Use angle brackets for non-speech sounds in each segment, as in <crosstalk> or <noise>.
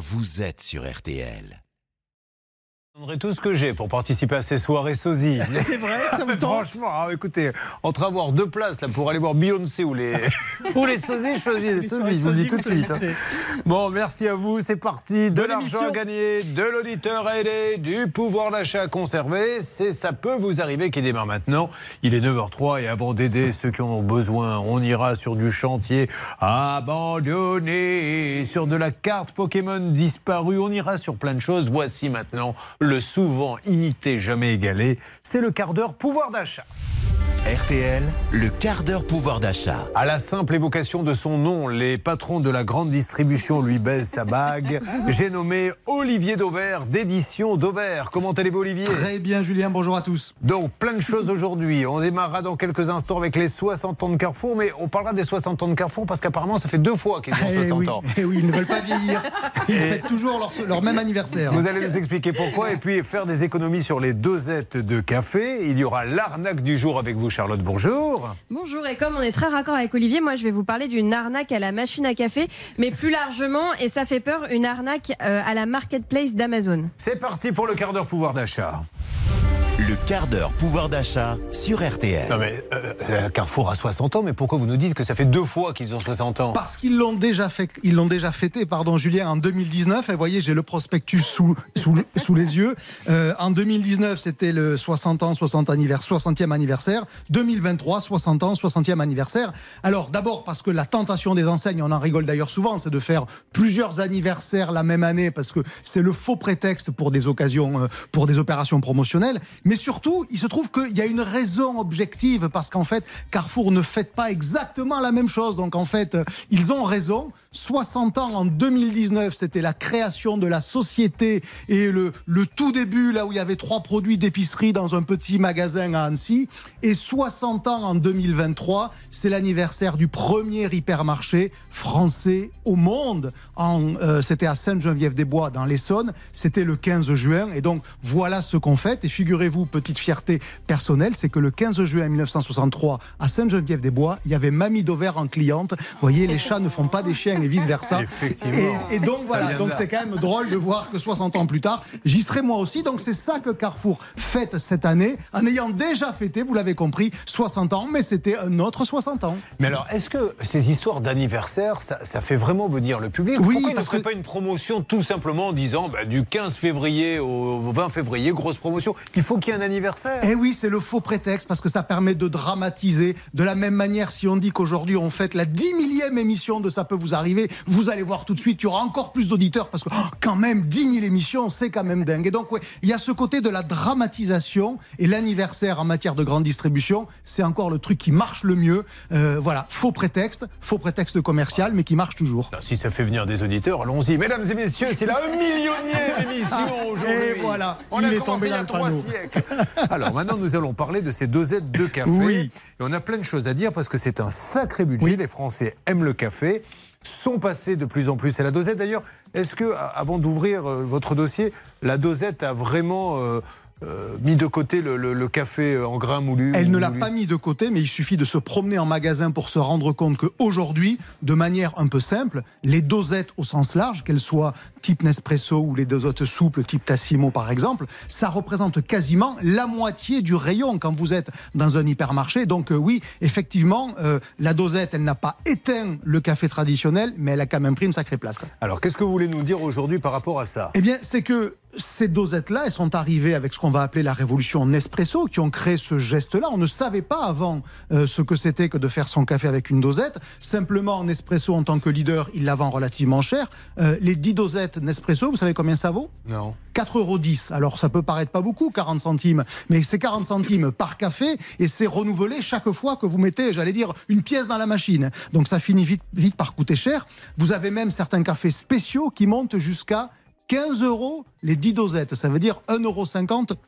vous êtes sur RTL. Donnerai tout ce que j'ai pour participer à ces soirées sosie. <laughs> C'est vrai, ça me tente. Franchement, ah, écoutez, entre avoir deux places là, pour aller voir Beyoncé ou les, <laughs> ou les sosies, je choisis les sosies, je vous le dis tout de suite. hein. Bon, merci à vous, c'est parti. De l'argent gagné, de l'auditeur aidé, du pouvoir d'achat conservé. C'est Ça peut vous arriver qui démarre maintenant. Il est 9h03 et avant d'aider ceux qui en ont besoin, on ira sur du chantier abandonné, sur de la carte Pokémon disparue. On ira sur plein de choses. Voici maintenant le souvent imité, jamais égalé. C'est le quart d'heure pouvoir d'achat. RTL, le quart d'heure pouvoir d'achat. À la simple évocation de son nom, les patrons de la grande distribution lui baisent sa bague. <laughs> J'ai nommé Olivier Dauvert d'édition Dauvert. Comment allez-vous Olivier? Très bien, Julien. Bonjour à tous. Donc plein de choses aujourd'hui. On démarrera dans quelques instants avec les 60 ans de Carrefour, mais on parlera des 60 ans de Carrefour parce qu'apparemment ça fait deux fois qu'ils ont Eh 60 oui, ans. <laughs> eh oui, ils ne veulent pas vieillir. Ils fêtent toujours leur, leur même anniversaire. Vous allez nous expliquer pourquoi et puis faire des économies sur les dosettes de café. Il y aura l'arnaque du jour avec vous Charlotte. Bonjour. Bonjour, et comme on est très raccord avec Olivier, moi je vais vous parler d'une arnaque à la machine à café, mais plus largement, et ça fait peur, une arnaque euh, à la marketplace d'Amazon. C'est parti pour le quart d'heure pouvoir d'achat. Le quart d'heure pouvoir d'achat sur RTL. Non mais euh, euh, Carrefour a 60 ans, mais pourquoi vous nous dites que ça fait deux fois qu'ils ont 60 ans? Parce qu'ils l'ont déjà fait, ils l'ont déjà fêté, pardon, Julien, en 2019. Et vous voyez, j'ai le prospectus sous, sous, sous les yeux. Euh, en 2019, c'était le 60 ans, 60 anniversaire, 60e anniversaire. 2023, 60 ans, 60e anniversaire. Alors, d'abord, parce que la tentation des enseignes, on en rigole d'ailleurs souvent, c'est de faire plusieurs anniversaires la même année, parce que c'est le faux prétexte pour des occasions, pour des opérations promotionnelles. Mais surtout, il se trouve qu'il y a une raison objective, parce qu'en fait, Carrefour ne fête pas exactement la même chose. Donc, en fait, euh, ils ont raison. 60 ans en 2019, c'était la création de la société et le, tout début, là où il y avait trois produits d'épicerie dans un petit magasin à Annecy. Et 60 ans en 2023, c'est l'anniversaire du premier hypermarché français au monde. Euh, c'était à Sainte-Geneviève-des-Bois, dans l'Essonne. C'était le 15 juin. Et donc, voilà ce qu'on fait. Et figurez-vous, petite fierté personnelle, c'est que le 15 juin 1963, à Sainte-Geneviève-des-Bois, il y avait Mamie Dauvert en cliente. Vous voyez, les chats ne font pas des chiens et vice-versa. Effectivement. Et, et donc voilà, donc c'est quand même drôle de voir que 60 ans plus tard, j'y serai moi aussi. Donc c'est ça que Carrefour fête cette année, en ayant déjà fêté, vous l'avez compris, 60 ans, mais c'était un autre 60 ans. Mais alors, est-ce que ces histoires d'anniversaire, ça, ça fait vraiment venir le public Oui, Pourquoi ne parce feraient que- pas une promotion tout simplement en disant bah, du 15 février au 20 février, grosse promotion Il faut qu'il un anniversaire. Eh oui, c'est le faux prétexte parce que ça permet de dramatiser. De la même manière, si on dit qu'aujourd'hui on fête la 10 millième émission de Ça peut vous arriver, vous allez voir tout de suite, il y aura encore plus d'auditeurs parce que oh, quand même 10 000 émissions, c'est quand même dingue. Et donc, ouais, il y a ce côté de la dramatisation et l'anniversaire en matière de grande distribution, c'est encore le truc qui marche le mieux. Euh, voilà, faux prétexte, faux prétexte commercial, mais qui marche toujours. Si ça fait venir des auditeurs, allons-y. Mesdames et messieurs, c'est la <laughs> un millionième émission aujourd'hui. Et voilà, On il a est tombé il y a dans le trois panneau. siècles. <laughs> Alors maintenant, nous allons parler de ces dosettes de café. Oui. Et on a plein de choses à dire parce que c'est un sacré budget. Les Français aiment le café, sont passés de plus en plus à la dosette. D'ailleurs, est-ce que, avant d'ouvrir euh, votre dossier, la dosette a vraiment euh, euh, mis de côté le, le- le café en grains moulus Elle ne l'a moulu pas mis de côté, mais il suffit de se promener en magasin pour se rendre compte qu'aujourd'hui, de manière un peu simple, les dosettes au sens large, qu'elles soient type Nespresso ou les dosettes souples type Tassimo par exemple, ça représente quasiment la moitié du rayon quand vous êtes dans un hypermarché. Donc euh, oui, effectivement, euh, la dosette, elle n'a pas éteint le café traditionnel, mais elle a quand même pris une sacrée place. Alors, qu'est-ce que vous voulez nous dire aujourd'hui par rapport à ça? Eh bien, c'est que ces dosettes-là, elles sont arrivées avec ce qu'on va appeler la révolution Nespresso, qui ont créé ce geste-là. On ne savait pas avant euh, ce que c'était que de faire son café avec une dosette. Simplement, Nespresso, en tant que leader, il la vend relativement cher. Les 10 dosettes Nespresso, vous savez combien ça vaut? Non. 4,10 euros. Alors ça peut paraître pas beaucoup, 40 centimes, mais c'est 40 centimes par café et c'est renouvelé chaque fois que vous mettez, j'allais dire, une pièce dans la machine. Donc ça finit vite, vite par coûter cher. Vous avez même certains cafés spéciaux qui montent jusqu'à 15 euros les 10 dosettes. Ça veut dire 1,50 euros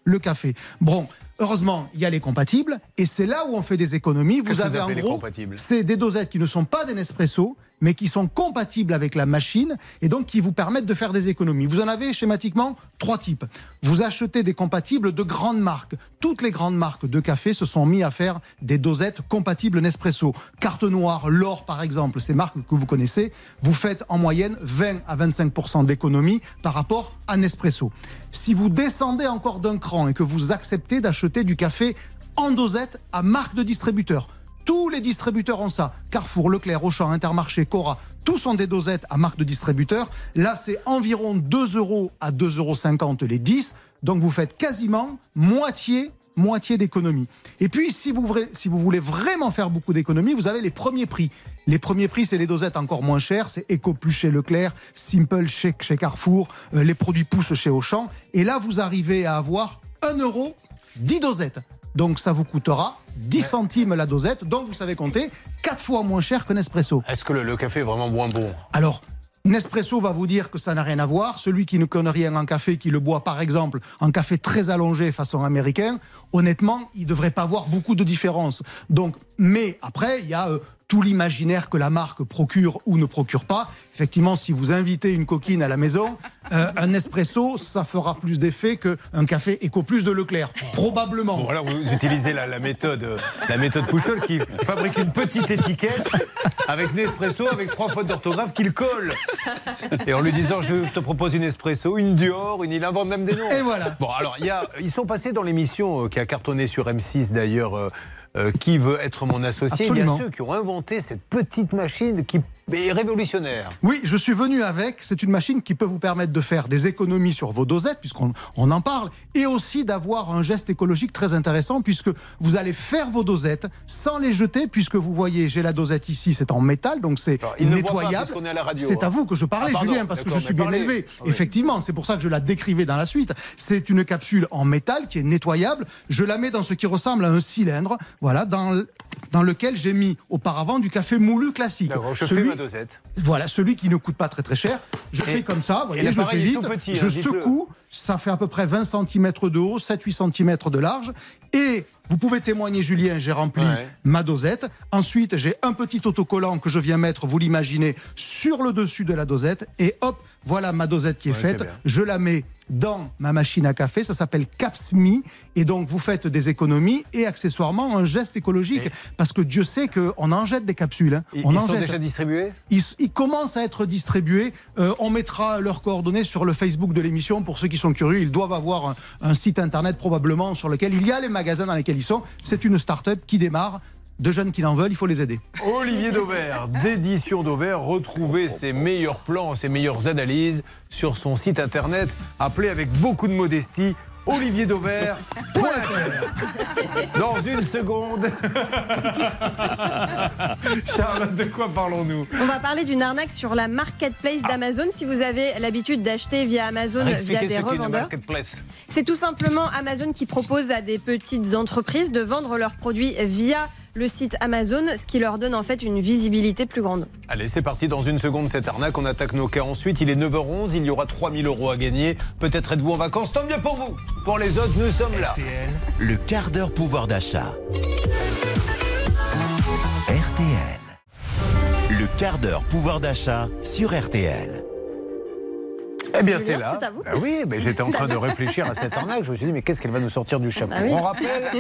le café. Bon, heureusement, il y a les compatibles et c'est là où on fait des économies. Vous avez vous en gros, c'est des dosettes qui ne sont pas des Nespresso, mais qui sont compatibles avec la machine et donc qui vous permettent de faire des économies. Vous en avez schématiquement trois types. Vous achetez des compatibles de grandes marques. Toutes les grandes marques de café se sont mis à faire des dosettes compatibles Nespresso. Carte Noire, L'Or par exemple, ces marques que vous connaissez, vous faites en moyenne 20 à 25 d'économie par rapport à Nespresso. Si vous descendez encore d'un cran et que vous acceptez d'acheter du café en dosette à marque de distributeur, tous les distributeurs ont ça. Carrefour, Leclerc, Auchan, Intermarché, Cora, tous ont des dosettes à marque de distributeur. Là, c'est environ 2 euros à 2,50 euros les 10. Donc vous faites quasiment moitié moitié d'économie. Et puis, si vous, voulez vraiment faire beaucoup d'économie, vous avez les premiers prix. Les premiers prix, c'est les dosettes encore moins chères. C'est Eco Plus chez Leclerc, Simple chez, Carrefour, euh, les produits poussent chez Auchan. Et là, vous arrivez à avoir 1 euro 10 dosettes. Donc ça vous coûtera 10 centimes la dosette, donc vous savez compter 4 fois moins cher que Nespresso. Est-ce que le, café est vraiment moins bon? Alors, Nespresso va vous dire que ça n'a rien à voir. Celui qui ne connaît rien en café, qui le boit par exemple en café très allongé façon américain, honnêtement, il ne devrait pas avoir beaucoup de différence. Donc, mais après, il y a euh, tout l'imaginaire que la marque procure ou ne procure pas. Effectivement, si vous invitez une coquine à la maison, euh, un espresso, ça fera plus d'effet qu'un café éco plus de Leclerc, probablement. Bon, voilà, vous utilisez la, méthode, la méthode Pouchol qui fabrique une petite étiquette avec Nespresso, avec trois fautes d'orthographe qu'il colle. Et en lui disant, je te propose une espresso, une Dior, une, il invente même des noms. Et voilà. Bon, alors, y a, ils sont passés dans l'émission euh, qui a cartonné sur M6 d'ailleurs. Euh, qui veut être mon associé? Il y a ceux qui ont inventé cette petite machine qui est révolutionnaire. Oui, je suis venu avec. C'est une machine qui peut vous permettre de faire des économies sur vos dosettes, puisqu'on on en parle, et aussi d'avoir un geste écologique très intéressant, puisque vous allez faire vos dosettes sans les jeter, puisque vous voyez, j'ai la dosette ici, c'est en métal, donc c'est nettoyable. C'est à hein. vous que je parlais, ah, Julien, parce que je suis bien élevé. Effectivement, c'est pour ça que je la décrivais dans la suite. C'est une capsule en métal qui est nettoyable. Je la mets dans ce qui ressemble à un cylindre voilà, dans, dans lequel j'ai mis auparavant du café moulu classique. Je celui, fais ma dosette. Voilà, celui qui ne coûte pas très très cher. Je fais comme ça, voyez, je le fais vite. je hein, secoue, ça fait à peu près 20 cm de haut, 7-8 cm de large. Et vous pouvez témoigner, Julien, j'ai rempli ma dosette. Ensuite, j'ai un petit autocollant que je viens mettre, vous l'imaginez, sur le dessus de la dosette. Et hop, voilà ma dosette qui est faite. je la mets dans ma machine à café. Ça s'appelle Capsmi. Et donc, vous faites des économies et accessoirement un geste écologique. Parce que Dieu sait qu'on en jette des capsules. Hein. Ils, on sont déjà distribués? Ils, commencent à être distribués. Euh, on mettra leurs coordonnées sur le Facebook de l'émission pour ceux qui sont curieux. Ils doivent avoir un, un, site internet probablement sur lequel il y a les magasins dans lesquels C'est une start-up qui démarre. De jeunes qui en veulent, il faut les aider. Olivier Dauvert, d'édition Dauvert, retrouvez ses meilleurs plans, ses meilleures analyses sur son site internet, appelé avec beaucoup de modestie olivierdauvert.fr. <laughs> Dans une seconde. <laughs> Charlotte, de quoi parlons-nous? On va parler d'une arnaque sur la marketplace d'Amazon. Si vous avez l'habitude d'acheter via Amazon via des revendeurs, c'est tout simplement Amazon qui propose à des petites entreprises de vendre leurs produits via le site Amazon, ce qui leur donne en fait une visibilité plus grande. Allez, c'est parti. Dans une seconde, cette arnaque. On attaque nos cas ensuite. Il est 9h11. Il y aura 3000 euros à gagner. Peut-être êtes-vous en vacances. Tant mieux pour vous. Pour les autres, nous sommes là. RTL, le quart d'heure pouvoir d'achat. RTL. Le quart d'heure pouvoir d'achat sur RTL. Eh bien, c'est là. Ah oui, mais j'étais en train de <laughs> réfléchir à cette arnaque. Je me suis dit, mais qu'est-ce qu'elle va nous sortir du chapeau ah On rappelle,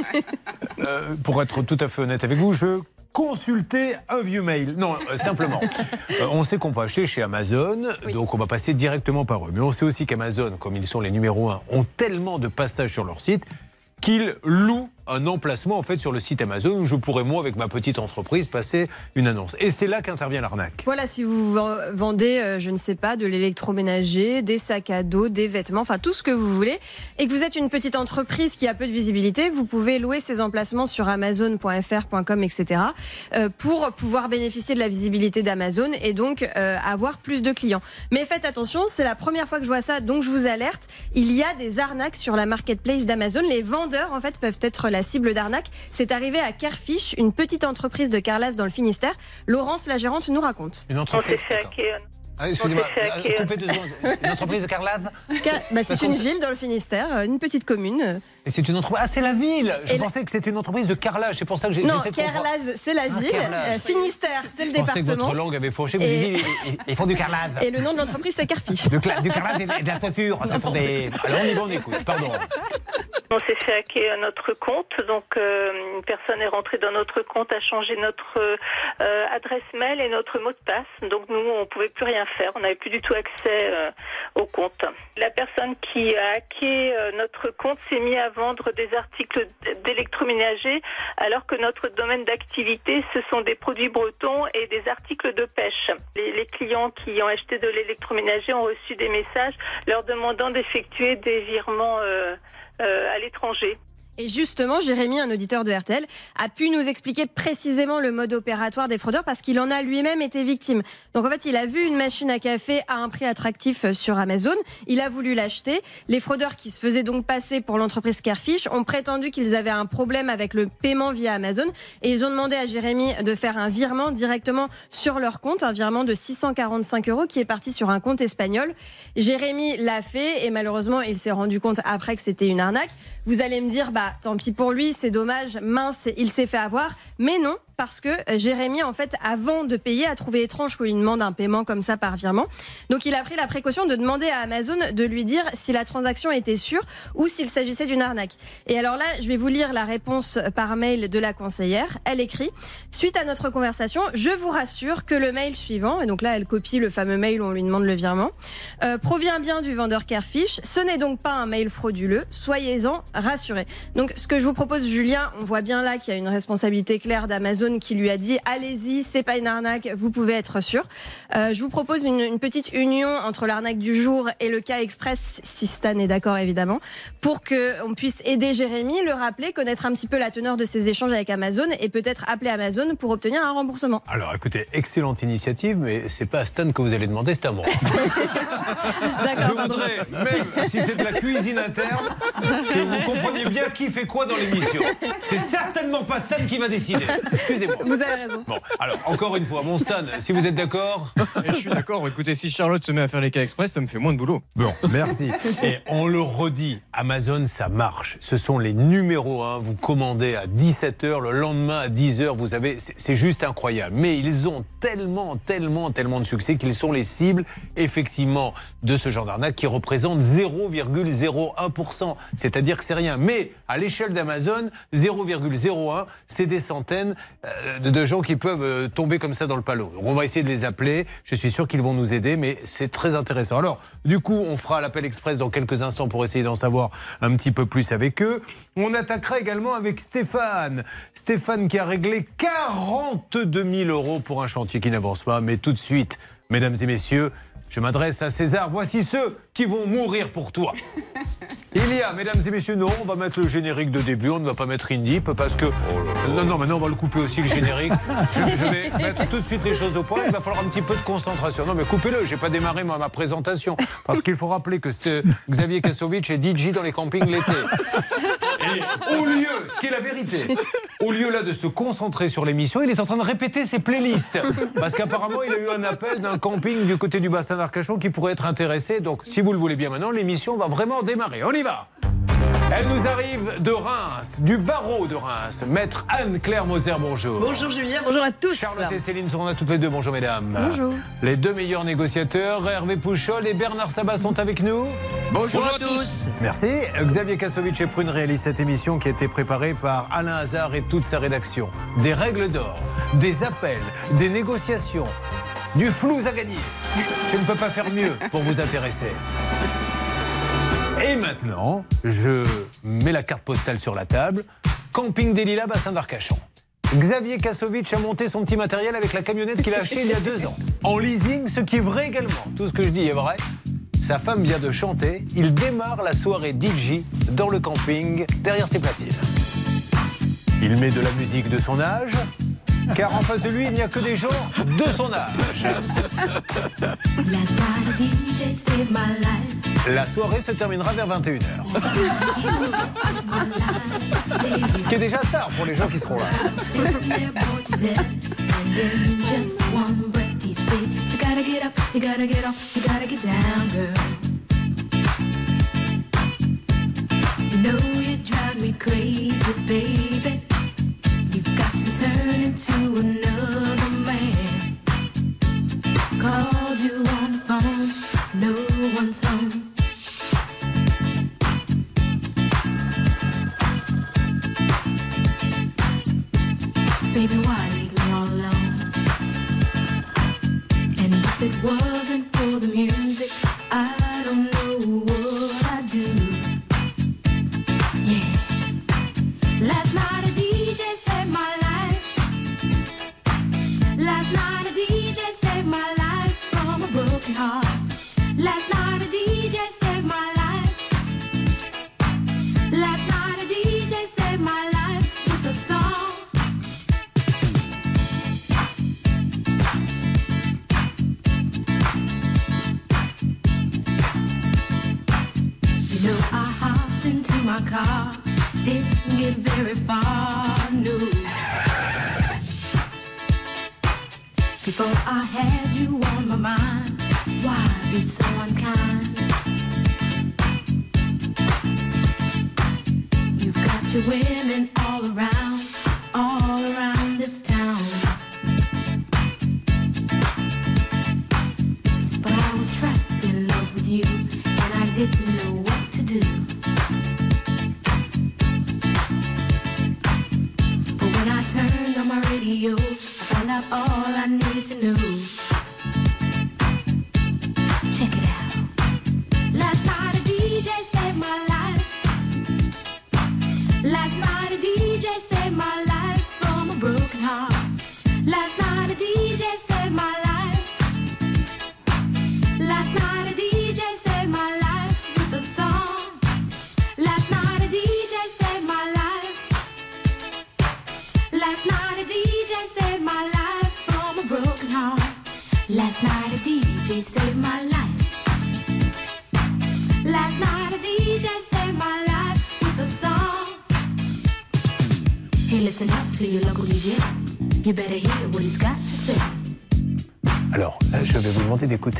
euh, pour être tout à fait honnête avec vous, je consultais un vieux mail. Non, euh, simplement. Euh, on sait qu'on peut acheter chez Amazon, donc on va passer directement par eux. Mais on sait aussi qu'Amazon, comme ils sont les numéros 1, ont tellement de passages sur leur site qu'ils louent un emplacement en fait sur le site Amazon où je pourrais moi avec ma petite entreprise passer une annonce. Et c'est là qu'intervient l'arnaque. Voilà, si vous vendez, euh, je ne sais pas, de l'électroménager, des sacs à dos, des vêtements, enfin tout ce que vous voulez, et que vous êtes une petite entreprise qui a peu de visibilité, vous pouvez louer ces emplacements sur Amazon.fr.com, etc. Euh, pour pouvoir bénéficier de la visibilité d'Amazon et donc euh, avoir plus de clients. Mais faites attention, c'est la première fois que je vois ça, donc je vous alerte. Il y a des arnaques sur la marketplace d'Amazon. Les vendeurs en fait peuvent être la cible d'arnaque. C'est arrivé à Carfish, une petite entreprise de Carlas dans le Finistère. Laurence, la gérante, nous raconte. Une entreprise Ah, Excusez-moi, euh, coupez deux secondes. Une entreprise de Carlave Ca- bah, c'est une ville dans le Finistère, euh, une petite commune. Et c'est une entreprise. Ah, c'est la ville Je Et la- pensais que c'était une entreprise de carrelage. C'est pour ça que j'ai Non, de comprendre. Kerlaz, c'est la Ah, ville. Euh, Finistère, c'est le Je pensais que département. votre langue avait fauché. Vous Et- disiez, ils, font du carrelage. Et le nom de l'entreprise, c'est Carfish. Du, cla- du carrelage et de la coiffure. <laughs> Des... Alors on y va, on écoute. Pardon. On s'est fait hacker notre compte, donc euh, une personne est rentrée dans notre compte, a changé notre euh, adresse mail et notre mot de passe. Donc nous, on pouvait plus rien faire, on n'avait plus du tout accès euh, au compte. La personne qui a hacké euh, notre compte s'est mis à vendre des articles d'électroménager, alors que notre domaine d'activité, ce sont des produits bretons et des articles de pêche. Les, clients qui ont acheté de l'électroménager ont reçu des messages leur demandant d'effectuer des virements euh, à l'étranger. Et justement, Jérémy, un auditeur de RTL, a pu nous expliquer précisément le mode opératoire des fraudeurs parce qu'il en a lui-même été victime. Donc en fait, il a vu une machine à café à un prix attractif euh, sur Amazon. Il a voulu l'acheter. Les fraudeurs qui se faisaient donc passer pour l'entreprise Carefish ont prétendu qu'ils avaient un problème avec le paiement via Amazon et ils ont demandé à Jérémy de faire un virement directement sur leur compte, un virement de 645 euros qui est parti sur un compte espagnol. Jérémy l'a fait et malheureusement, il s'est rendu compte après que c'était une arnaque. Vous allez me dire, bah tant pis pour lui, c'est dommage, mince, il s'est fait avoir. Mais non, parce que euh, Jérémy, en fait, avant de payer, a trouvé étrange qu'on lui demande un paiement comme ça par virement. Donc il a pris la précaution de demander à Amazon de lui dire si la transaction était sûre ou s'il s'agissait d'une arnaque. Et alors là, je vais vous lire la réponse par mail de la conseillère. Elle écrit Suite à notre conversation, je vous rassure que le mail suivant, et donc là elle copie le fameux mail où on lui demande le virement, euh, provient bien du vendeur Carefish. Ce n'est donc pas un mail frauduleux. Soyez-en rassurés. Donc ce que je vous propose, Julien, on voit bien là qu'il y a une responsabilité claire d'Amazon qui lui a dit allez-y, c'est pas une arnaque, vous pouvez être sûr. Euh, je vous propose une, une petite union entre l'arnaque du jour et le cas express, si Stan est d'accord évidemment, pour que on puisse aider Jérémy, le rappeler, connaître un petit peu la teneur de ses échanges avec Amazon et peut-être appeler Amazon pour obtenir un remboursement. Alors écoutez, excellente initiative, mais c'est pas à Stan que vous allez demander, c'est à moi. <laughs> Je D'accord. pardon. voudrais, même si c'est de la cuisine interne, que vous compreniez bien qui fait quoi dans l'émission. C'est certainement pas Stan qui va décider. Excusez-moi. Vous avez raison. Bon, alors encore une fois, mon Stan, si vous êtes d'accord, Et je suis d'accord. Écoutez, si Charlotte se met à faire les cas express, ça me fait moins de boulot. Bon, merci. <laughs> et on le redit, Amazon, ça marche. Ce sont les numéros 1. Vous commandez à 17h, le lendemain à 10h, vous avez, c'est- c'est juste incroyable. Mais ils ont tellement, tellement, tellement de succès qu'ils sont les cibles, effectivement, de ce genre d'arnaque qui représente 0,01%. C'est-à-dire que rien. Mais à l'échelle d'Amazon, 0,01, c'est des centaines euh, de- de gens qui peuvent euh, tomber comme ça dans le panneau. Donc on va essayer de les appeler. Je suis sûr qu'ils vont nous aider, mais c'est très intéressant. Alors, du coup, on fera l'appel express dans quelques instants pour essayer d'en savoir un petit peu plus avec eux. On attaquera également avec Stéphane. Stéphane qui a réglé 42 000 euros pour un chantier qui n'avance pas. Mais tout de suite, mesdames et messieurs, je m'adresse à César. Voici ceux qui vont mourir pour toi. <laughs> Il y a, mesdames et messieurs, non, on va mettre le générique de début, on ne va pas mettre Indip parce que. non, non, maintenant on va le couper aussi le générique. <laughs> je, vais mettre tout de suite les choses au point. Il va falloir un petit peu de concentration. Non, mais coupez-le, j'ai pas démarré moi, ma présentation. Parce qu'il faut rappeler que c'était Xavier Kasovic et DJ dans les campings l'été. <laughs> Au lieu, ce qui est la vérité, au lieu là de se concentrer sur l'émission, il est en train de répéter ses playlists. Parce qu'apparemment, il a eu un appel d'un camping du côté du bassin d'Arcachon qui pourrait être intéressé. Donc, si vous le voulez bien maintenant, l'émission va vraiment démarrer. On y va Elle nous arrive de Reims, du barreau de Reims. Maître Anne-Claire Moser, bonjour. Bonjour Julien, bonjour à tous. Charlotte et Céline seront là toutes les deux. Bonjour mesdames. Bonjour. Les deux meilleurs négociateurs, Hervé Pouchol et Bernard Sabat sont avec nous. Bonjour, à tous. Merci. Xavier Kasovic et Prune réalisent cette émission qui a été préparée par Alain Hazard et toute sa rédaction. Des règles d'or, des appels, des négociations, du flou à gagner. Je ne peux pas faire mieux pour vous intéresser. Et maintenant, je mets la carte postale sur la table. Camping des Lilas, bassin d'Arcachon. Xavier Kasovic a monté son petit matériel avec la camionnette qu'il a achetée il y a deux ans. En leasing, ce qui est vrai également. Tout ce que je dis est vrai. Sa femme vient de chanter. Il démarre la soirée DJ dans le camping derrière ses platines. Il met de la musique de son âge, car en face de lui, il n'y a que des gens de son âge. La soirée se terminera vers 21h. <laughs> Ce qui est déjà tard pour les gens qui seront là. you. Called on the phone, no one's home. Baby, why leave me all alone? And if it wasn't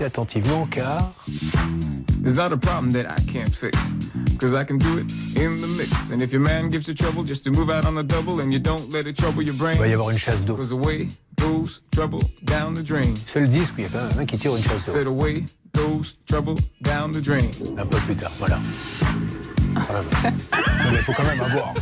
d'écouter attentivement car There's not a problem that I can't fix. Cause I can do it in the mix. And if your man gives you trouble just to move out on the double and you don't let it trouble your brain. il va y avoir une chasse d'eau. Cause away goes trouble down the drain. Seul disque où il y a quand même un qui tire une chasse d'eau. Said away goes trouble down the drain. Un peu plus tard, voilà. Mais il faut quand même avoir,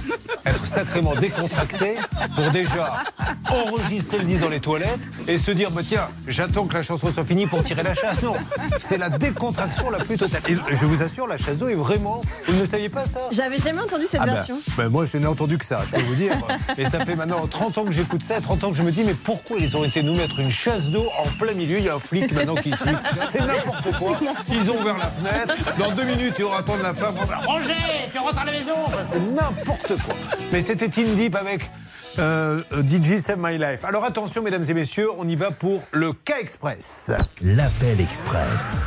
être sacrément décontracté pour déjà enregistrer le disque dans les toilettes et se dire, bah, tiens, j'attends que la chanson soit finie pour tirer la chasse. Non, c'est la décontraction la plus totale. Et je vous assure, la chasse d'eau est vraiment. Vous ne saviez pas ça? J'avais jamais entendu cette Ah bah, version. bah, moi, je n'ai entendu que ça, je peux vous dire. Et ça fait maintenant 30 ans que j'écoute ça, 30 ans que je me dis, mais pourquoi ils ont été nous mettre une chasse d'eau en plein milieu? Il y a un flic maintenant qui siffle. C'est n'importe quoi. Ils ont ouvert la fenêtre. Dans deux minutes, ils vont attendre la femme. Roger, tu rentres à la maison. C'est n'importe quoi. Mais c'était In Deep avec euh, DJ Save My Life. Alors attention, mesdames et messieurs, on y va pour le cas express. L'appel express.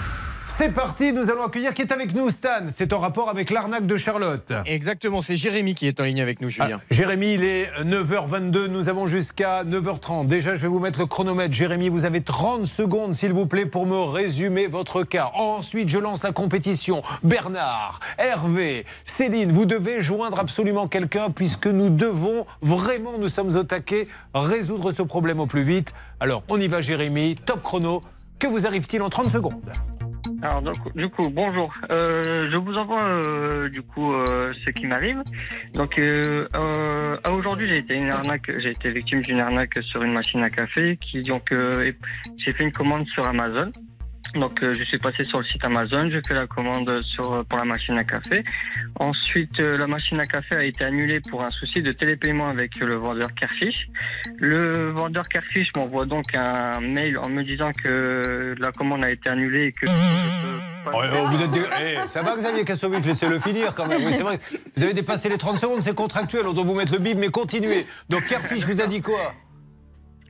C'est parti, nous allons accueillir qui est avec nous, Stan. C'est en rapport avec l'arnaque de Charlotte. Exactement, c'est Jérémy qui est en ligne avec nous, Julien. Ah, Jérémy, il est 9h22, nous avons jusqu'à 9h30. Déjà, je vais vous mettre le chronomètre. Jérémy, vous avez 30 secondes, s'il vous plaît, pour me résumer votre cas. Ensuite, je lance la compétition. Bernard, Hervé, Céline, vous devez joindre absolument quelqu'un puisque nous devons vraiment, nous sommes au taquet, résoudre ce problème au plus vite. Alors, on y va, Jérémy. Top chrono. Que vous arrive-t-il en 30 secondes? Alors donc, du coup, bonjour. Euh, je vous envoie euh, du coup euh, ce qui m'arrive. Donc euh, euh, à aujourd'hui, j'ai été une arnaque, j'ai été victime d'une arnaque sur une machine à café qui donc euh, j'ai fait une commande sur Amazon. Donc euh, je suis passé sur le site Amazon, je fais la commande sur pour la machine à café. Ensuite, euh, la machine à café a été annulée pour un souci de télépaiement avec le vendeur Carfish. Le vendeur Carfish m'envoie donc un mail en me disant que la commande a été annulée et que je peux pas Oh, oh, vous êtes des- Eh, ça va Xavier Kassovitch, laissez-le finir quand même. Oui, c'est vrai. Vous avez dépassé les 30 secondes, c'est contractuel, on doit vous mettre le bip, mais continuez. Donc Carfish vous a dit quoi?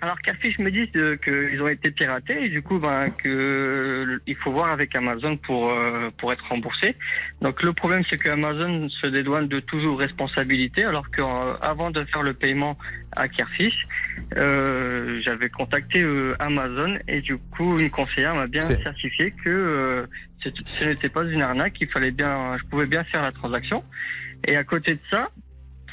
Alors Carfish me dit euh, qu'ils ont été piratés et du coup ben que euh, il faut voir avec Amazon pour euh, pour être remboursé. Donc le problème c'est que Amazon se dédouane de toujours responsabilité alors qu'avant de faire le paiement à Carfish, euh, j'avais contacté euh, Amazon et du coup une conseillère m'a bien certifié que euh, ce, ce n'était pas une arnaque, il fallait bien, je pouvais bien faire la transaction. Et à côté de ça,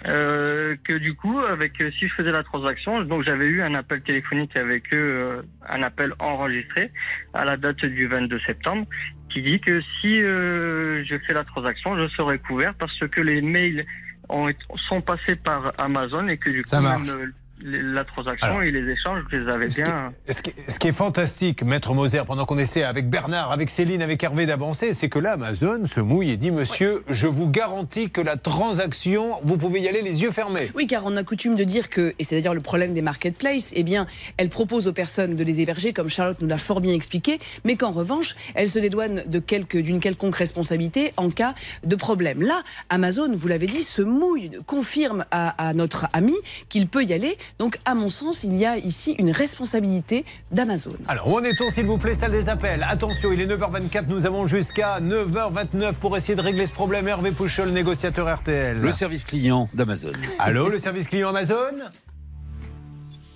euh, que du coup, avec euh, si je faisais la transaction, donc j'avais eu un appel téléphonique avec eux, euh, un appel enregistré à la date du 22 septembre, qui dit que si euh, je fais la transaction, je serai couvert parce que les mails ont, sont passés par Amazon et que du Ça coup, marche. même, euh, les- la transaction Alors, et les échanges, je les avais qui, bien. ce qui- ce qui est fantastique, Maître Moser, pendant qu'on essaie avec Bernard, avec Céline, avec Hervé d'avancer, c'est que là, Amazon se mouille et dit Monsieur, je vous garantis que la transaction, vous pouvez y aller les yeux fermés. Oui, car on a coutume de dire que, et c'est d'ailleurs le problème des marketplaces, eh bien, elles proposent aux personnes de les héberger, comme Charlotte nous l'a fort bien expliqué, mais qu'en revanche, elles se dédouanent de quelque, d'une quelconque responsabilité en cas de problème. Là, Amazon, vous l'avez dit, se mouille, confirme à, à notre ami qu'il peut y aller. Donc, à mon sens, il y a ici une responsabilité d'Amazon. Alors, où en est-on, s'il vous plaît, salle des appels Attention, il est 9h24, nous avons jusqu'à 9h29 pour essayer de régler ce problème. Hervé Pouchol, négociateur RTL. Le service client d'Amazon. Allô, le service client Amazon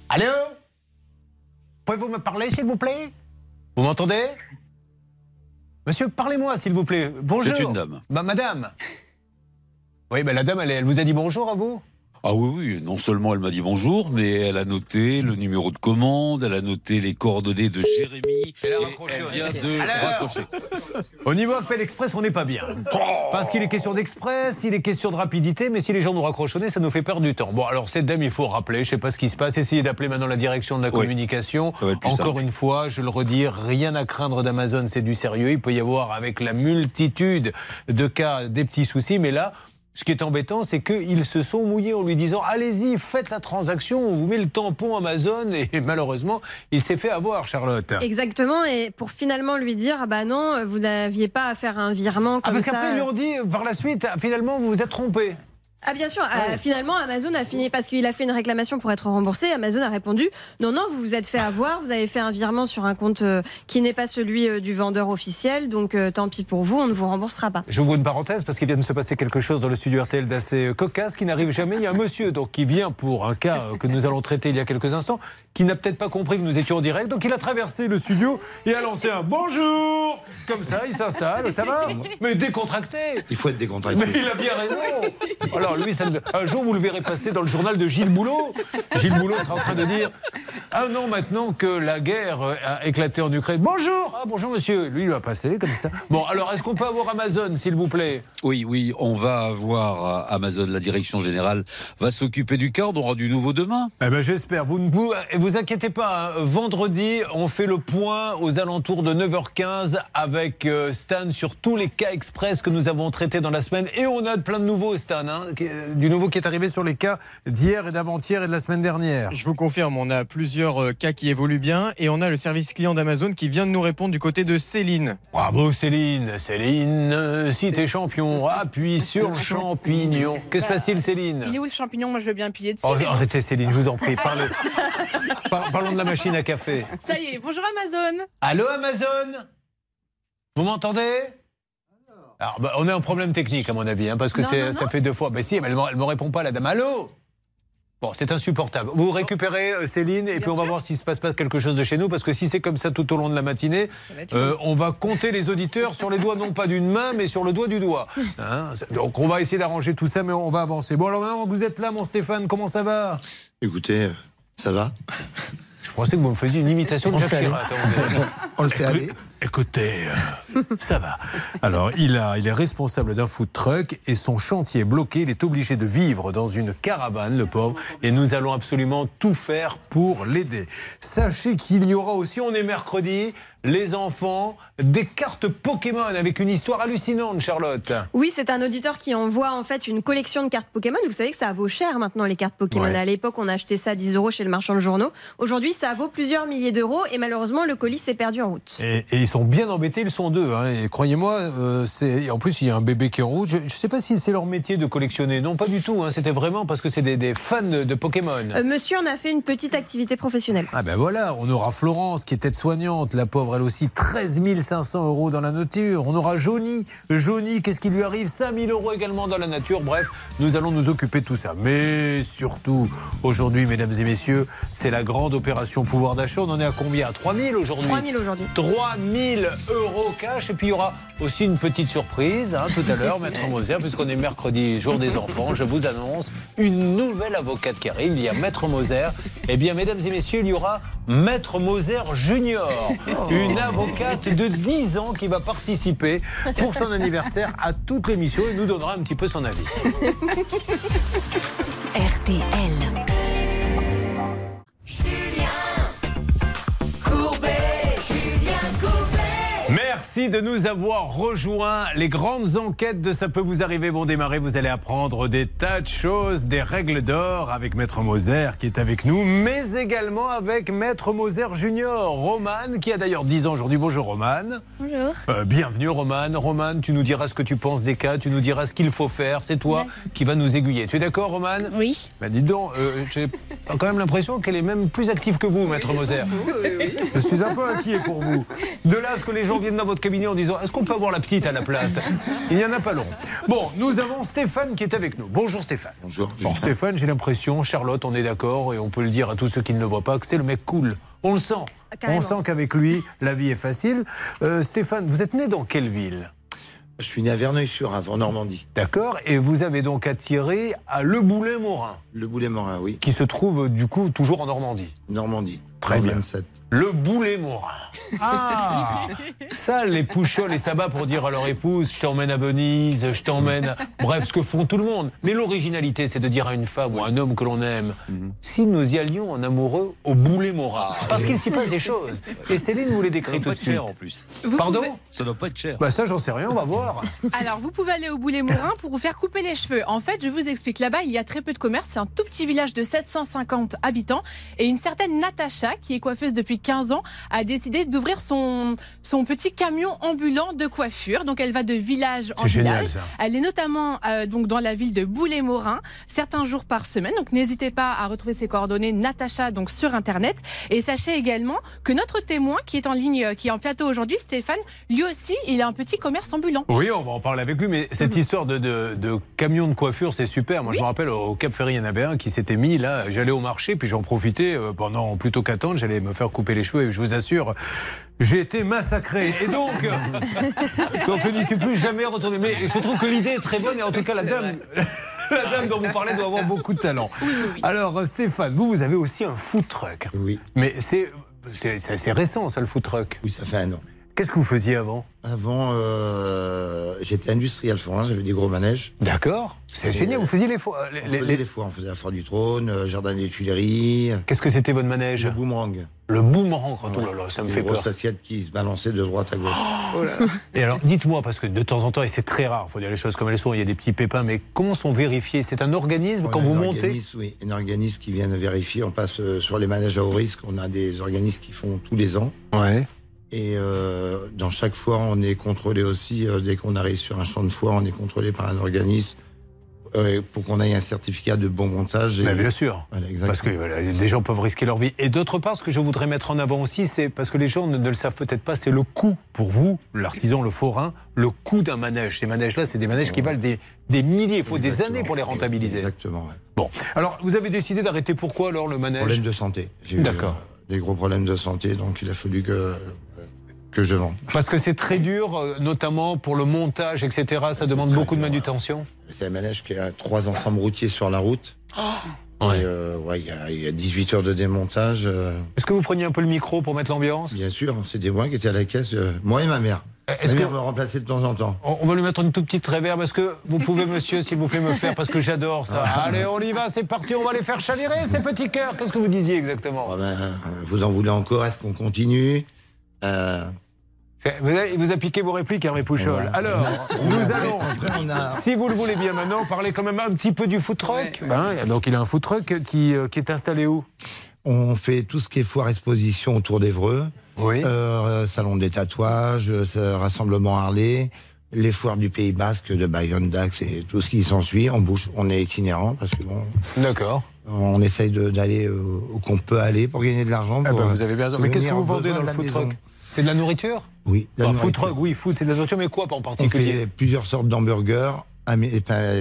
Allô Pouvez-vous me parler, s'il vous plaît Vous m'entendez Monsieur, parlez-moi, s'il vous plaît. Bonjour. C'est une dame. Bah, madame. Oui, bah, la dame, elle, elle vous a dit bonjour à vous Ah oui, oui, non seulement elle m'a dit bonjour, mais elle a noté le numéro de commande, elle a noté les coordonnées de Jérémy, Elle a raccroché, elle ouais. vient de Alors raccrocher. Au niveau appel express, on n'est pas bien. Parce qu'il est question d'express, il est question de rapidité, mais si les gens nous nez, ça nous fait perdre du temps. Bon, alors cette dame, il faut rappeler, je sais pas ce qui se passe, essayez d'appeler maintenant la direction de la communication. Encore simple. une fois, je le redis, rien à craindre d'Amazon, c'est du sérieux. Il peut y avoir, avec la multitude de cas, des petits soucis, mais là, ce qui est embêtant, c'est qu'ils se sont mouillés en lui disant Allez-y, faites la transaction, on vous met le tampon Amazon. Et <laughs> malheureusement, il s'est fait avoir, Charlotte. Exactement, et pour finalement lui dire, ah bah non, vous n'aviez pas à faire un virement Ah, comme parce ça. qu'après, ils lui ont dit, par la suite, finalement, vous vous êtes trompé. Ah bien sûr, Ouais. euh, finalement Amazon a fini parce qu'il a fait une réclamation pour être remboursé. Amazon a répondu non non vous vous êtes fait avoir, vous avez fait un virement sur un compte euh, qui n'est pas celui euh, du vendeur officiel, donc euh, tant pis pour vous, on ne vous remboursera pas. J'ouvre une parenthèse parce qu'il vient de se passer quelque chose dans le studio RTL d'assez cocasse qui n'arrive jamais. Il y a un monsieur donc, qui vient pour un cas que nous allons traiter il y a quelques instants, qui n'a peut-être pas compris que nous étions en direct. Donc il a traversé le studio et a lancé un bonjour. Comme ça, il s'installe, ça va Mais décontracté. Il faut être décontracté. Mais il a bien raison. Alors lui, ça un jour vous le verrez passer dans le journal de Gilles Boulot. Gilles Boulot sera en train de dire un an maintenant que la guerre euh, a éclaté en Ukraine. Bonjour, ah, bonjour monsieur. Lui, il va passer comme ça. Bon, alors est-ce qu'on peut avoir Amazon, s'il vous plaît? Oui, oui, on va avoir euh, Amazon, la direction générale va s'occuper du cas, on aura du nouveau demain. Eh ben, j'espère. Vous ne vous, vous inquiétez pas. hein. Vendredi, on fait le point aux alentours de 9h15 avec euh, Stan sur tous les cas express que nous avons traités dans la semaine. Et on a plein de nouveaux, Stan. hein, qui- Du nouveau qui est arrivé sur les cas d'hier et d'avant-hier et de la semaine dernière. Je vous confirme, on a plusieurs euh, cas qui évoluent bien et on a le service client d'Amazon qui vient de nous répondre du côté de Céline. Bravo Céline. Céline, euh, si t'es champion, appuie sur le champignon. Que se passe-t-il, Céline Il est où le champignon? Moi, je veux bien piller dessus. Oh, Arrêtez Céline, je vous en prie. Parlez. <laughs> Par- parlons de la machine à café. Ça y est, bonjour Amazon. Allô Amazon? Vous m'entendez? Alors, bah, on a un problème technique à mon avis, hein, parce que Non, c'est- non, ça fait deux fois. Mais si, mais elle ne me répond pas, la dame. Allô? Bon, c'est insupportable. Vous récupérez euh, Céline et puis on va voir s'il se passe pas quelque chose de chez nous, parce que si c'est comme ça tout au long de la matinée, va euh, on va compter les auditeurs sur les doigts non pas d'une main, mais sur le doigt du doigt. <laughs> Hein, Donc on va essayer d'arranger tout ça, mais on va avancer. Bon alors maintenant que vous êtes là, mon Stéphane, comment ça va? Écoutez, euh, ça va Je pensais que vous me faisiez une imitation de On Jacques. Chirac. hein, On le fait aller. Écoutez, euh, ça va. Alors, il, a, il est responsable d'un food truck et son chantier est bloqué. Il est obligé de vivre dans une caravane, le pauvre. Et nous allons absolument tout faire pour l'aider. Sachez qu'il y aura aussi, on est mercredi, les enfants, des cartes Pokémon avec une histoire hallucinante, Charlotte. Oui, c'est un auditeur qui envoie en fait une collection de cartes Pokémon. Vous savez que ça vaut cher maintenant les cartes Pokémon. Ouais. À l'époque, on achetait ça à 10 euros chez le marchand de journaux. Aujourd'hui, ça vaut plusieurs milliers d'euros et malheureusement, le colis s'est perdu en route. Et, et ils sont bien embêtés, ils sont deux. hein. Et croyez-moi, euh, c'est en plus il y a un bébé qui est en route. Je ne sais pas si c'est leur métier de collectionner. Non, pas du tout. hein. C'était vraiment parce que c'est des, des fans de, de Pokémon. Euh, monsieur en a fait une petite activité professionnelle. Ah ben voilà, on aura Florence qui est aide-soignante, la pauvre elle aussi, 13 500 euros dans la nature. On aura Johnny, Johnny, qu'est-ce qui lui arrive? 5 000 euros également dans la nature. Bref, nous allons nous occuper de tout ça. Mais surtout, aujourd'hui, mesdames et messieurs, c'est la grande opération pouvoir d'achat. On en est à combien? 3 000 aujourd'hui 3 000 aujourd'hui. 3 000 euros cash. Et puis il y aura aussi une petite surprise hein, tout à l'heure, Maître <laughs> Moser, puisqu'on est mercredi, jour des enfants. Je vous annonce une nouvelle avocate qui arrive. Il y a Maître Moser. Eh bien, mesdames et messieurs, il y aura Maître Moser Junior, une avocate de 10 ans qui va participer pour son anniversaire à toute l'émission et nous donnera un petit peu son avis. <laughs> RTL. Merci de nous avoir rejoints. Les grandes enquêtes de Ça peut vous arriver vont démarrer. Vous allez apprendre des tas de choses, des règles d'or avec Maître Moser qui est avec nous, mais également avec Maître Moser Junior, Roman, qui a d'ailleurs 10 ans aujourd'hui. Bonjour Roman. Bonjour. Euh, bienvenue Roman. Roman, tu nous diras ce que tu penses des cas, tu nous diras ce qu'il faut faire. C'est toi qui vas nous aiguiller. Tu es d'accord Roman? Oui. Bah dis donc, euh, j'ai quand même l'impression qu'elle est même plus active que vous, Maître Moser. Je suis un peu inquiet pour vous. De là ce que les gens viennent dans votre cabinet en disant est-ce qu'on peut avoir la petite à la place? Il n'y en a pas long. Bon, nous avons Stéphane qui est avec nous. Bonjour Stéphane. Bonjour. Bon, Stéphane, j'ai l'impression, Charlotte, on est d'accord et on peut le dire à tous ceux qui ne le voient pas, que c'est le mec cool. On le sent. carrément. On sent qu'avec lui, la vie est facile. Euh, Stéphane, vous êtes né dans quelle ville? Je suis né à Verneuil-sur-Avre, en Normandie. D'accord Et vous avez donc attiré à Le Boulet-Morin, Le Boulet-Morin, oui. qui se trouve du coup toujours en Normandie. Normandie. Très bien. 27. Le Boulet-Morin. Ah <laughs> Ça, les pouchols et sabats pour dire à leur épouse je t'emmène à Venise, je t'emmène. à- Bref, ce que font tout le monde. Mais l'originalité, c'est de dire à une femme ou à un homme que l'on aime si nous y allions en amoureux au Boulet-Morin. Parce qu'il s'y passe des choses. Et Céline vous les décrit tout de suite. en plus. Vous Pardon pouvez- Ça doit pas être cher. Bah, ça, j'en sais rien, on va voir. Alors, vous pouvez aller au Boulet Morin pour vous faire couper les cheveux. En fait, je vous explique. Là-bas, il y a très peu de commerce. C'est un tout petit village de 750 habitants. Et une certaine Natacha, qui est coiffeuse depuis 15 ans, a décidé d'ouvrir son, son petit camion ambulant de coiffure. Donc, elle va de village en C'est génial, village. ça. Elle est notamment euh, donc dans la ville de Boulet-Morin, certains jours par semaine. Donc, n'hésitez pas à retrouver ses coordonnées Natacha donc sur Internet. Et sachez également que notre témoin, qui est en ligne, euh, qui est en plateau aujourd'hui, Stéphane, lui aussi, il a un petit commerce ambulant. Oui, on va en parler avec lui, mais cette histoire de, de, de camion de coiffure, c'est super. Moi, je me rappelle, au Cap Ferry, il y en avait un qui s'était mis là. J'allais au marché, puis j'en profitais euh, pendant plutôt ans. J'allais me faire couper les cheveux, et je vous assure, j'ai été massacré. Et donc, <laughs> donc je n'y suis plus jamais retourné. Mais je trouve que l'idée est très bonne, et en tout cas, la dame. <laughs> La dame dont vous parlez doit avoir beaucoup de talent. Alors, Stéphane, vous, vous avez aussi un food truck. Oui. Mais c'est c'est- c'est assez récent, ça, le food truck. Oui, ça fait un an. Qu'est-ce que vous faisiez avant Avant, euh, j'étais industriel forain, j'avais des gros manèges. D'accord. C'est génial, vous faisiez les foires. On les- faisait les- foires, on faisait la foire du trône, euh, jardin des Tuileries. Qu'est-ce que c'était votre manège Le boomerang. Le boomerang, oh là là, ça me fait une peur. grosse assiette qui se balançait de droite à gauche. Et alors, dites-moi, parce que de temps en temps, et c'est très rare, il faut dire les choses comme elles sont, il y a des petits pépins, mais comment sont vérifiés? C'est un organisme On quand vous un montez organisme, Oui, un organisme qui vient vérifier. On passe euh, sur les manèges à haut risque. On a des organismes qui font tous les ans. Ouais. Et euh, dans chaque foire, on est contrôlé aussi. euh, dès qu'on arrive sur un champ de foire, on est contrôlé par un organisme euh, pour qu'on ait un certificat de bon montage. Et- Mais bien sûr. Voilà. Parce que voilà, des gens peuvent risquer leur vie. Et d'autre part, ce que je voudrais mettre en avant aussi, c'est parce que les gens ne, ne le savent peut-être pas, c'est le coût pour vous, l'artisan, le forain, le coût d'un manège. Ces manèges-là, c'est des manèges qui valent des, des milliers. Il faut des années pour les rentabiliser. Exactement. ouais. Bon, alors vous avez décidé d'arrêter pourquoi alors le manège? Problème de santé. D'accord. des gros problèmes de santé, donc il a fallu que, que je vende. Parce que c'est très dur, euh, notamment pour le montage, etc. Ça demande beaucoup de manutention. C'est un manège qui a trois ensembles routiers sur la route. Ouais. Et, euh, ouais, il y, a- il y a 18 heures de démontage. euh, Est-ce que vous preniez un peu le micro pour mettre l'ambiance? Bien sûr, c'était moi qui étais à la caisse, euh, moi et ma mère. Est-ce que- me remplaçait de temps en temps. On va lui mettre une toute petite réverb. Est-ce que vous pouvez, monsieur, s'il vous plaît, me faire Parce que j'adore ça. Allez, on y va, c'est parti, on va les faire chavirer, ces petits cœurs. Qu'est-ce que vous disiez exactement? Ah ben, vous en voulez encore? Est-ce qu'on continue? Vous avez- Il vous a piqué vos répliques, Hervé Pouchol. Alors, <laughs> nous allons, si vous le voulez bien maintenant, parler quand même un petit peu du food truck. Ben, donc, il a un food truck qui, euh, qui est installé où? On fait tout ce qui est foire exposition autour d'Evreux. Oui. euh, salon des tatouages, euh, rassemblement Harley, les foires du Pays Basque de Bayonne Dax et tout ce qui s'ensuit. On bouge, on est itinérant parce que bon, D'accord. on essaye de- d'aller où qu'on peut aller pour gagner de l'argent. Ah bah, euh, vous avez bien raison. Mais qu'est-ce que vous vendez dans le la food maison. truck? C'est de la nourriture Oui, la Bah, nourriture. Food truck, oui, food, c'est de la nourriture, mais quoi en On particulier fait plusieurs sortes d'hamburgers,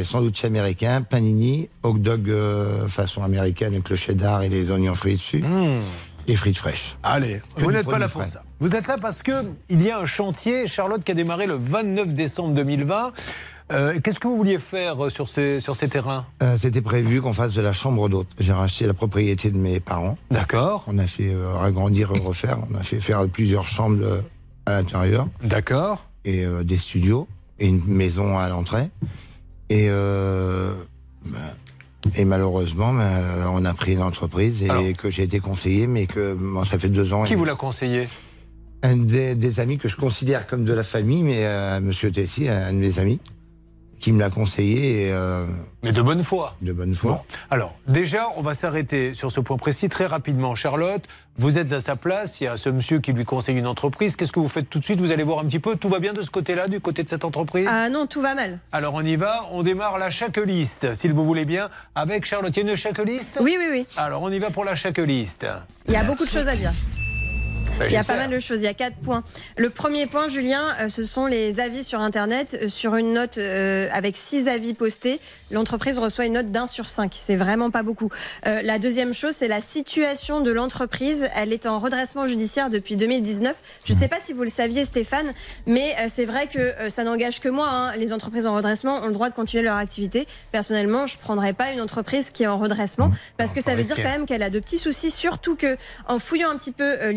sandwich américain, panini, hot dog euh, façon américaine avec le cheddar et les oignons frits dessus, Mmh. et frites fraîches. Allez, Que vous n'êtes pas là pour ça. Vous êtes là parce que il y a un chantier, Charlotte, qui a démarré le 29 décembre 2020. Euh, Qu'est-ce que vous vouliez faire euh, sur ces, sur ces terrains? Euh, C'était prévu qu'on fasse de la chambre d'hôte. J'ai racheté la propriété de mes parents. D'accord. On a fait agrandir refaire. On a fait faire plusieurs chambres à l'intérieur. D'accord. Et des studios et une maison à l'entrée. Et, ben, et malheureusement, ben, on a pris une entreprise et que j'ai été conseillé, mais que bon, ça fait deux ans. Qui et- vous l'a conseillé? Un des, des amis que je considère comme de la famille, mais euh, Monsieur Tessie, un de mes amis, qui me l'a conseillé. Et, euh, Mais de bonne foi. De bonne foi. Bon, alors déjà, on va s'arrêter sur ce point précis très rapidement. Charlotte, vous êtes à sa place, il y a ce monsieur qui lui conseille une entreprise. Qu'est-ce que vous faites tout de suite? Vous allez voir un petit peu, tout va bien de ce côté-là, du côté de cette entreprise? Ah non, tout va mal. Alors on y va, on démarre la checklist, s'il vous voulez bien, avec Charlotte. Il y a une checklist? Oui, oui, oui. Alors on y va pour la checklist. Il y a beaucoup de choses à dire. Ben, Il y a pas mal de choses. Il y a quatre points. Le premier point, Julien, euh, ce sont les avis sur Internet. Euh, Sur une note euh, avec six avis postés, l'entreprise reçoit une note d'un sur cinq. C'est vraiment pas beaucoup. Euh, la deuxième chose, c'est la situation de l'entreprise. Elle est en redressement judiciaire depuis 2019. Je ne sais pas si vous le saviez, Stéphane, mais euh, c'est vrai que euh, ça n'engage que moi. hein. Les entreprises en redressement ont le droit de continuer leur activité. Personnellement, je prendrais pas une entreprise qui est en redressement parce que ça veut dire quand même qu'elle a de petits soucis, surtout que en fouillant un petit peu euh,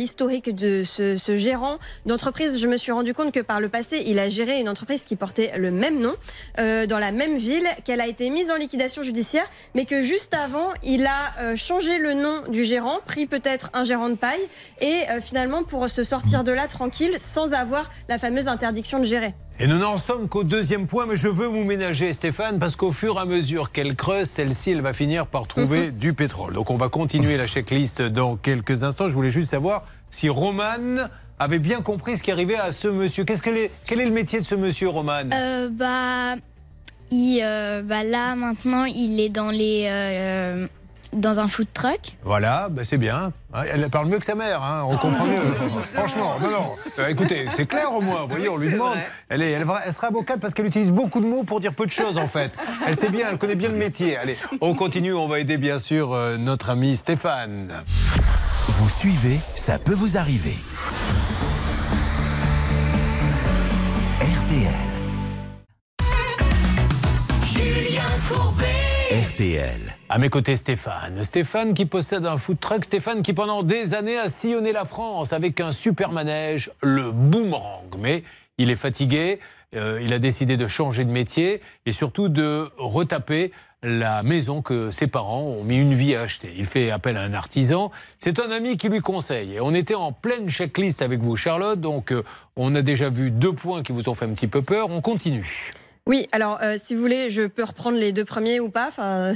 de ce, ce gérant d'entreprise, je me suis rendu compte que par le passé, il a géré une entreprise qui portait le même nom euh, dans la même ville, qu'elle a été mise en liquidation judiciaire, mais que juste avant, il a euh, changé le nom du gérant, pris peut-être un gérant de paille, et euh, finalement pour se sortir de là tranquille, sans avoir la fameuse interdiction de gérer. Et nous n'en sommes qu'au deuxième point, mais je veux vous ménager, Stéphane, parce qu'au fur et à mesure qu'elle creuse, celle-ci, elle va finir par trouver du pétrole. Donc on va continuer la checklist dans quelques instants. Je voulais juste savoir si Roman avait bien compris ce qui arrivait à ce monsieur. Qu'est-ce que quel est le métier de ce monsieur, Roman? Euh, bah, il, euh, bah là maintenant il est dans les euh, dans un food truck. Voilà, ben c'est bien. Hein, Elle parle mieux que sa mère, hein, on comprend mieux. <laughs> Franchement, non, non. Euh, écoutez, c'est clair au moins. Vous voyez, on lui demande. Elle, est, elle, va- elle sera avocate parce qu'elle utilise beaucoup de mots pour dire peu de choses en fait. Elle sait bien, elle connaît bien le métier. Allez, on continue. On va aider bien sûr euh, notre ami Stéphane. Vous suivez, ça peut vous arriver. RTL. Julien Courbet. RTL. À mes côtés, Stéphane. Stéphane qui possède un food truck. Stéphane qui, pendant des années, a sillonné la France avec un super manège, le boomerang. Mais il est fatigué. euh, il a décidé de changer de métier et surtout de retaper la maison que ses parents ont mis une vie à acheter. Il fait appel à un artisan. C'est un ami qui lui conseille. Et on était en pleine checklist avec vous, Charlotte. Donc, euh, on a déjà vu deux points qui vous ont fait un petit peu peur. On continue. Oui, alors euh, si vous voulez, je peux reprendre les deux premiers ou pas? Enfin,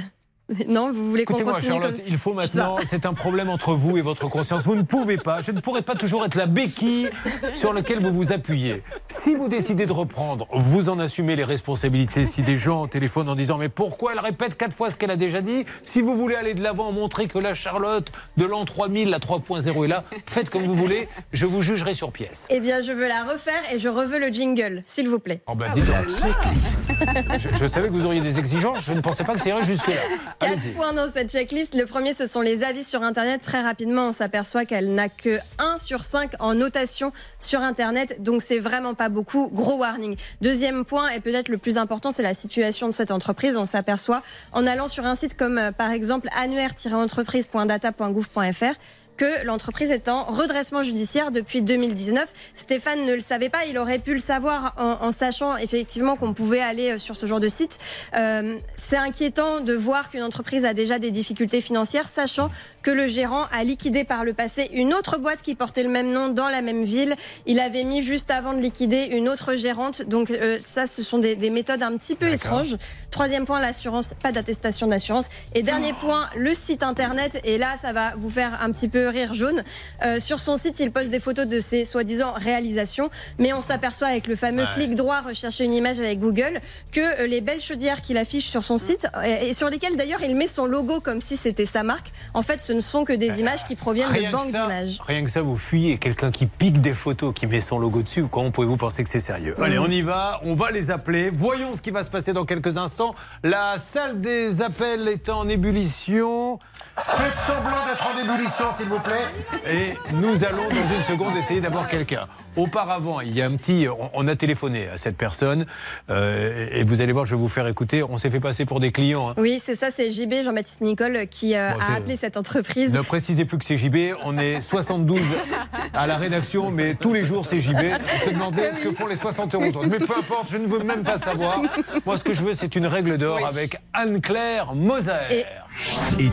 <laughs> non, vous voulez qu'on Écoutez-moi, continue Charlotte, comme- il faut maintenant, c'est un problème entre vous et votre conscience. Vous ne pouvez pas, je ne pourrai pas toujours être la béquille sur laquelle vous vous appuyez. Si vous décidez de reprendre, vous en assumez les responsabilités. Si des gens téléphonent en disant mais pourquoi elle répète quatre fois ce qu'elle a déjà dit? Si vous voulez aller de l'avant, montrer que la Charlotte de l'an 3000, la 3.0 est là, faites comme vous voulez, je vous jugerai sur pièce. Eh bien, je veux la refaire et je reveux le jingle, s'il vous plaît. Oh ben, dis donc. Je, je savais que vous auriez des exigences, je ne pensais pas que ça irait jusque-là. Quatre points dans cette checklist. Le premier, ce sont les avis sur Internet. Très rapidement, on s'aperçoit qu'elle n'a que 1 sur 5 en notation sur Internet. Donc, c'est vraiment pas beaucoup. Gros warning. Deuxième point, et peut-être le plus important, c'est la situation de cette entreprise. On s'aperçoit en allant sur un site comme, euh, par exemple, annuaire-entreprise.data.gouv.fr que l'entreprise est en redressement judiciaire depuis 2019. Stéphane ne le savait pas, il aurait pu le savoir en, sachant effectivement qu'on pouvait aller euh, sur ce genre de site. Euh, c'est inquiétant de voir qu'une entreprise a déjà des difficultés financières, sachant que le gérant a liquidé par le passé une autre boîte qui portait le même nom dans la même ville. Il avait mis juste avant de liquider une autre gérante. Donc euh, ça, ce sont des, des méthodes un petit peu étranges. Troisième point, l'assurance, pas d'attestation d'assurance. Et dernier point, le site internet. Et là, ça va vous faire un petit peu rire jaune. Euh, sur son site, il poste des photos de ses soi-disant réalisations, mais on s'aperçoit avec le fameux Ouais. clic droit rechercher une image avec Google que euh, les belles chaudières qu'il affiche sur son site euh, et sur lesquelles d'ailleurs il met son logo comme si c'était sa marque, en fait, ce ne sont que des images qui proviennent de Rien que, banques d'images. rien que ça, vous fuyez quelqu'un qui pique des photos, qui met son logo dessus. Comment pouvez-vous penser que c'est sérieux Allez, on y va. On va les appeler. Voyons ce qui va se passer dans quelques instants. La salle des appels est en ébullition. Faites semblant d'être en ébullition, s'il vous plaît. Et nous allons dans une seconde essayer d'avoir quelqu'un. Auparavant, il y a un petit. On, on a téléphoné à cette personne. euh, et vous allez voir, je vais vous faire écouter. On s'est fait passer pour des clients. hein. Oui, c'est ça, c'est JB, Jean-Baptiste Nicole, qui euh, Bon, a appelé cette entreprise. Ne précisez plus que c'est JB. On est 72 à la rédaction, mais tous les jours c'est JB. On se demandait ce que font les 71 autres. Mais peu importe, je ne veux même pas savoir. Moi, ce que je veux, c'est une règle d'or avec Anne-Claire Moser. Et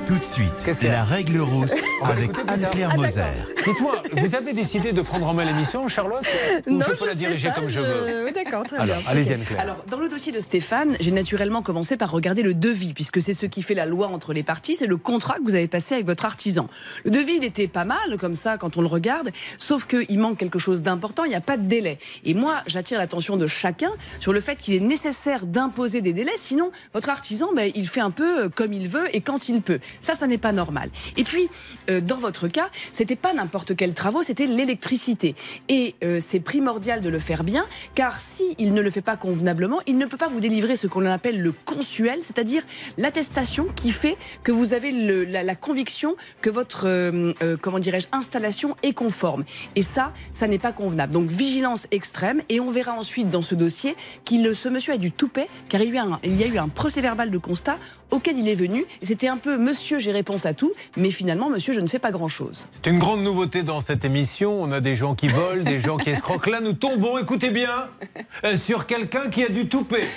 tout de suite, la règle rousse <laughs> avec Anne-Claire Moser. Dites-moi, vous avez décidé de prendre en main l'émission, Charlotte Ou Non, je peux je la diriger pas, comme je je- veux Oui, d'accord, très Alors, bien. allez-y. Anne-Claire. Alors, dans le dossier de Stéphane, j'ai naturellement commencé par regarder le devis, puisque c'est ce qui fait la loi entre les parties, c'est le contrat que vous avez passé avec votre artisan. Le devis, il était pas mal, comme ça, quand on le regarde, sauf qu'il manque quelque chose d'important, il n'y a pas de délai. Et moi, j'attire l'attention de chacun sur le fait qu'il est nécessaire d'imposer des délais, sinon, votre artisan, ben, il fait un peu euh, comme il veut et quand il peut. Ça, ça n'est pas normal. Et puis, euh, dans votre cas, c'était pas n'importe quels travaux, c'était l'électricité. Et euh, c'est primordial de le faire bien, car si il ne le fait pas convenablement, il ne peut pas vous délivrer ce qu'on appelle le consuel, c'est-à-dire l'attestation qui fait que vous avez la, conviction que votre, euh, comment dirais-je, installation est conforme. Et ça, ça n'est pas convenable. Donc vigilance extrême, et on verra ensuite dans ce dossier qu'il ce monsieur a du toupet, car il y a eu un, il y a eu un procès-verbal de constat auquel il est venu. C'était un peu Monsieur, j'ai réponse à tout, mais finalement, Monsieur, je ne fais pas grand-chose. C'est une grande nouveauté dans cette émission. On a des gens qui volent, des gens qui escroquent. Là, nous tombons, écoutez bien, euh, sur quelqu'un qui a du toupet.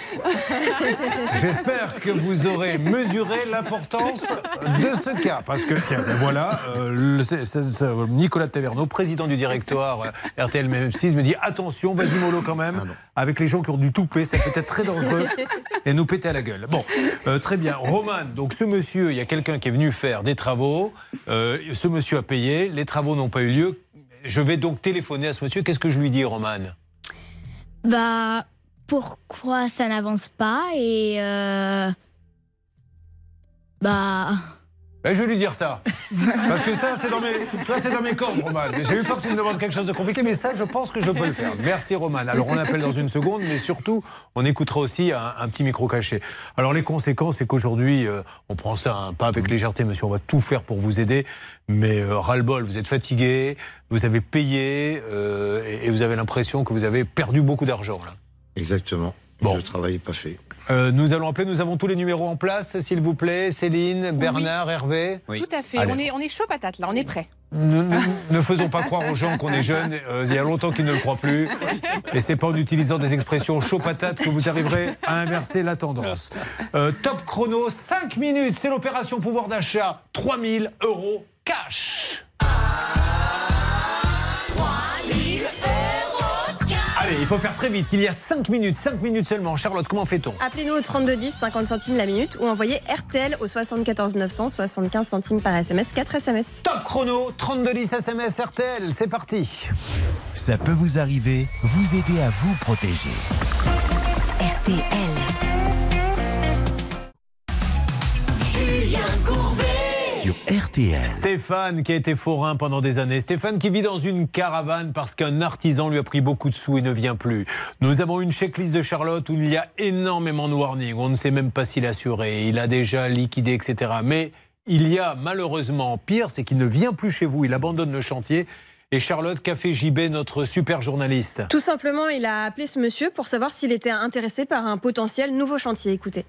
J'espère que vous aurez mesuré l'importance de ce cas. Parce que, tiens, ben voilà, euh, le- c'est- c'est- c'est- Nicolas Taverneau, président du directoire euh, RTL MM6, me dit attention, vas-y mollo quand même, avec les gens qui ont du toupet, ça peut être très dangereux et nous péter à la gueule. Bon, euh, très bien. Roman, donc ce monsieur, il y a quelqu'un qui est venu faire des travaux. Euh, ce monsieur a payé, les travaux n'ont pas eu lieu. Je vais donc téléphoner à ce monsieur. Qu'est-ce que je lui dis, Roman? Bah, pourquoi ça n'avance pas et. euh, Bah. Ben, je vais lui dire ça. Parce que ça, c'est dans mes, ça, c'est dans mes cordes, Roman. J'ai eu peur que tu me demandes quelque chose de compliqué, mais ça, je pense que je peux le faire. Merci, Roman. Alors, on appelle dans une seconde, mais surtout, on écoutera aussi un, un petit micro caché. Alors, les conséquences, c'est qu'aujourd'hui, euh, on prend ça pas avec légèreté, monsieur. On va tout faire pour vous aider. Mais euh, ras-le-bol, vous êtes fatigué, vous avez payé, euh, et, et vous avez l'impression que vous avez perdu beaucoup d'argent, là. Exactement. Bon. Le travail n'est pas fait. Euh, nous allons appeler, nous avons tous les numéros en place, s'il vous plaît. Céline, Bernard, Hervé. Tout à fait. Allez. On est, on est chaud patate là, on est prêt. Ne, ne- ne faisons pas croire aux gens qu'on est jeunes. euh, il y a longtemps qu'ils ne le croient plus. Et c'est pas en utilisant des expressions chaud patate que vous arriverez à inverser la tendance. Euh, top chrono, 5 minutes. C'est l'opération pouvoir d'achat. 3000 euros cash. Allez, il faut faire très vite. Il y a 5 minutes, 5 minutes seulement. Charlotte, comment fait-on Appelez-nous au 3210, 50 centimes la minute, ou envoyez RTL au 74 900, 75 centimes par SMS, 4 SMS. Top chrono, 3210 SMS RTL. C'est parti. Ça peut vous arriver, vous aider à vous protéger. RTL. Sur RTL. Stéphane qui a été forain pendant des années. Stéphane qui vit dans une caravane parce qu'un artisan lui a pris beaucoup de sous et ne vient plus. Nous avons une checklist de Charlotte où il y a énormément de warnings. On ne sait même pas s'il a assuré, il a déjà liquidé, etc. Mais il y a malheureusement pire, c'est qu'il ne vient plus chez vous, il abandonne le chantier. Et Charlotte, qu'a fait JB, notre super journaliste Tout simplement, il a appelé ce monsieur pour savoir s'il était intéressé par un potentiel nouveau chantier. Écoutez.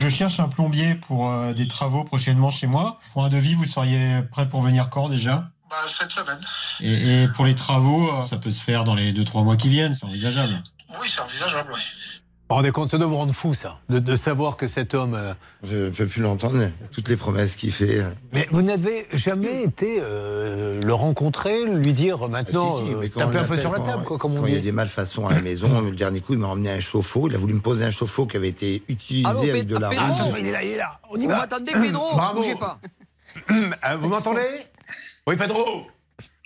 Je cherche un plombier pour euh, des travaux prochainement chez moi. Pour un devis, vous seriez prêt pour venir quand déjà? Bah, cette semaine. et, et pour les travaux, euh, ça peut se faire dans les 2-3 mois qui viennent, c'est envisageable. Oui, c'est envisageable, oui. Vous rendez compte, ça doit vous rendre fou, ça, de, de savoir que cet homme. euh, Je ne peux plus l'entendre, toutes les promesses qu'il fait. euh. Mais vous n'avez jamais été euh, le rencontrer, lui dire maintenant, Ah, si, si, euh, taper un peu sur la table, quand- quoi, comme on Quand il y a des malfaçons à la maison, le dernier coup, il m'a emmené un chauffe-eau. Il a voulu me poser un chauffe-eau qui avait été utilisé Allô, avec de la. Attention, il est là, il est là. On y Vous va. m'entendez, Pedro Bravo. Bougez pas. <clears throat> Vous m'entendez? Oui, Pedro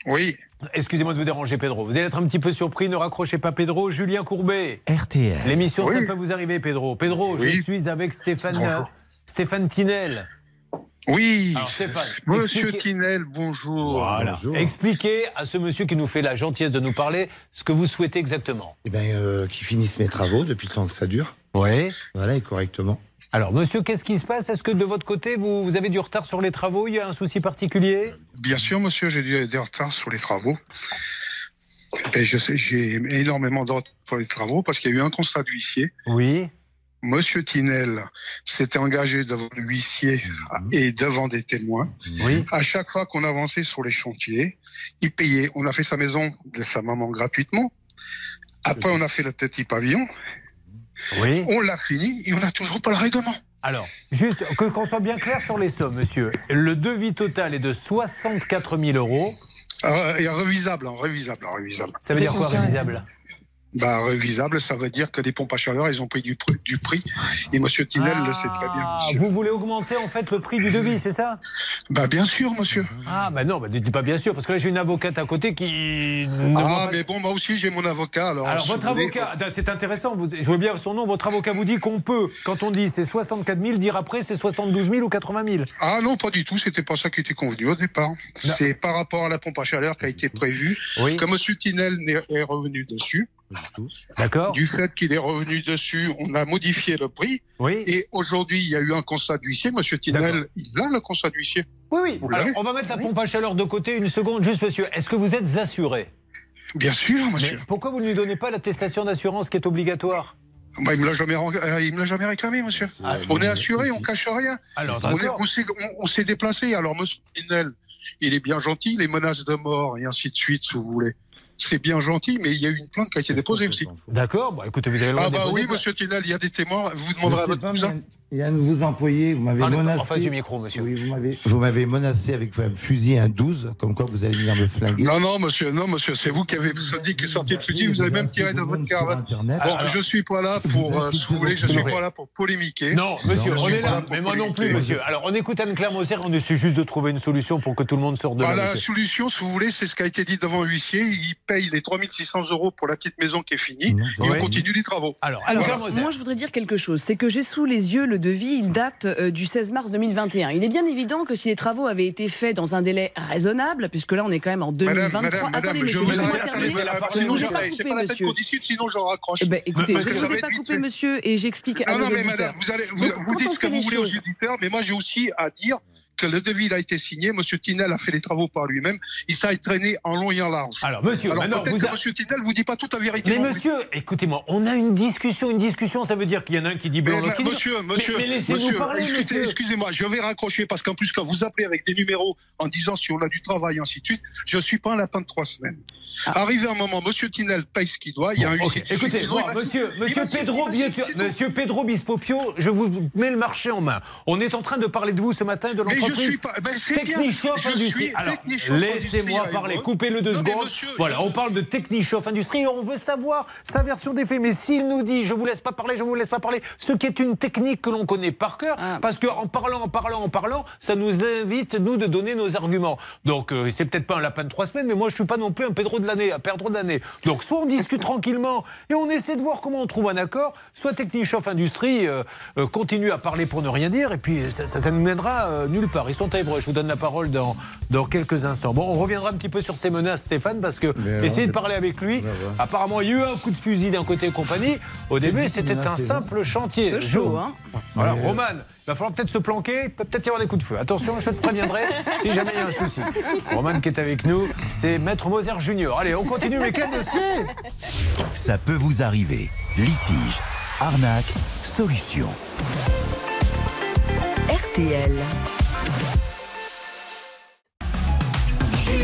Oui. Excusez-moi de vous déranger, Pedro. Vous allez être un petit peu surpris. Ne raccrochez pas, Pedro. Julien Courbet. RTL. L'émission, ça Oui. peut vous arriver, Pedro. Pedro, Oui. je suis avec Stéphane, Bonjour. Stéphane Tinel. Oui. Alors, Stéphane, Monsieur expliquez- Tinel, bonjour. Voilà. Expliquez à ce monsieur qui nous fait la gentillesse de nous parler ce que vous souhaitez exactement. Eh ben, euh, qu'ils finissent mes travaux depuis le temps que ça dure. Oui. Voilà, et correctement. Alors, monsieur, qu'est-ce qui se passe? Est-ce que de votre côté, vous, vous avez du retard sur les travaux? Il y a un souci particulier? Bien sûr, monsieur, j'ai du- des retards sur les travaux. Et je sais, j'ai énormément de retard sur les travaux parce qu'il y a eu un constat d'huissier. Oui. Monsieur Tinel s'était engagé devant l'huissier et devant des témoins. Oui. À chaque fois qu'on avançait sur les chantiers, il payait. On a fait sa maison de sa maman gratuitement. Après, on a fait le petit pavillon. Oui. On l'a fini et on n'a toujours pas le règlement. Alors, juste que- qu'on soit bien clair sur les sommes, monsieur. Le devis total est de 64 000 euros. Euh, et révisable, hein, révisable, révisable. Ça veut dire quoi, révisable Bah, révisable, ça veut dire que les pompes à chaleur, ils ont pris du, pr- du prix. Et Monsieur Tinel le sait très bien. Ah, monsieur. vous voulez augmenter en fait le prix du devis, c'est ça? Bah, bien sûr, monsieur. Ah, bah non, bah, ne dis pas bien sûr, parce que là j'ai une avocate à côté qui. Ah, pas- mais bon, moi aussi, j'ai mon avocat. Alors, Alors, votre avocat, c'est intéressant, vous, je vois bien son nom, votre avocat vous dit qu'on peut, quand on dit c'est 64 000, dire après c'est 72 000 ou 80 000. Ah non, pas du tout. C'était pas ça qui était convenu au départ. C'est par rapport à la pompe à chaleur qui a été prévue Oui. que Monsieur Tinel est revenu dessus. D'accord. Du fait qu'il est revenu dessus, on a modifié le prix. Oui. Et aujourd'hui, il y a eu un constat d'huissier. Monsieur Tinel, il a le constat d'huissier. Oui, oui. Alors, on va mettre la pompe à chaleur de côté une seconde, juste monsieur. Est-ce que vous êtes assuré Bien sûr, monsieur. Mais pourquoi vous ne lui donnez pas l'attestation d'assurance qui est obligatoire Bah, il me l'a jamais, ren- euh, il me l'a jamais réclamé, monsieur. on est assuré, on cache rien. Alors, on, est- d'accord. on s'est, on- on s'est déplacé. Alors, monsieur Pinel, il est bien gentil, les menaces de mort et ainsi de suite, si vous voulez. C'est bien gentil, mais il y a eu une plainte qui a été déposée aussi. D'accord, bon, écoutez, vous avez le droit Ah bah oui, monsieur Tinel, il y a des témoins. Vous demanderez à votre cousin. Mais Il y a un de vos employés, vous m'avez menacé. en face du micro, monsieur. Oui, vous m'avez, vous menacé avec un fusil, un 12, comme quoi vous allez venir me flinguer. Non, non, monsieur, non, monsieur, c'est vous qui avez dit qui est sorti le fusil, vous avez même tiré de votre caravane. Bon, Alors- je suis pas là pour, euh, si vous voulez, je suis pas là pour polémiquer. Non, monsieur, Je on suis est pas là, pour mais moi non plus, monsieur. Alors, on écoute Anne-Claire Moser, on essaie juste de trouver une solution pour que tout le monde sorte de Bah, là, la monsieur. solution, si vous voulez, c'est ce qui a été dit devant l'huissier. Il paye les 3600 euros pour la petite maison qui est finie et on continue les travaux. Alors, moi, je voudrais dire quelque chose. C'est que j'ai sous les yeux le devis. Il date euh, du 16 mars 2021. Il est bien évident que si les travaux avaient été faits dans un délai raisonnable, puisque là, on est quand même en 2023. Madame, madame, Attendez, monsieur, je terminer. attendez, Je ne vous ai pas coupé, pas monsieur. sinon je raccroche. Eh ben, écoutez, je ne vous ai pas coupé, monsieur, et j'explique à Non, nos non, mais auditeurs. madame, vous, dites ce que vous voulez aux auditeurs, mais moi j'ai aussi à dire que le devis il a été signé, Monsieur Tinel a fait les travaux par lui-même, il s'est traîné en long et en large. Alors, monsieur, Alors maintenant, peut-être vous que a- Monsieur Tinel vous dit pas toute la vérité. Mais monsieur, écoutez-moi, on a une discussion, une discussion, ça veut dire qu'il y en a un qui dit blanc, l'autre qui dit monsieur, Mais- monsieur, mais, laissez-nous monsieur, parler, excusez- monsieur. excusez-moi, je vais raccrocher parce qu'en plus quand vous appelez avec des numéros en disant si on a du travail ainsi de suite, je suis pas un lapin de trois semaines. Arrivé un moment, Monsieur Tinel paye ce qu'il doit, il y a un Ah. Bon, ok. huissier qui- Écoutez, il va- monsieur, monsieur Pedro, monsieur Pedro Bispopio, je vous mets le marché en main. On est en train de parler de vous ce matin de l'entreprise suis pas- ben, Je Industrie. Alors, laissez-moi parler. Coupez-le deux Non, secondes. monsieur, voilà, on parle de Technichoff Industrie. On veut savoir sa version des faits. Mais s'il nous dit, je vous laisse pas parler, je vous laisse pas parler, ce qui est une technique que l'on connaît par cœur, Ah. parce que en parlant, en parlant, en parlant, ça nous invite nous de donner nos arguments. Donc, euh, c'est peut-être pas un lapin de trois semaines, mais moi, je suis pas non plus un Pedro de l'année, un Pedro de l'année. Donc, soit on discute <laughs> tranquillement et on essaie de voir comment on trouve un accord, soit Technichoff Industrie euh, euh, continue à parler pour ne rien dire, et puis ça, ça, ça nous mènera nulle part. Ils sont à Évreux. Je vous donne la parole dans, dans quelques instants. Bon, on reviendra un petit peu sur ces menaces, Stéphane, parce que alors, essayez de parler avec lui. Apparemment, il y a eu un coup de fusil d'un côté et compagnie. Au début, c'était un simple chantier. Chaud, hein. Voilà, Mais, euh, Roman, il va falloir peut-être se planquer, il peut peut-être y avoir des coups de feu. Attention, je te préviendrai <laughs> si jamais il y a un souci. Roman qui est avec nous, c'est Maître Moser Junior. Allez, on continue, mais quel dossier? Ça peut vous arriver. Litige, arnaque, solution. RTL.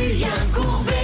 Julien Courbet.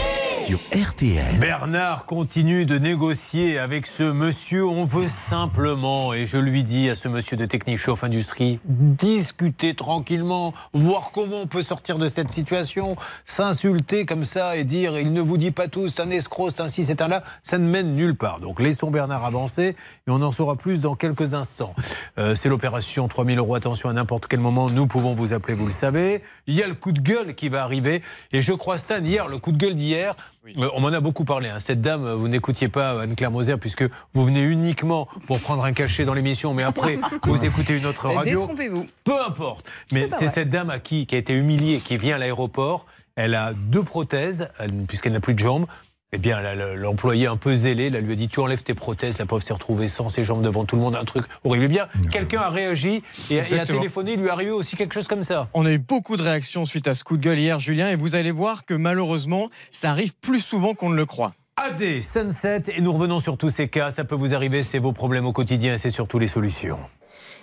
RTL. Bernard continue de négocier avec ce monsieur. On veut simplement, et je lui dis à ce monsieur de Technique Chauffe Industrie, discuter tranquillement, voir comment on peut sortir de cette situation. S'insulter comme ça et dire il ne vous dit pas tout, c'est un escroc, c'est un ci, c'est un là, ça ne mène nulle part. Donc laissons Bernard avancer et on en saura plus dans quelques instants. Euh, c'est l'opération 3000 euros. Attention, à n'importe quel moment, nous pouvons vous appeler, vous le savez. Il y a le coup de gueule qui va arriver. Et je crois, Stan, hier, le coup de gueule d'hier, euh, on m'en a beaucoup parlé. hein. Cette dame, euh, vous n'écoutiez pas Anne-Claire Moser puisque vous venez uniquement pour prendre un cachet dans l'émission, mais après, <laughs> vous écoutez une autre radio. Détrompez-vous. Peu importe. Mais c'est cette dame à qui, qui a été humiliée, qui vient à l'aéroport. Elle a deux prothèses, elle- puisqu'elle n'a plus de jambes. Eh bien, l'employé un peu zélé, là, lui a dit Tu enlèves tes prothèses. La pauvre s'est retrouvée sans ses jambes devant tout le monde. Un truc horrible. Eh bien, quelqu'un a réagi et, a- et a Exactement. téléphoné. Il lui est arrivé aussi quelque chose comme ça. On a eu beaucoup de réactions suite à ce coup de gueule hier, Julien, et vous allez voir que malheureusement, ça arrive plus souvent qu'on ne le croit. AD, Sunset, et nous revenons sur tous ces cas. Ça peut vous arriver, c'est vos problèmes au quotidien, c'est surtout les solutions.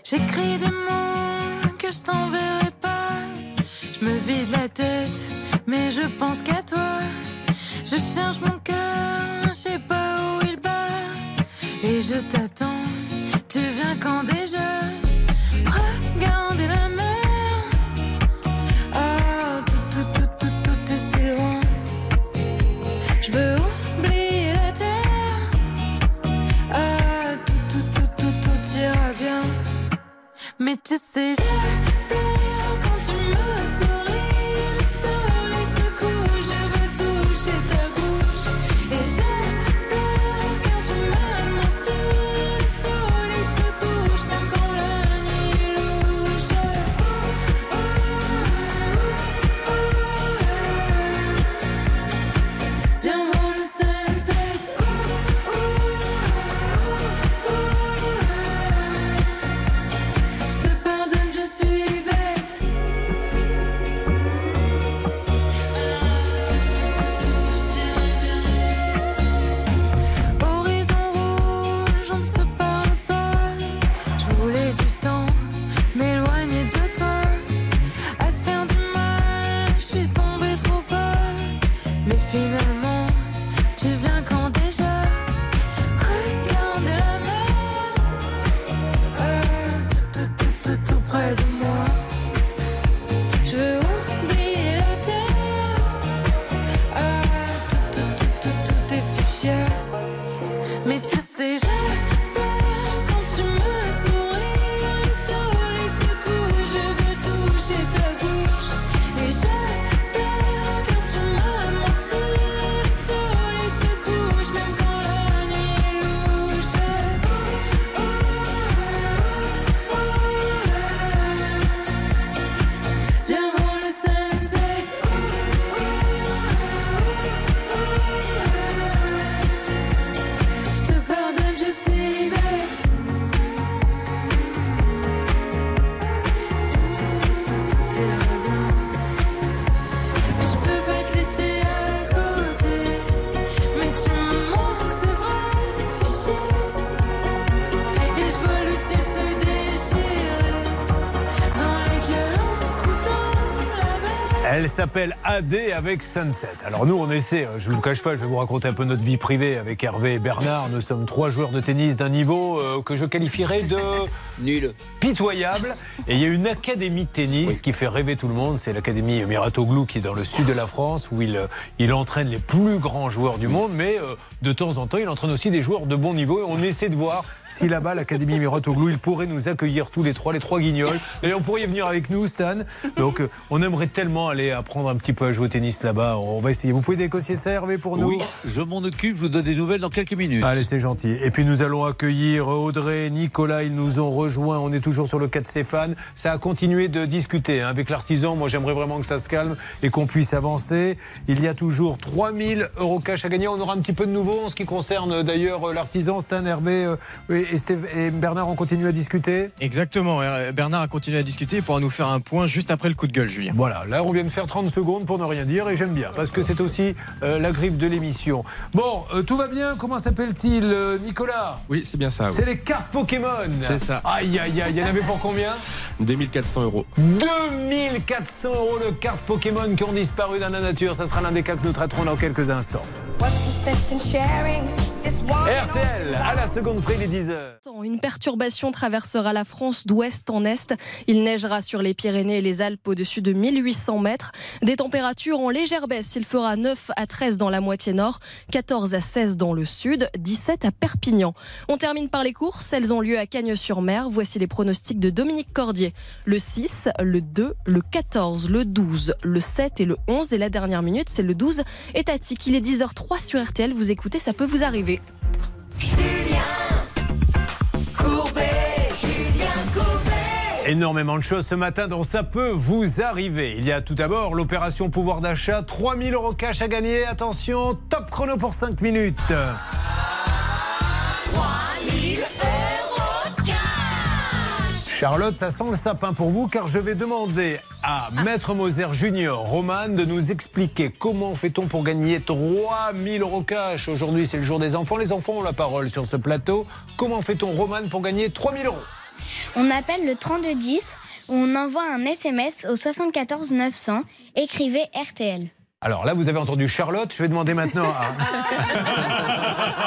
J'écris des mots que je t'enverrai pas. Je me vide la tête, mais je pense qu'à toi. Je cherche mon cœur, je sais pas où il bat. Et je t'attends, tu viens quand déjà s'appelle AD avec Sunset. Alors nous, on essaie, euh, je ne vous cache pas, je vais vous raconter un peu notre vie privée avec Hervé et Bernard. Nous sommes trois joueurs de tennis d'un niveau euh, que je qualifierais de... <laughs> Nul. Pitoyable. Et il y a une académie de tennis qui fait rêver tout le monde. C'est l'académie Miratoglou qui est dans le sud de la France où il, euh, il entraîne les plus grands joueurs du monde. Mais euh, de temps en temps, il entraîne aussi des joueurs de bon niveau. Et on essaie de voir si là-bas, l'académie Miratoglou, il pourrait nous accueillir tous les trois, les trois guignols. Et on pourrait y venir avec nous, Stan. Donc euh, on aimerait tellement aller apprendre un petit peu à jouer au tennis là-bas. On va essayer. Vous pouvez négocier ça, Hervé, pour nous Oui, je m'en occupe, je vous donne des nouvelles dans quelques minutes. Allez, c'est gentil. Et puis nous allons accueillir Audrey, Nicolas, ils nous ont rejoints. On est toujours sur le cas de Stéphane. Ça a continué de discuter hein, avec l'artisan. Moi, j'aimerais vraiment que ça se calme et qu'on puisse avancer. Il y a toujours 3000 euros cash à gagner. On aura un petit peu de nouveau en ce qui concerne d'ailleurs l'artisan. Stan, Hervé euh, et, et Stév- et Bernard, on continue à discuter Exactement. euh, Bernard a continué à discuter et pourra nous faire un point juste après le coup de gueule, Julien. Voilà, là on vient de faire faire 30 secondes pour ne rien dire et j'aime bien parce que c'est aussi euh, la griffe de l'émission. Bon, euh, tout va bien? Comment s'appelle-t-il, euh, Nicolas? Oui, c'est bien ça. oui. C'est les cartes Pokémon. C'est ça. Aïe, aïe, aïe. Il y en avait pour combien? <laughs> 2400 euros. 2400 euros de cartes Pokémon qui ont disparu dans la nature. Ça sera l'un des cas que nous traiterons dans quelques instants. RTL, à la seconde près, les 10 heures. Une perturbation traversera la France d'ouest en est. Il neigera sur les Pyrénées et les Alpes au-dessus de 1800 mètres. Des températures en légère baisse. Il fera 9 à 13 dans la moitié nord, 14 à 16 dans le sud, 17 à Perpignan. On termine par les courses. Elles ont lieu à Cagnes-sur-Mer. Voici les pronostics de Dominique Cordier. Le 6, le 2, le 14, le 12, le 7 et le 11. Et la dernière minute, c'est le 12. Et Tati, il est 10h03 sur RTL. Vous écoutez, ça peut vous arriver. Énormément de choses ce matin dont ça peut vous arriver. Il y a tout d'abord l'opération pouvoir d'achat, 3000 euros cash à gagner. Attention, top chrono pour 5 minutes. Charlotte, ça sent le sapin pour vous car je vais demander à Maître Moser Junior, Roman, de nous expliquer comment fait-on pour gagner 3000 euros cash. Aujourd'hui, c'est le jour des enfants. Les enfants ont la parole sur ce plateau. Comment fait-on, Roman, pour gagner 3000 euros? On appelle le 3210 ou on envoie un SMS au 74 900. Écrivez RTL. Alors là, vous avez entendu Charlotte. Je vais demander maintenant à.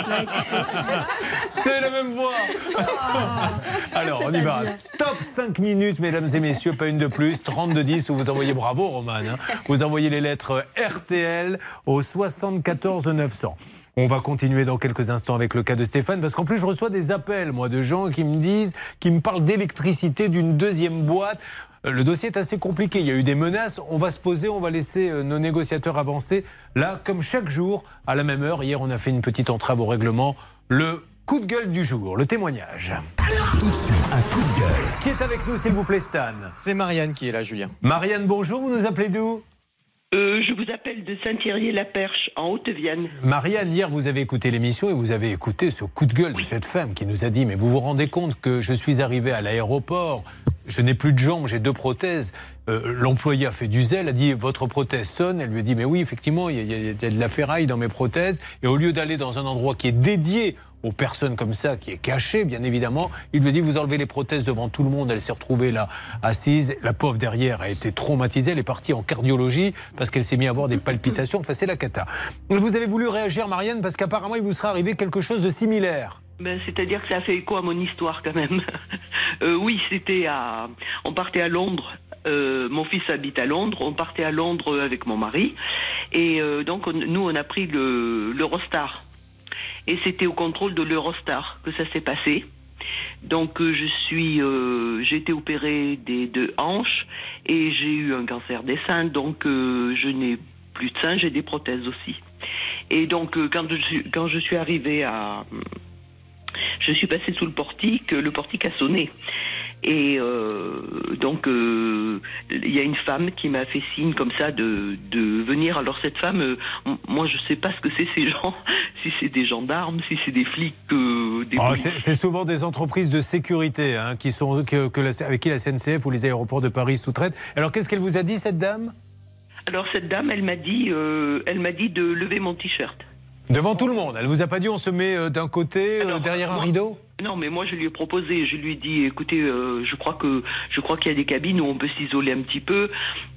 <laughs> C'est la même voix. Alors, on y va. Top 5 minutes, mesdames et messieurs, pas une de plus. 32-10 où vous envoyez bravo, Roman. hein. Vous envoyez les lettres RTL au 74 900. On va continuer dans quelques instants avec le cas de Stéphane, parce qu'en plus, je reçois des appels, moi, de gens qui me disent, qui me parlent d'électricité d'une deuxième boîte. Euh, Le dossier est assez compliqué. Il y a eu des menaces. On va se poser, on va laisser euh, nos négociateurs avancer. Là, comme chaque jour, à la même heure, hier, on a fait une petite entrave au règlement. Le coup de gueule du jour, le témoignage. Tout de suite, un coup de gueule. Qui est avec nous, s'il vous plaît, Stan? C'est Marianne qui est là, Julien. Marianne, bonjour. Vous nous appelez d'où? Euh, je vous appelle de Saint-Thierry-la-Perche, en Haute-Vienne. Marianne, hier, vous avez écouté l'émission et vous avez écouté ce coup de gueule de cette femme qui nous a dit Mais vous vous rendez compte que je suis arrivé à l'aéroport, je n'ai plus de jambes, j'ai deux prothèses. Euh, L'employé a fait du zèle, a dit Votre prothèse sonne. Elle lui a dit Mais oui, effectivement, il y, a- il y a- il y a de la ferraille dans mes prothèses. Et au lieu d'aller dans un endroit qui est dédié aux personnes comme ça, qui est caché, bien évidemment, il lui dit Vous enlevez les prothèses devant tout le monde. Elle s'est retrouvée là, assise. La pauvre derrière a été traumatisée. Elle est partie en cardiologie parce qu'elle s'est mise à avoir des palpitations. Enfin, c'est la cata. Vous avez voulu réagir, Marianne, parce qu'apparemment, il vous sera arrivé quelque chose de similaire. Ben, C'est-à-dire que ça fait écho à mon histoire quand même. <laughs> Euh, oui, c'était à. On partait à Londres. Euh, mon fils habite à Londres. On partait à Londres avec mon mari. Et euh, donc, on- nous, on a pris le- l'Eurostar. Et c'était au contrôle de l'Eurostar que ça s'est passé. Donc, euh, je suis. euh, j'ai été opérée des deux hanches et j'ai eu un cancer des seins. Donc, euh, je n'ai plus de seins, j'ai des prothèses aussi. Et donc, euh, quand je suis, quand je suis arrivée à. Je suis passée sous le portique, le portique a sonné. Et euh, donc, euh, il y a une femme qui m'a fait signe comme ça de, de venir. Alors, cette femme, euh, moi, je sais pas ce que c'est ces gens, <laughs> si c'est des gendarmes, si c'est des flics, des Ah, c'est souvent des entreprises de sécurité hein, qui sont, que, que la- avec qui la SNCF ou les aéroports de Paris sous-traitent. Alors, qu'est-ce qu'elle vous a dit, cette dame? Alors, cette dame, elle m'a dit, elle m'a dit de lever mon t-shirt. Devant tout le monde. Elle vous a pas dit on se met d'un côté, derrière un moi- rideau? Non, mais moi je lui ai proposé, je lui ai dit, écoutez, euh, je crois que je crois qu'il y a des cabines où on peut s'isoler un petit peu.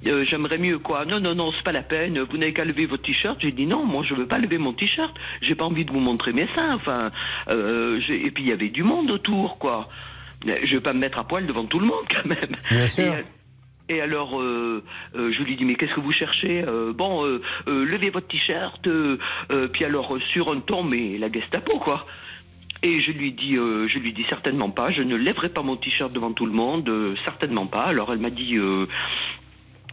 Euh, J'aimerais mieux quoi? Non, non, non, c'est pas la peine. Vous n'avez qu'à lever votre t-shirt. J'ai dit non, moi je veux pas lever mon t-shirt. J'ai pas envie de vous montrer mes seins. Enfin, euh, j'ai- et puis il y avait du monde autour, quoi. Je vais pas me mettre à poil devant tout le monde <laughs> quand même. Bien sûr. Et, et alors, euh, euh, je lui dis, mais qu'est-ce que vous cherchez? Euh, Bon, euh, euh, levez votre t-shirt. euh, euh, puis alors, euh, sur un ton, mais la Gestapo, quoi. Et je lui dis, euh, je lui dis certainement pas. Je ne lèverai pas mon t-shirt devant tout le monde, euh, certainement pas. Alors elle m'a dit. euh,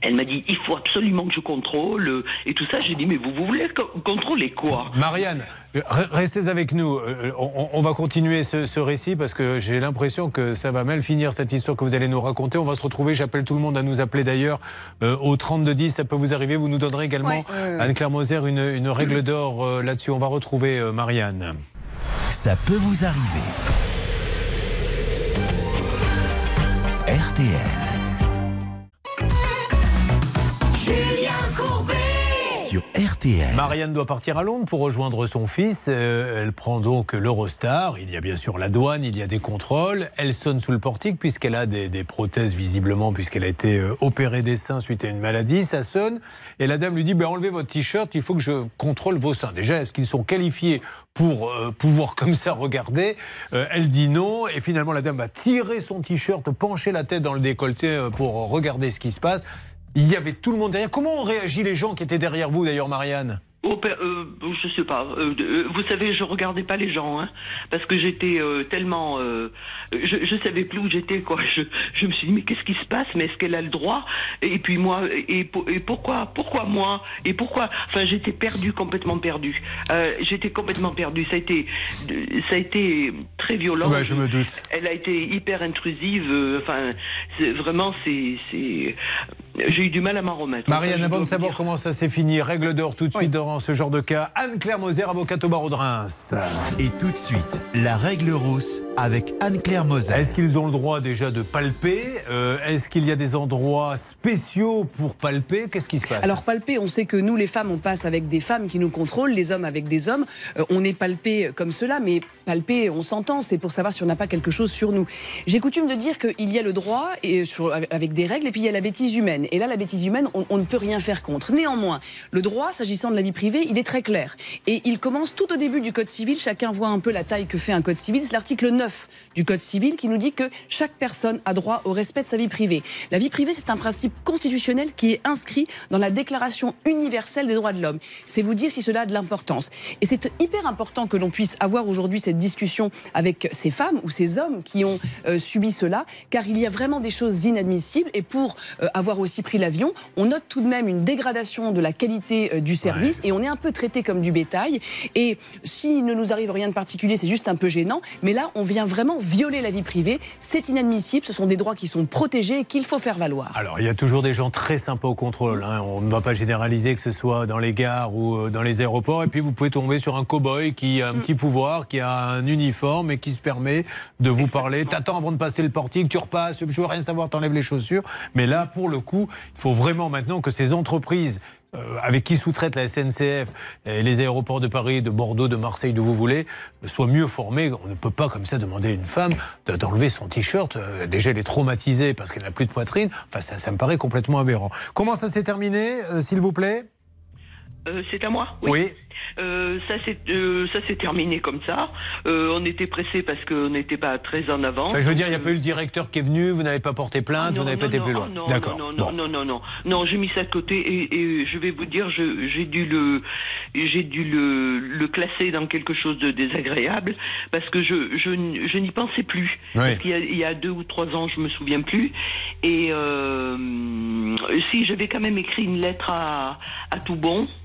elle m'a dit, il faut absolument que je contrôle euh, et tout ça. J'ai dit, mais vous, vous voulez co- contrôler quoi? Marianne, re- restez avec nous. Euh, On, on va continuer ce, ce récit parce que j'ai l'impression que ça va mal finir cette histoire que vous allez nous raconter. On va se retrouver. J'appelle tout le monde à nous appeler d'ailleurs euh, au 3210. Ça peut vous arriver. Vous nous donnerez également, Ouais. Ouais, ouais. Anne-Claire Moser, une, une règle d'or euh, là-dessus. On va retrouver euh, Marianne. Ça peut vous arriver. RTL. Marianne doit partir à Londres pour rejoindre son fils. Euh, elle prend donc l'Eurostar. Il y a bien sûr la douane, il y a des contrôles. Elle sonne sous le portique puisqu'elle a des, prothèses visiblement, puisqu'elle a été euh, opérée des seins suite à une maladie. Ça sonne et la dame lui dit ben, enlevez votre t-shirt, il faut que je contrôle vos seins. Déjà, est-ce qu'ils sont qualifiés pour euh, pouvoir <laughs> comme ça regarder? Elle dit non et finalement la dame va tirer son t-shirt, pencher la tête dans le décolleté pour regarder ce qui se passe. Il y avait tout le monde derrière. Comment ont réagi les gens qui étaient derrière vous d'ailleurs, Marianne Au pa- euh, je sais pas. euh, euh, vous savez, je regardais pas les gens, hein, parce que j'étais euh, tellement, je, je savais plus où j'étais, quoi. Je, je me suis dit, mais qu'est-ce qui se passe? Mais est-ce qu'elle a le droit? Et puis moi, et, po- et pourquoi, pourquoi moi? Et pourquoi? Enfin, j'étais perdu, complètement perdu. Euh, j'étais complètement perdu. Ça a été, ça a été très violent. Ouais, je me doute. Elle a été hyper intrusive. euh, Enfin, c'est- vraiment, c'est, c'est, j'ai eu du mal à m'en remettre. Marianne, Enfin, avant de savoir dire. comment ça s'est fini, règle d'or tout de suite dans ce genre de cas. Anne-Claire Moser, avocate au barreau de Reims. Et tout de suite, la règle rousse avec Anne-Claire Moser. Est-ce qu'ils ont le droit déjà de palper Euh, Est-ce qu'il y a des endroits spéciaux pour palper? Qu'est-ce qui se passe? Alors palper, on sait que nous les femmes, on passe avec des femmes qui nous contrôlent, les hommes avec des hommes. Euh, on est palpé comme cela, mais palper, on s'entend, c'est pour savoir si on n'a pas quelque chose sur nous. J'ai coutume de dire qu'il y a le droit et sur, avec des règles, et puis il y a la bêtise humaine. Et là, la bêtise humaine, on, on ne peut rien faire contre. Néanmoins, le droit, s'agissant de la vie privée, il est très clair. Et il commence tout au début du Code civil. Chacun voit un peu la taille que fait un Code civil. C'est l'article 9 du Code civil qui nous dit que chaque personne a droit au respect de sa vie privée. La vie privée, c'est un principe constitutionnel qui est inscrit dans la Déclaration universelle des droits de l'homme. C'est vous dire si cela a de l'importance. Et c'est hyper important que l'on puisse avoir aujourd'hui cette discussion avec ces femmes ou ces hommes qui ont euh, subi cela, car il y a vraiment des choses inadmissibles. Et pour euh, avoir aussi pris l'avion, on note tout de même une dégradation de la qualité euh, du service et on est un peu traité comme du bétail. Et s'il ne nous arrive rien de particulier, c'est juste un peu gênant. Mais là, on vient vraiment violer la vie privée. C'est inadmissible. Ce sont des droits qui sont protégés et qu'il faut faire valoir. Alors, il y a toujours des gens très sympas au contrôle. hein. On ne va pas généraliser que ce soit dans les gares ou euh, dans les aéroports. Et puis, vous pouvez tomber sur un cow-boy qui a un petit pouvoir, qui a un uniforme et qui se permet de vous parler. T'attends avant de passer le portique, tu repasses, je veux rien savoir, t'enlèves les chaussures. Mais là, pour le coup, il faut vraiment maintenant que ces entreprises avec qui sous-traite la SNCF, et les aéroports de Paris, de Bordeaux, de Marseille, d'où vous voulez, euh, soient mieux formés. On ne peut pas comme ça demander à une femme de- d'enlever son t-shirt. Euh, Déjà, elle est traumatisée parce qu'elle n'a plus de poitrine. Enfin, ça, ça me paraît complètement aberrant. Comment ça s'est terminé, euh, s'il vous plaît? Euh, c'est à moi? Oui. Euh, ça s'est euh, ça s'est terminé comme ça. Euh, on était pressés parce qu'on n'était pas très en avance. Enfin, je veux dire, il n'y a pas eu le directeur qui est venu, vous n'avez pas porté plainte, Ah, vous n'avez pas été plus ah, loin. non, D'accord. Non, Bon. non, non, non, non, non. j'ai mis ça de côté et, et je vais vous dire, j'ai dû le, j'ai dû le, le classer dans quelque chose de désagréable parce que je, je, je n'y pensais plus. Oui. Qu'il y a- il y a deux ou trois ans, je me souviens plus. Et euh, si j'avais quand même écrit une lettre à, à Toubon. Euh,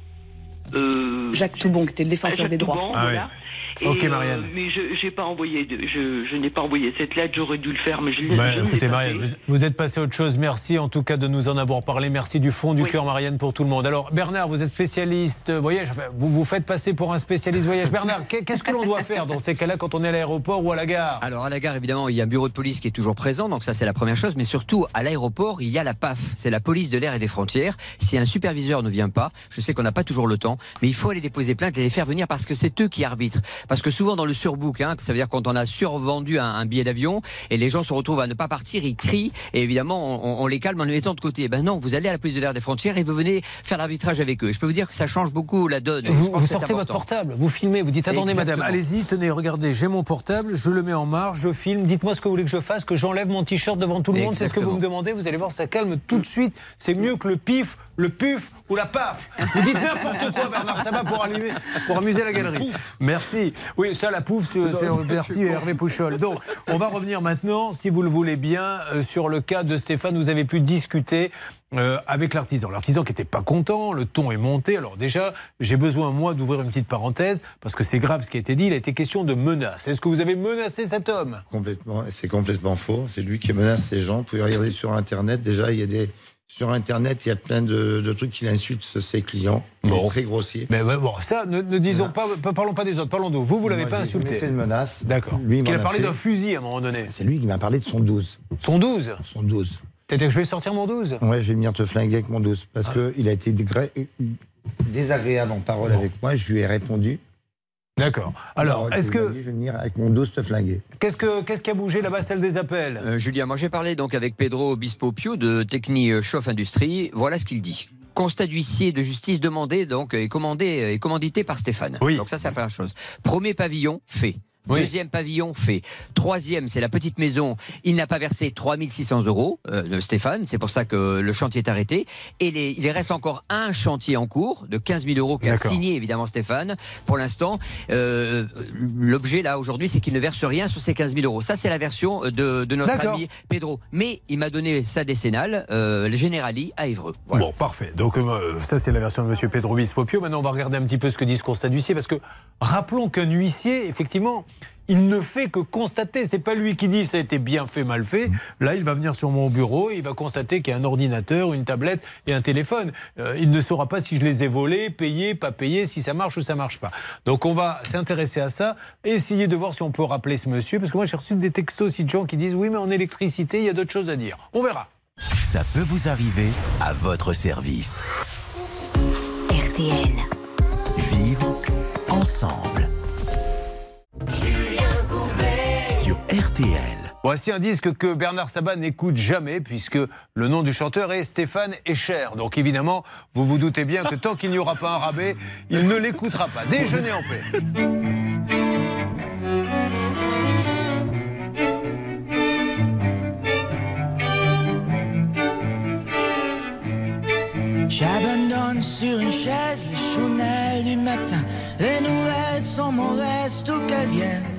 Jacques Toubon, qui était le défenseur Jacques des droits. Toubon, Ah voilà. oui. Ok, euh, Marianne. mais je j'ai pas envoyé, de, je, je n'ai pas envoyé cette lettre. J'aurais dû le faire, mais je, l'ai- Bah, je ne l'ai écoutez, pas Marianne, fait. vous, vous êtes passé à autre chose. Merci en tout cas de nous en avoir parlé. Merci du fond du cœur, Marianne, pour tout le monde. Alors, Bernard, vous êtes spécialiste voyage. Enfin, vous vous faites passer pour un spécialiste voyage. Bernard, qu'est- qu'est-ce que l'on doit faire dans ces cas-là quand on est à l'aéroport ou à la gare? Alors à la gare, évidemment, il y a un bureau de police qui est toujours présent, donc ça c'est la première chose. Mais surtout, à l'aéroport, il y a la PAF, c'est la police de l'air et des frontières. Si un superviseur ne vient pas, je sais qu'on n'a pas toujours le temps, mais il faut aller déposer plainte et les faire venir parce que c'est eux qui arbitrent. Parce que souvent dans le surbook, hein, ça veut dire quand on a survendu un, un billet d'avion et les gens se retrouvent à ne pas partir, ils crient et évidemment on, on les calme en les mettant de côté. Eh Ben non, vous allez à la police de l'air des frontières et vous venez faire l'arbitrage avec eux. Je peux vous dire que ça change beaucoup la donne. Et je Vous, pense sortez votre portable, vous filmez, vous dites attendez Exactement. madame, allez-y, tenez, regardez, j'ai mon portable, je le mets en marche, je filme, dites-moi ce que vous voulez que je fasse, que j'enlève mon t-shirt devant tout le monde, c'est ce que vous me demandez, vous allez voir, ça calme tout de suite, c'est mieux que le pif, le puf ou la paf. Vous dites n'importe quoi Bernard Sabat pour, allumer, pour amuser la galerie. Merci. Oui, ça la pouf, c'est c'est- merci Hervé Pouchol. Donc, on va revenir maintenant, si vous le voulez bien, euh, sur le cas de Stéphane, vous avez pu discuter euh, avec l'artisan. L'artisan qui n'était pas content, le ton est monté. Alors déjà, j'ai besoin, moi, d'ouvrir une petite parenthèse, parce que c'est grave ce qui a été dit. Il a été question de menace. Est-ce que vous avez menacé cet homme? Complètement, c'est complètement faux. C'est lui qui menace ces gens. Vous pouvez regarder sur Internet. Déjà, il y a des. Sur Internet, il y a plein de, de trucs qu'il insulte ses clients. Il est très grossier. Mais ouais, bon, ça, ne, ne disons pas, pas- parlons pas des autres, parlons de vous. Vous, vous l'avez pas insulté. jamais fait de menace. D'accord. Lui, il Qu'il a parlé d'un fusil à un moment donné. C'est lui qui m'a parlé de son 12. Son 12 Son 12. Peut-être que je vais sortir mon 12 Ouais, je vais venir te flinguer avec mon 12. Parce que il a été désagréable en parole avec moi. Je lui ai répondu. D'accord. Alors, je est-ce que. Je vais venir avec mon dos te flinguer. Qu'est-ce, que, qu'est-ce qui a bougé là-bas, celle des appels? Euh, Julien, moi j'ai parlé donc avec Pedro Obispo Pio de Techni euh, Chauffe Industrie. Voilà ce qu'il dit. Constat d'huissier de justice demandé donc et commandé euh, et commandité par Stéphane. Oui. Donc ça c'est la première chose. Premier pavillon fait. Oui. Deuxième pavillon fait. Troisième, c'est la petite maison. Il n'a pas versé 3600 euros, euh, de Stéphane. C'est pour ça que le chantier est arrêté. Et les- il reste encore un chantier en cours de 15 000 euros qu'a signé évidemment Stéphane. Pour l'instant, euh, l'objet là aujourd'hui, c'est qu'il ne verse rien sur ces 15 000 euros. Ça, c'est la version de, de notre ami Pedro. Mais il m'a donné sa décennale, euh, le Generali à Évreux. Voilà. Bon, parfait. Donc, euh, ça, c'est la version de M. Pedro Bispopio. Maintenant, on va regarder un petit peu ce que dit ce constat d'huissier, parce que rappelons qu'un huissier, effectivement, il ne fait que constater. C'est pas lui qui dit ça a été bien fait, mal fait. Là, il va venir sur mon bureau, il va constater qu'il y a un ordinateur, une tablette et un téléphone. Euh, il ne saura pas si je les ai volés, payés, pas payés, si ça marche ou ça marche pas. Donc, on va s'intéresser à ça et essayer de voir si on peut rappeler ce monsieur, parce que moi, j'ai reçu des textos aussi de gens qui disent oui, mais en électricité, il y a d'autres choses à dire. On verra. Ça peut vous arriver à votre service. RTL. Vivre ensemble. RTL. Voici un disque que Bernard Sabat n'écoute jamais, puisque le nom du chanteur est Stéphane Echer. Donc évidemment, vous vous doutez bien que tant qu'il n'y aura pas un rabais, il ne l'écoutera pas. Déjeuner en paix. J'abandonne sur une chaise les chounelles du matin. Les nouvelles sont mauvaises, tout qu'elles viennent.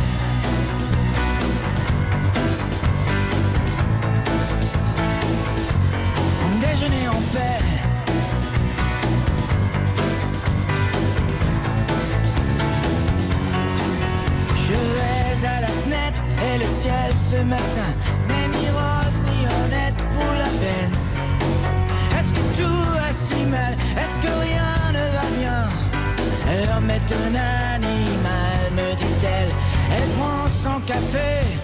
Déjeuner en paix. Je vais à la fenêtre et le ciel ce matin n'est ni rose ni honnête pour la peine. Est-ce que tout va si mal? Est-ce que rien ne va bien? L'homme est un animal, me dit-elle. Elle prend son café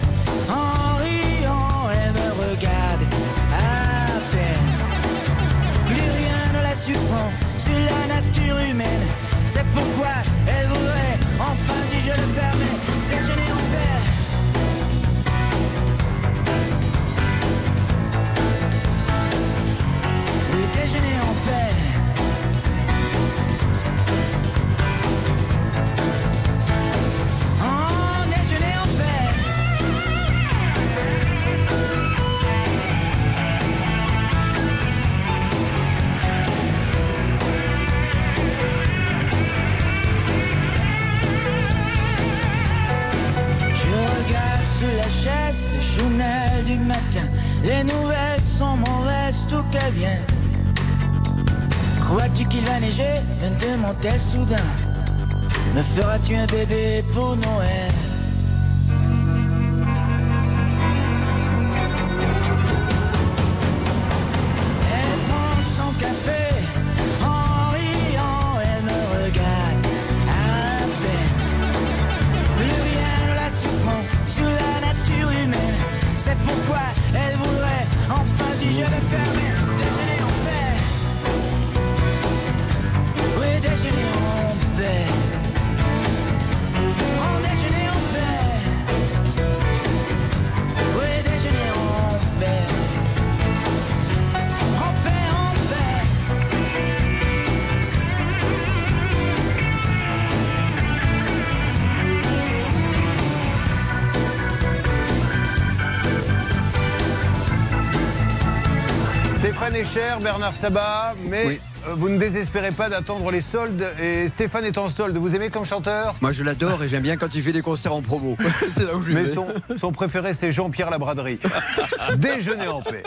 C'est pourquoi journal du matin. Les nouvelles sont mauvaises, tout qu'elles viennent. Crois-tu qu'il va neiger? Me demande-t-elle soudain. Me feras-tu un bébé pour Noël? Stéphane Echer, Bernard Sabat, mais euh, vous ne désespérez pas d'attendre les soldes. Et Stéphane est en solde. Vous aimez comme chanteur Moi je l'adore et j'aime bien quand il fait des concerts en promo. <laughs> <laughs> c'est là où je Mais vais. son, son préféré, c'est Jean-Pierre Labraderie. <laughs> Déjeuner en paix.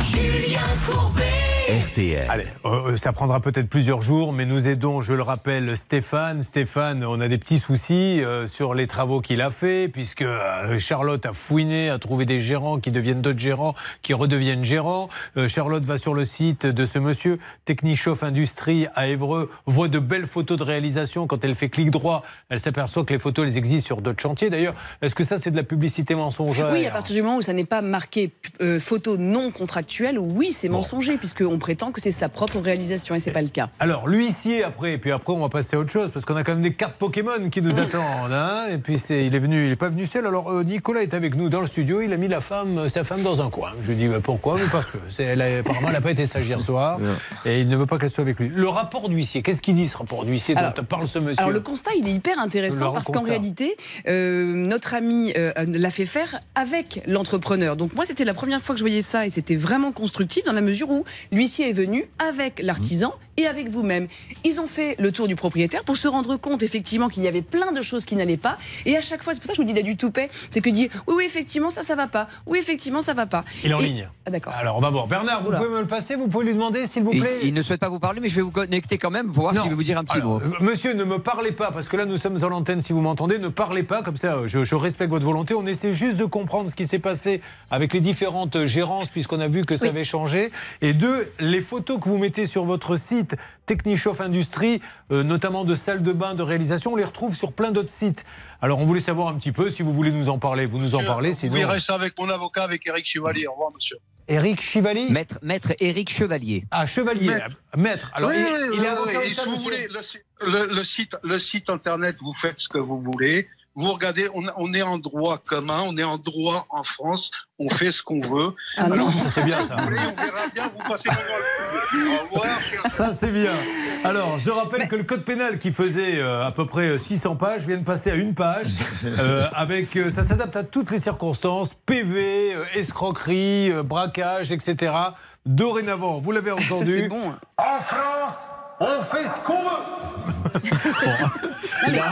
Julien Courbet. RTL. Allez, euh, ça prendra peut-être plusieurs jours, mais nous aidons, je le rappelle, Stéphane. Stéphane, on a des petits soucis euh, sur les travaux qu'il a fait, puisque euh, Charlotte a fouiné, a trouvé des gérants qui deviennent d'autres gérants, qui redeviennent gérants. Euh, Charlotte va sur le site de ce monsieur, Technichoff Industrie à Évreux, voit de belles photos de réalisation. Quand elle fait clic droit, elle s'aperçoit que les photos, elles existent sur d'autres chantiers. D'ailleurs, est-ce que ça, c'est de la publicité mensongère? Oui, à partir du moment où ça n'est pas marqué euh, photo non contractuelle, oui, c'est mensonger, puisqu'on prétend que c'est sa propre réalisation, et c'est pas le cas. Alors, l'huissier après, et puis après on va passer à autre chose, parce qu'on a quand même des cartes Pokémon qui nous <laughs> attendent. hein. et puis c'est, il est venu, il n'est pas venu seul. Alors euh, Nicolas est avec nous dans le studio, il a mis la femme, euh, sa femme dans un coin. Je lui dis mais pourquoi? Mais parce que c'est, elle a- apparemment elle n'a pas été sage hier soir, <laughs> et il ne veut pas qu'elle soit avec lui. Le rapport d'huissier, qu'est-ce qu'il dit ce rapport d'huissier Alors- dont parle ce monsieur? Alors le constat, il est hyper Le intéressant parce qu'en réalité, euh, notre ami euh, l'a fait faire avec l'entrepreneur. Donc moi, c'était la première fois que je voyais ça et c'était vraiment constructif dans la mesure où est venu avec l'artisan et avec vous-même. Ils ont fait le tour du propriétaire pour se rendre compte effectivement qu'il y avait plein de choses qui n'allaient pas. Et à chaque fois, c'est pour ça que je vous dis a du toupet, c'est que dit oui, oui, effectivement, ça, ça va pas. Oui, effectivement, ça va pas. Il est en Et- ligne. Ah, d'accord. Alors on va voir. Bernard, vous Oula. pouvez me le passer? Vous pouvez lui demander s'il vous plaît? il ne souhaite pas vous parler, mais je vais vous connecter quand même pour voir s'il veut vous dire un petit Alors, mot. euh, Monsieur, ne me parlez pas, parce que là, nous sommes à l'antenne, si vous m'entendez, ne parlez pas, comme ça, euh, je, je respecte votre volonté. On essaie juste de comprendre ce qui s'est passé avec les différentes euh, gérances, puisqu'on a vu que ça avait changé. Et deux, les photos que vous mettez sur votre site Technichoff Industrie, euh, notamment de salles de bain, de réalisation, on les retrouve sur plein d'autres sites. Alors, on voulait savoir un petit peu, si vous voulez nous en parler, vous nous en parlez, Vous sinon... verrez ça avec mon avocat, avec Eric Chevalier. Au revoir, monsieur. Éric Chivali Maître, maître Éric Chevalier. Ah, Chevalier, Maître. maître. Alors, Oui, il, oui, il oui, est oui, avocat oui. ou ça, Si vous voulez, le, si- le- le site, le site internet, vous faites ce que vous voulez. Vous regardez, on, on est en droit commun, on est en droit en France, on fait ce qu'on veut. Ah non. Ça, c'est bien, ça. Vous voulez, on verra bien, vous passez devant le Au revoir, Ça, c'est bien. Alors, je rappelle que le code pénal qui faisait euh, à peu près euh, 600 pages vient de passer à une page. <laughs> euh, avec, euh, ça s'adapte à toutes les circonstances PV, euh, escroquerie, euh, braquage, etc. Dorénavant, vous l'avez <laughs> entendu. bon. En France, on fait ce qu'on veut. <laughs> Il a,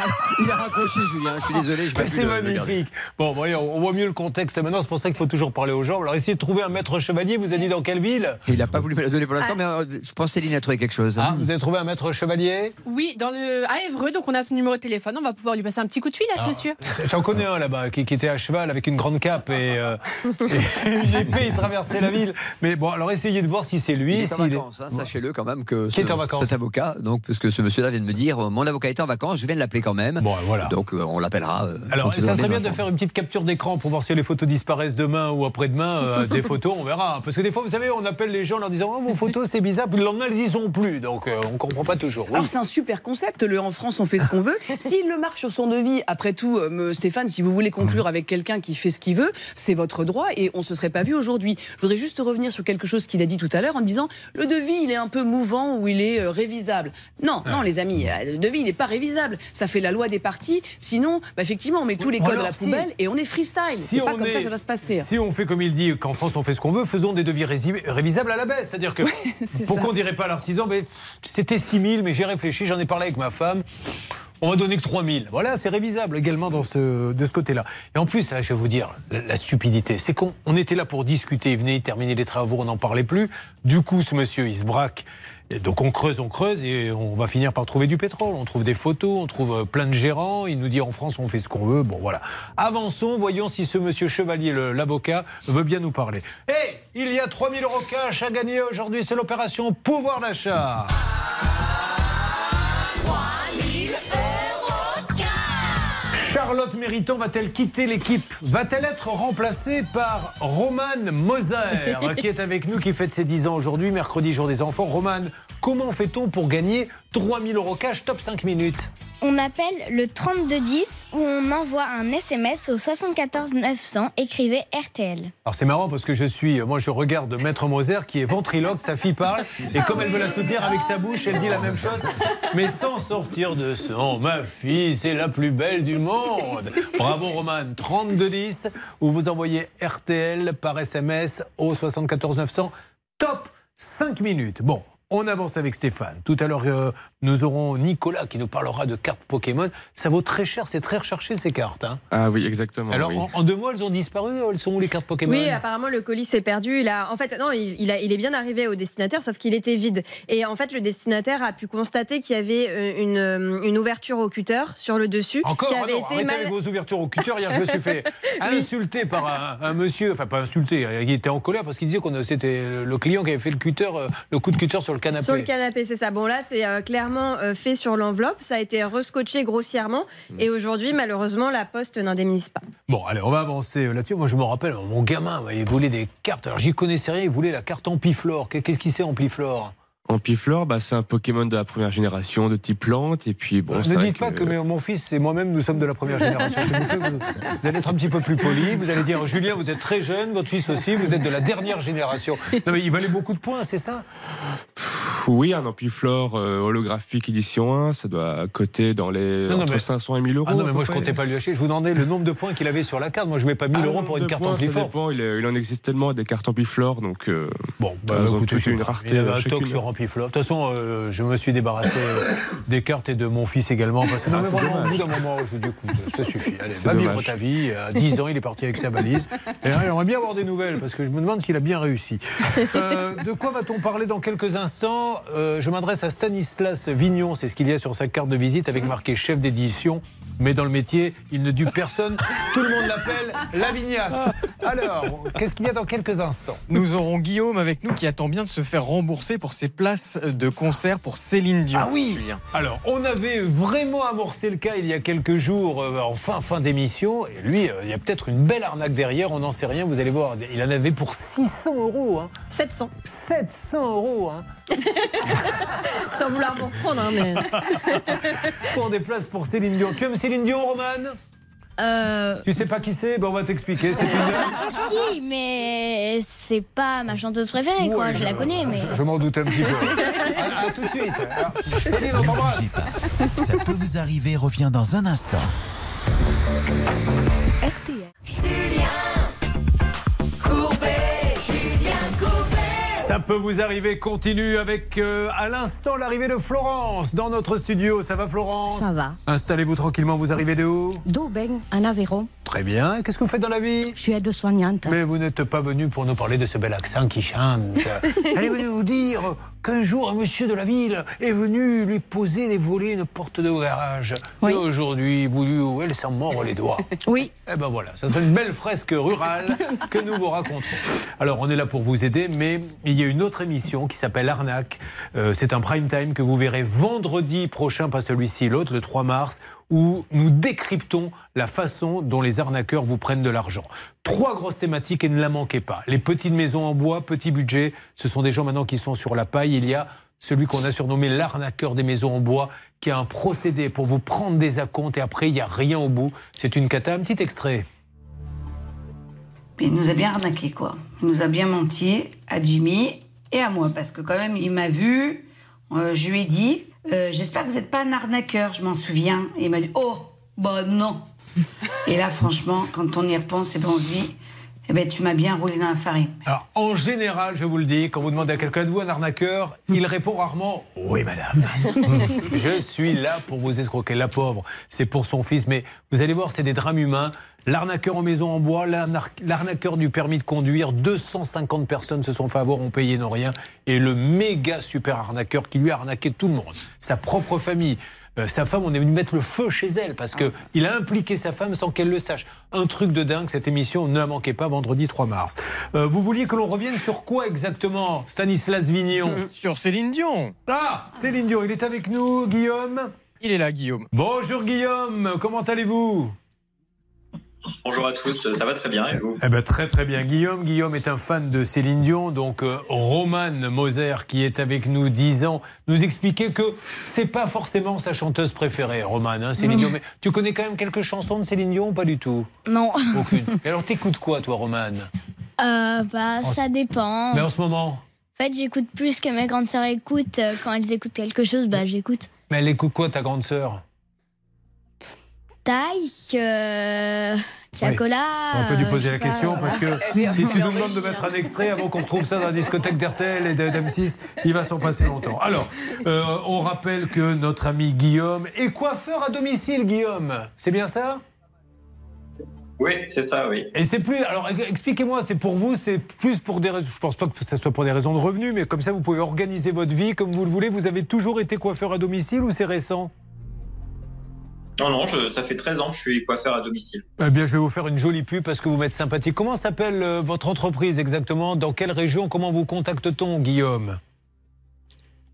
il a raccroché, Julien. Je suis désolé, je C'est le- magnifique. Bon, voyons, on voit mieux le contexte maintenant. C'est pour ça qu'il faut toujours parler aux gens. Alors, essayez de trouver un maître chevalier. Vous avez dit dans quelle ville? Il n'a pas voulu me la donner pour l'instant, mais euh, je pense que Céline a trouvé quelque chose. Ah, vous avez trouvé un maître chevalier? Oui, dans le... à Évreux, donc on a son numéro de téléphone. On va pouvoir lui passer un petit coup de fil à ce Ah, monsieur. J'en connais un là-bas qui, qui était à cheval avec une grande cape et, euh, <laughs> et une épée. Il traversait la ville. Mais bon, alors essayez de voir si c'est lui. Il est en s'il est- vacances, hein, sachez-le quand même que Qui est en vacances? Avocat, donc parce que ce monsieur-là vient de me dire, euh, mon avocat est en vacances, je viens de l'appeler quand même. Bon, voilà. Donc euh, on l'appellera. euh, Alors, ça serait bien de faire une petite capture d'écran pour voir si les photos disparaissent demain ou après-demain. euh, des <laughs> photos, on verra. Parce que des fois, vous savez, on appelle les gens en leur disant oh, vos photos, c'est bizarre, puis le lendemain, elles y sont plus. Donc, euh, on comprend pas toujours. Oui. Alors c'est un super concept, le en France on fait ce qu'on veut. <laughs> S'il le marque sur son devis, après tout, euh, Stéphane, si vous voulez conclure avec quelqu'un qui fait ce qu'il veut, c'est votre droit et on se serait pas vu aujourd'hui. Je voudrais juste revenir sur quelque chose qu'il a dit tout à l'heure en disant le devis il est un peu mouvant ou il est euh, révisable. Non, non les amis, euh, le devis il n'est pas révisable. Ça fait la loi des parties. Sinon, bah, effectivement, on met tous les codes à la si- poubelle et on est freestyle. Si C'est pas on comme ça est- que ça va se passer. Si on fait comme il dit qu'en France on fait ce qu'on veut, faisons des devis révisables à la baisse. C'est-à-dire que <laughs> c'est pourquoi ça. on dirait pas à l'artisan, mais c'était 6 000, mais j'ai réfléchi, j'en ai parlé avec ma femme. On va donner que 3 000. Voilà, c'est révisable également dans ce, de ce côté-là. Et en plus, là, je vais vous dire, la, la stupidité, c'est qu'on on était là pour discuter, il venait terminer les travaux, on n'en parlait plus. Du coup, ce monsieur, il se braque. Et donc on creuse, on creuse et on va finir par trouver du pétrole. On trouve des photos, on trouve euh, plein de gérants. Il nous dit en France on fait ce qu'on veut. Bon voilà. Avançons, voyons si ce monsieur Chevalier, l'avocat, veut bien nous parler. Hé, il y a 3000 euros cash à gagner aujourd'hui. C'est l'opération pouvoir d'achat. Charlotte Mériton va-t-elle quitter l'équipe? Va-t-elle être remplacée par Romane Moser, <laughs> qui est avec nous, qui fête ses 10 ans aujourd'hui, mercredi, jour des enfants. Romane, comment fait-on pour gagner 3000 euros cash? Top 5 minutes On appelle le 3210 où on envoie un SMS au 74 900. Écrivez RTL. Alors c'est marrant parce que je suis, moi je regarde Maître Moser qui est ventriloque, sa fille parle, et comme elle veut la soutenir avec sa bouche, elle dit la même chose, mais sans sortir de son. Ma fille, c'est la plus belle du monde. Bravo Roman, 3210, où vous envoyez RTL par SMS au 74 900. Top 5 minutes. Bon, On avance avec Stéphane. Tout à l'heure, euh, nous aurons Nicolas qui nous parlera de cartes Pokémon. Ça vaut très cher, c'est très recherché ces cartes. hein. Ah oui, exactement. Alors, oui. en, en deux mois, elles ont disparu. Elles sont où les cartes Pokémon? Oui, apparemment le colis s'est perdu. Il a, en fait, non, il, il a- il est bien arrivé au destinataire, sauf qu'il était vide. Et en fait, le destinataire a pu constater qu'il y avait euh, une, euh, une ouverture au cutter sur le dessus, Encore? Qui Ah avait non, été arrêtez mal. avec vos ouvertures au cutter. Hier, je me suis fait <laughs> insulter par un, un monsieur, enfin pas insulté, il était en colère parce qu'il disait que c'était le client qui avait fait le cutter, euh, le coup de cutter sur le canapé. Sur le canapé, c'est ça. Bon, là, c'est euh, clairement euh, fait sur l'enveloppe. Ça a été rescotché grossièrement. Et aujourd'hui, malheureusement, la poste n'indemnise pas. Bon, allez, on va avancer euh, là-dessus. Moi, je me rappelle, mon gamin, il voulait des cartes. Alors, j'y connaissais rien, il voulait la carte Ampiflore. Qu'est-ce qu'il sait, Ampiflore Ampiflore, bah, c'est un Pokémon de la première génération de type plante. Et puis, bon, Ne dites pas que mes- mon fils et moi-même, nous sommes de la première génération. Vous allez être un petit peu plus poli. Vous allez dire, Julien, vous êtes très jeune, votre fils aussi, vous êtes de la dernière génération. Non, mais il valait beaucoup de points, c'est ça? Oui, un Ampiflore euh, holographique édition 1, ça doit coter dans les Non, non, entre mais- 500 et 1000 euros. Ah non, mais moi, je comptais pas lui acheter. Je vous demandais le nombre de points qu'il avait sur la carte. Moi, je mets pas 1000 Ah, euros pour une carte points, ça Amplifort. dépend. Il, en existe tellement des cartes Ampiflore, donc euh, bon, bah, écoutez, sais une rareté. Il avait un chacune. toc sur De toute façon, euh, je me suis débarrassé <coughs> des cartes et de mon fils également. Parce que non, Ah, mais c'est vraiment, au bout d'un moment, je dis, écoute, ça suffit. Allez, va vivre ta vie. À 10 ans, il est parti avec sa valise. Et là, j'aimerais bien avoir des nouvelles parce que je me demande s'il a bien réussi. Euh, de quoi va-t-on parler dans quelques instants Euh, Je m'adresse à Stanislas Vignon. C'est ce qu'il y a sur sa carte de visite avec marqué chef d'édition. Mais dans le métier, il ne dupe personne. Tout le monde l'appelle la vignasse. Alors, qu'est-ce qu'il y a dans quelques instants Nous aurons Guillaume avec nous qui attend bien de se faire rembourser pour ses places de concert pour Céline Dion. Ah oui Julien. Alors, on avait vraiment amorcé le cas il y a quelques jours, euh, en fin, fin d'émission. Et lui, euh, il y a peut-être une belle arnaque derrière, on n'en sait rien, vous allez voir. Il en avait pour 600 euros. Hein. 700. 700 euros. Hein. <laughs> Sans vouloir vous reprendre, hein, mais. <laughs> Pour des places pour Céline Dion. Tu aimes Céline Dion, Romane Euh... Tu sais pas qui c'est? Ben, On va t'expliquer. C'est une. <laughs> Si, mais c'est pas ma chanteuse préférée, quoi. Je la connais, mais. Je, je m'en doute un petit peu. À, à tout de suite. Alors, Céline, on t'embrasse. Ça peut vous arriver, revient dans un instant. Ça peut vous arriver, continue avec euh, à l'instant l'arrivée de Florence dans notre studio. Ça va Florence Ça va. Installez-vous tranquillement, vous arrivez de où? D'Aubaine, en Aveyron. Très bien. Qu'est-ce que vous faites dans la vie? Je suis aide-soignante. Mais vous n'êtes pas venu pour nous parler de ce bel accent qui chante. <laughs> Elle est venue vous dire qu'un jour un monsieur de la ville est venu lui poser des volets une porte de garage. Oui. Et aujourd'hui, elle s'en mord les doigts. <laughs> Oui. Eh ben voilà, ça serait une belle fresque rurale <laughs> que nous vous raconterons. Alors on est là pour vous aider, mais il y a une autre émission qui s'appelle Arnaque. Euh, c'est un prime time que vous verrez vendredi prochain, pas celui-ci, l'autre, le 3 mars, où nous décryptons la façon dont les arnaqueurs vous prennent de l'argent. Trois grosses thématiques et ne la manquez pas. Les petites maisons en bois, petit budget, ce sont des gens maintenant qui sont sur la paille. Il y a celui qu'on a surnommé l'arnaqueur des maisons en bois, qui a un procédé pour vous prendre des acomptes et après il n'y a rien au bout. C'est une cata. Un petit extrait. Il nous a bien arnaqué, quoi. Il nous a bien menti à Jimmy et à moi, parce que quand même, il m'a vu, euh, je lui ai dit, euh, j'espère que vous n'êtes pas un arnaqueur, je m'en souviens. Et il m'a dit, oh, bah non. <laughs> et là, franchement, quand on y repense, et ben on se dit, eh ben, tu m'as bien roulé dans la farine. Alors, en général, je vous le dis, quand vous demandez à quelqu'un de vous un arnaqueur, il répond rarement Oui, madame. <laughs> je suis là pour vous escroquer. La pauvre, c'est pour son fils. Mais vous allez voir, c'est des drames humains. L'arnaqueur en maison en bois, l'arna- l'arnaqueur du permis de conduire, 250 personnes se sont fait avoir, ont payé non rien. Et le méga super arnaqueur qui lui a arnaqué tout le monde, sa propre famille. Euh, sa femme, on est venu mettre le feu chez elle parce que il a impliqué sa femme sans qu'elle le sache. Un truc de dingue, cette émission, ne la manquez pas, vendredi 3 mars. Euh, vous vouliez que l'on revienne sur quoi exactement, Stanislas Vignon Sur Céline Dion. Ah, Céline Dion, il est avec nous, Guillaume? Il est là, Guillaume. Bonjour Guillaume, comment allez-vous? Bonjour à tous, ça va très bien et vous Eh ben, très très bien. Guillaume, Guillaume est un fan de Céline Dion, donc euh, Roman Moser qui est avec nous 10 ans, nous expliquait que c'est pas forcément sa chanteuse préférée, Roman, hein, Céline Mm. Dion. Mais tu connais quand même quelques chansons de Céline Dion ou pas du tout? Non. Aucune. <laughs> Et alors t'écoutes quoi toi, Roman? Euh, bah, ça dépend. Mais en ce moment? En fait, j'écoute plus que mes grandes sœurs écoutent. Euh, Quand elles écoutent quelque chose, bah, j'écoute. Mais elle écoute quoi ta grande sœur? Taille, Chocolat. On peut lui poser la pas, question parce que <laughs> si tu nous demandes de mettre un extrait avant qu'on retrouve ça dans la discothèque d'RTL et de- d'M6, il va s'en passer longtemps. Alors, euh, on rappelle que notre ami Guillaume est coiffeur à domicile, Guillaume. C'est bien ça? Oui, c'est ça, oui. Et c'est plus. Alors, expliquez-moi, c'est pour vous, c'est plus pour des raisons. Je pense pas que ce soit pour des raisons de revenus, mais comme ça, vous pouvez organiser votre vie comme vous le voulez. Vous avez toujours été coiffeur à domicile ou c'est récent? Non, non, je- ça fait 13 ans que je suis coiffeur à domicile. Eh bien, je vais vous faire une jolie pub parce que vous m'êtes sympathique. Comment s'appelle euh, votre entreprise exactement? Dans quelle région? Comment vous contacte-t-on, Guillaume?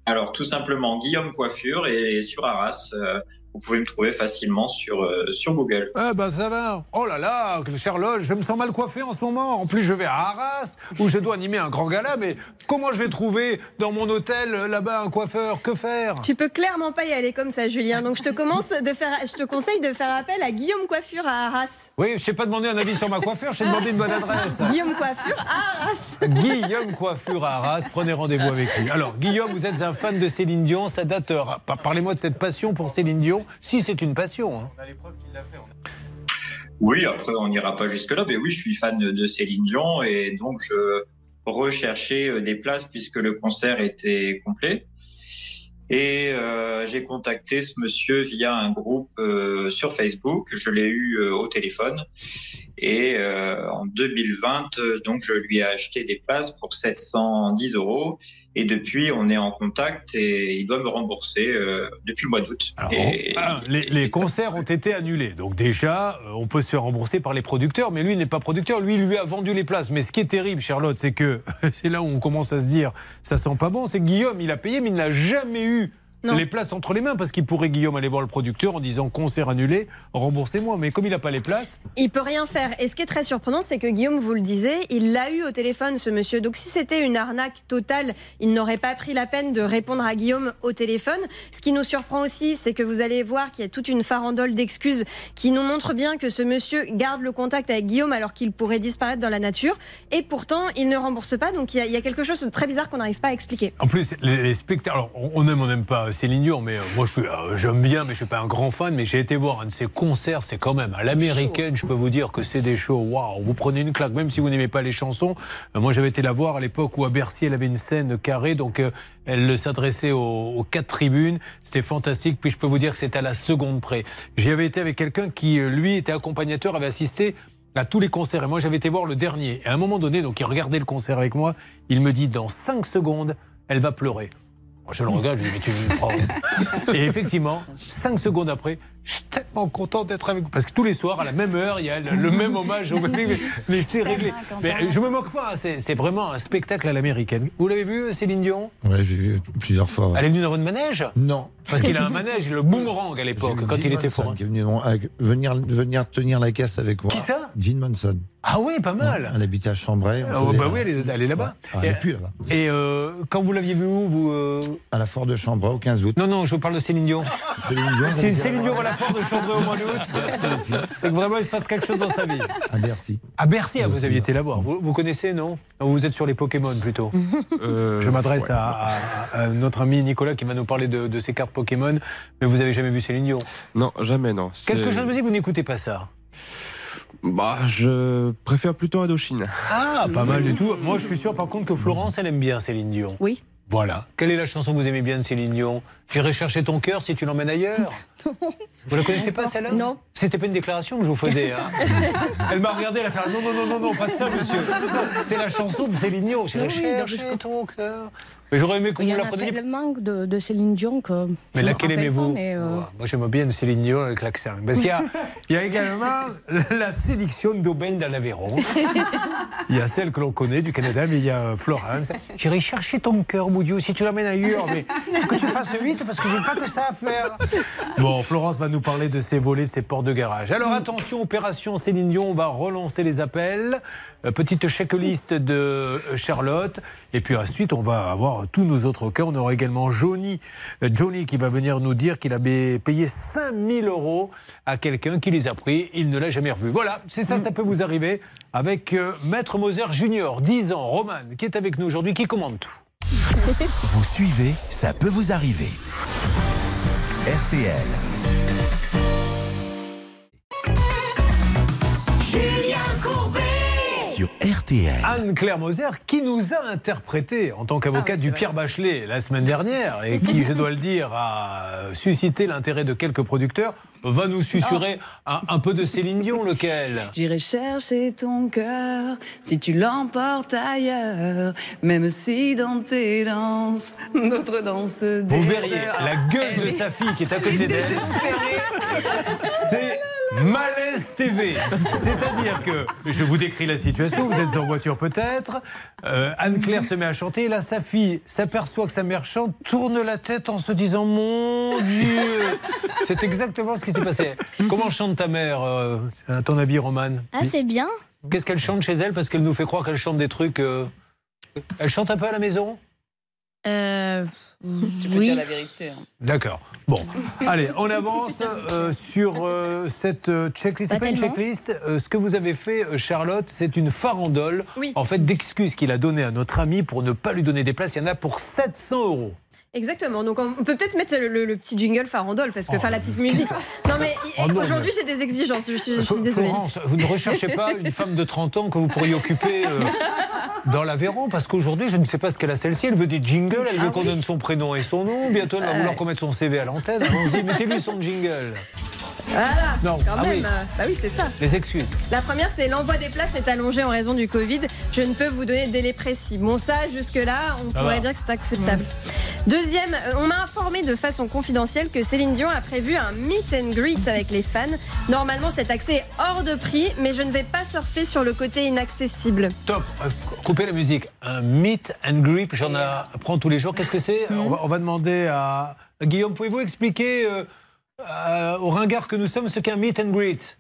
Alors, tout simplement, Guillaume Coiffure et sur Arras, euh, vous pouvez me trouver facilement sur, euh, sur Google. Eh ben ça va. Oh là là, Charlotte, je me sens mal coiffé en ce moment. En plus, je vais à Arras où je dois animer un grand gala. Mais comment je vais trouver dans mon hôtel euh, là-bas un coiffeur? Que faire? Tu peux clairement pas y aller comme ça, Julien. Donc je te commence de faire, je te conseille de faire appel à Guillaume Coiffure à Arras. Oui, je t'ai pas demandé un avis sur ma coiffure, je t'ai demandé une bonne adresse. <laughs> Guillaume Coiffure à Arras. Guillaume Coiffure à Arras, prenez rendez-vous avec lui. Alors, Guillaume, vous êtes un fan de Céline Dion, ça date. euh, par- Parlez-moi de cette passion pour Céline Dion, si c'est une passion. hein. Oui, après, on n'ira pas jusque-là, mais oui, je suis fan de- Céline Dion et donc je recherchais euh, des places puisque le concert était complet. Et euh, j'ai contacté ce monsieur via un groupe euh, sur Facebook. Je l'ai eu euh, au téléphone. Et euh, en 2020, euh, donc je lui ai acheté des places pour 710 euros. Et depuis, on est en contact et il doit me rembourser euh, depuis le mois d'août. Ah, les les concerts ont été annulés. Donc déjà, euh, on peut se faire rembourser par les producteurs, mais lui il n'est pas producteur. Lui, il lui a vendu les places. Mais ce qui est terrible, Charlotte, c'est que <laughs> c'est là où on commence à se dire, ça sent pas bon. C'est que Guillaume, il a payé, mais il n'a jamais eu Non. les places entre les mains parce qu'il pourrait Guillaume aller voir le producteur en disant concert annulé, remboursez-moi. Mais comme il n'a pas les places, Il peut rien faire. Et ce qui est très surprenant, c'est que Guillaume vous le disait, il l'a eu au téléphone, ce monsieur. Donc si c'était une arnaque totale, il n'aurait pas pris la peine de répondre à Guillaume au téléphone. Ce qui nous surprend aussi, c'est que vous allez voir qu'il y a toute une farandole d'excuses qui nous montre bien que ce monsieur garde le contact avec Guillaume alors qu'il pourrait disparaître dans la nature. Et pourtant, il ne rembourse pas. Donc il y a, il y a quelque chose de très bizarre qu'on n'arrive pas à expliquer. En plus, les, les on on aime, on n'aime pas Céline Dion, mais euh, moi, euh, j'aime bien, mais je suis pas un grand fan. Mais j'ai été voir un de ses concerts, c'est quand même à l'américaine. Je peux vous dire que c'est des shows. Waouh, vous prenez une claque, même si vous n'aimez pas les chansons. Euh, moi, j'avais été la voir à l'époque où à Bercy, elle avait une scène carrée, donc elle s'adressait aux, quatre tribunes. C'était fantastique. Puis je peux vous dire que c'est à la seconde près. J'y avais été avec quelqu'un qui, lui, était accompagnateur, avait assisté à tous les concerts. Et moi, j'avais été voir le dernier. Et à un moment donné, donc il regardait le concert avec moi. Il me dit dans 5 secondes, elle va pleurer. Je le regarde, je lui dis, mais tu me prends. <laughs> Et effectivement, 5 secondes après, je suis tellement content d'être avec vous. Parce que tous les soirs, à la même heure, il y a le, le même hommage au mais, <laughs> mais c'est réglé. Mais je me moque pas, hein, c'est c'est vraiment un spectacle à l'américaine. Vous l'avez vu, Céline Dion? Ouais, j'ai vu plusieurs fois. ouais. Elle est venue dans votre manège? Non. Parce qu'il a un manège, le boomerang à l'époque, quand il était forain. qui est venu venir, venir tenir la caisse avec moi. Qui ça? Gene Monson. Ah oui, pas mal. Elle habitait à Chambray. Ah, bah oui, elle est, elle est là-bas. Ah, elle est plus là-bas. Et euh, quand vous l'aviez vu où vous, euh, À la Fort de Chambray au 15 août. Non, non, je vous parle de Céline Dion. Céline Dion, Céline Dion va à la Fort de Chambray au mois d'août, <laughs> c'est que vraiment il se passe quelque chose dans sa vie. À Bercy. À Bercy, ah, vous aviez été la voir. Vous, vous connaissez, non? Vous êtes sur les Pokémon plutôt. <laughs> Euh, Je m'adresse ouais. à, à- à notre ami Nicolas qui va nous parler de, de ses cartes Pokémon. Mais vous avez jamais vu Céline Dion? Non, jamais, non. Quelque chose me dit que vous n'écoutez pas ça? Bah, je préfère plutôt Indochine. Ah, pas mal du tout. Moi, je suis sûr par contre que Florence, elle aime bien Céline Dion. Oui. Voilà. Quelle est la chanson que vous aimez bien de Céline Dion? J'irai chercher ton cœur si tu l'emmènes ailleurs. <laughs> Vous la connaissez pas celle-là? Non. C'était pas une déclaration que je vous faisais. hein. <laughs> elle m'a regardé, elle a fait non, non, non, non, non, pas de ça, monsieur. C'est la chanson de Céline Dion. J'irai chercher ton cœur. Mais j'aurais aimé qu'on Il y me la a redonniez. tellement de, de Céline Dion que. Mais laquelle aimez-vous euh, Ouais, Moi, j'aime bien Céline Dion avec l'accent. Parce qu'il y a, <laughs> il y a également la sélection d'Aubaine dans l'Aveyron. <laughs> Il y a celle que l'on connaît du Canada, mais il y a Florence. J'irai chercher ton cœur, Boudiou, si tu l'emmènes ailleurs. Mais faut que tu fasses vite parce que j'ai pas que ça à faire. Bon, Florence va nous parler de ses volets, de ses portes de garage. Alors attention, opération Céline Dion, on va relancer les appels. Euh, petite checklist de euh, Charlotte. Et puis ensuite, on va avoir tous nos autres cas. On aura également Johnny, euh, Johnny qui va venir nous dire qu'il avait payé 5000 euros à quelqu'un qui les a pris. Il ne l'a jamais revu. Voilà, c'est ça, ça peut vous arriver avec euh, Maître Moser Junior, 10 ans, Roman, qui est avec nous aujourd'hui, qui commande tout. <laughs> Vous suivez, ça peut vous arriver. RTL. RTL. Anne-Claire Moser, qui nous a interprété en tant qu'avocate du Pierre Bachelet la semaine dernière, et qui, je dois le dire, a suscité l'intérêt de quelques producteurs, va nous susurrer un, un peu de Céline Dion, lequel? J'irai chercher ton cœur si tu l'emportes ailleurs, même si dans tes danses, d'autres danses Vous verriez la gueule de sa fille qui est à côté d'elle. C'est Malaise TV. C'est-à-dire que, je vous décris la situation, vous êtes en voiture peut-être, euh, Anne-Claire se met à chanter, et là sa fille s'aperçoit que sa mère chante, tourne la tête en se disant Mon Dieu! C'est exactement ce qui s'est passé. <laughs> Comment chante ta mère, euh, à ton avis, Romane Ah, c'est bien. Qu'est-ce qu'elle chante chez elle? Parce qu'elle nous fait croire qu'elle chante des trucs. euh, Elle chante un peu à la maison? Euh, Tu peux oui. dire la vérité. hein. D'accord. Bon, allez, on avance euh, sur euh, cette euh, checklist. C'est Pas pas une tellement. checklist. Euh, ce que vous avez fait, euh, Charlotte, c'est une farandole. Oui. En fait, d'excuses qu'il a données à notre ami pour ne pas lui donner des places. Il y en a pour 700 euros. Exactement. Donc on peut peut-être mettre le, le- le petit jingle farandole parce que enfin la petite musique. Non mais Oh aujourd'hui j'ai des exigences. Je suis, je suis Fl- désolée. Florence, vous ne recherchez pas une femme de 30 ans que vous pourriez occuper euh, dans l'Aveyron? Parce qu'aujourd'hui, je ne sais pas ce qu'elle a celle-ci. Elle veut des jingles, elle veut qu'on donne son prénom et son nom. Bientôt, elle va Euh. vouloir qu'on mette son CV à l'antenne. Allons-y, mettez-lui son jingle. Voilà. Non, Quand ah même. oui. Bah oui c'est ça. Les excuses. La première, c'est l'envoi des places est allongé en raison du Covid. Je ne peux vous donner de délai précis. Bon, ça, jusque-là, on Ça pourrait va. dire que c'est acceptable. Deuxième, euh, on m'a informé de façon confidentielle que Céline Dion a prévu un meet and greet avec les fans. Normalement, cet accès est hors de prix, mais je ne vais pas surfer sur le côté inaccessible. Top. Euh, Coupez la musique. Un meet and grip, j'en apprends tous les jours. Qu'est-ce que c'est? On, va, on va demander à Guillaume. Pouvez-vous expliquer euh, euh, aux ringards que nous sommes ce qu'est un meet and greet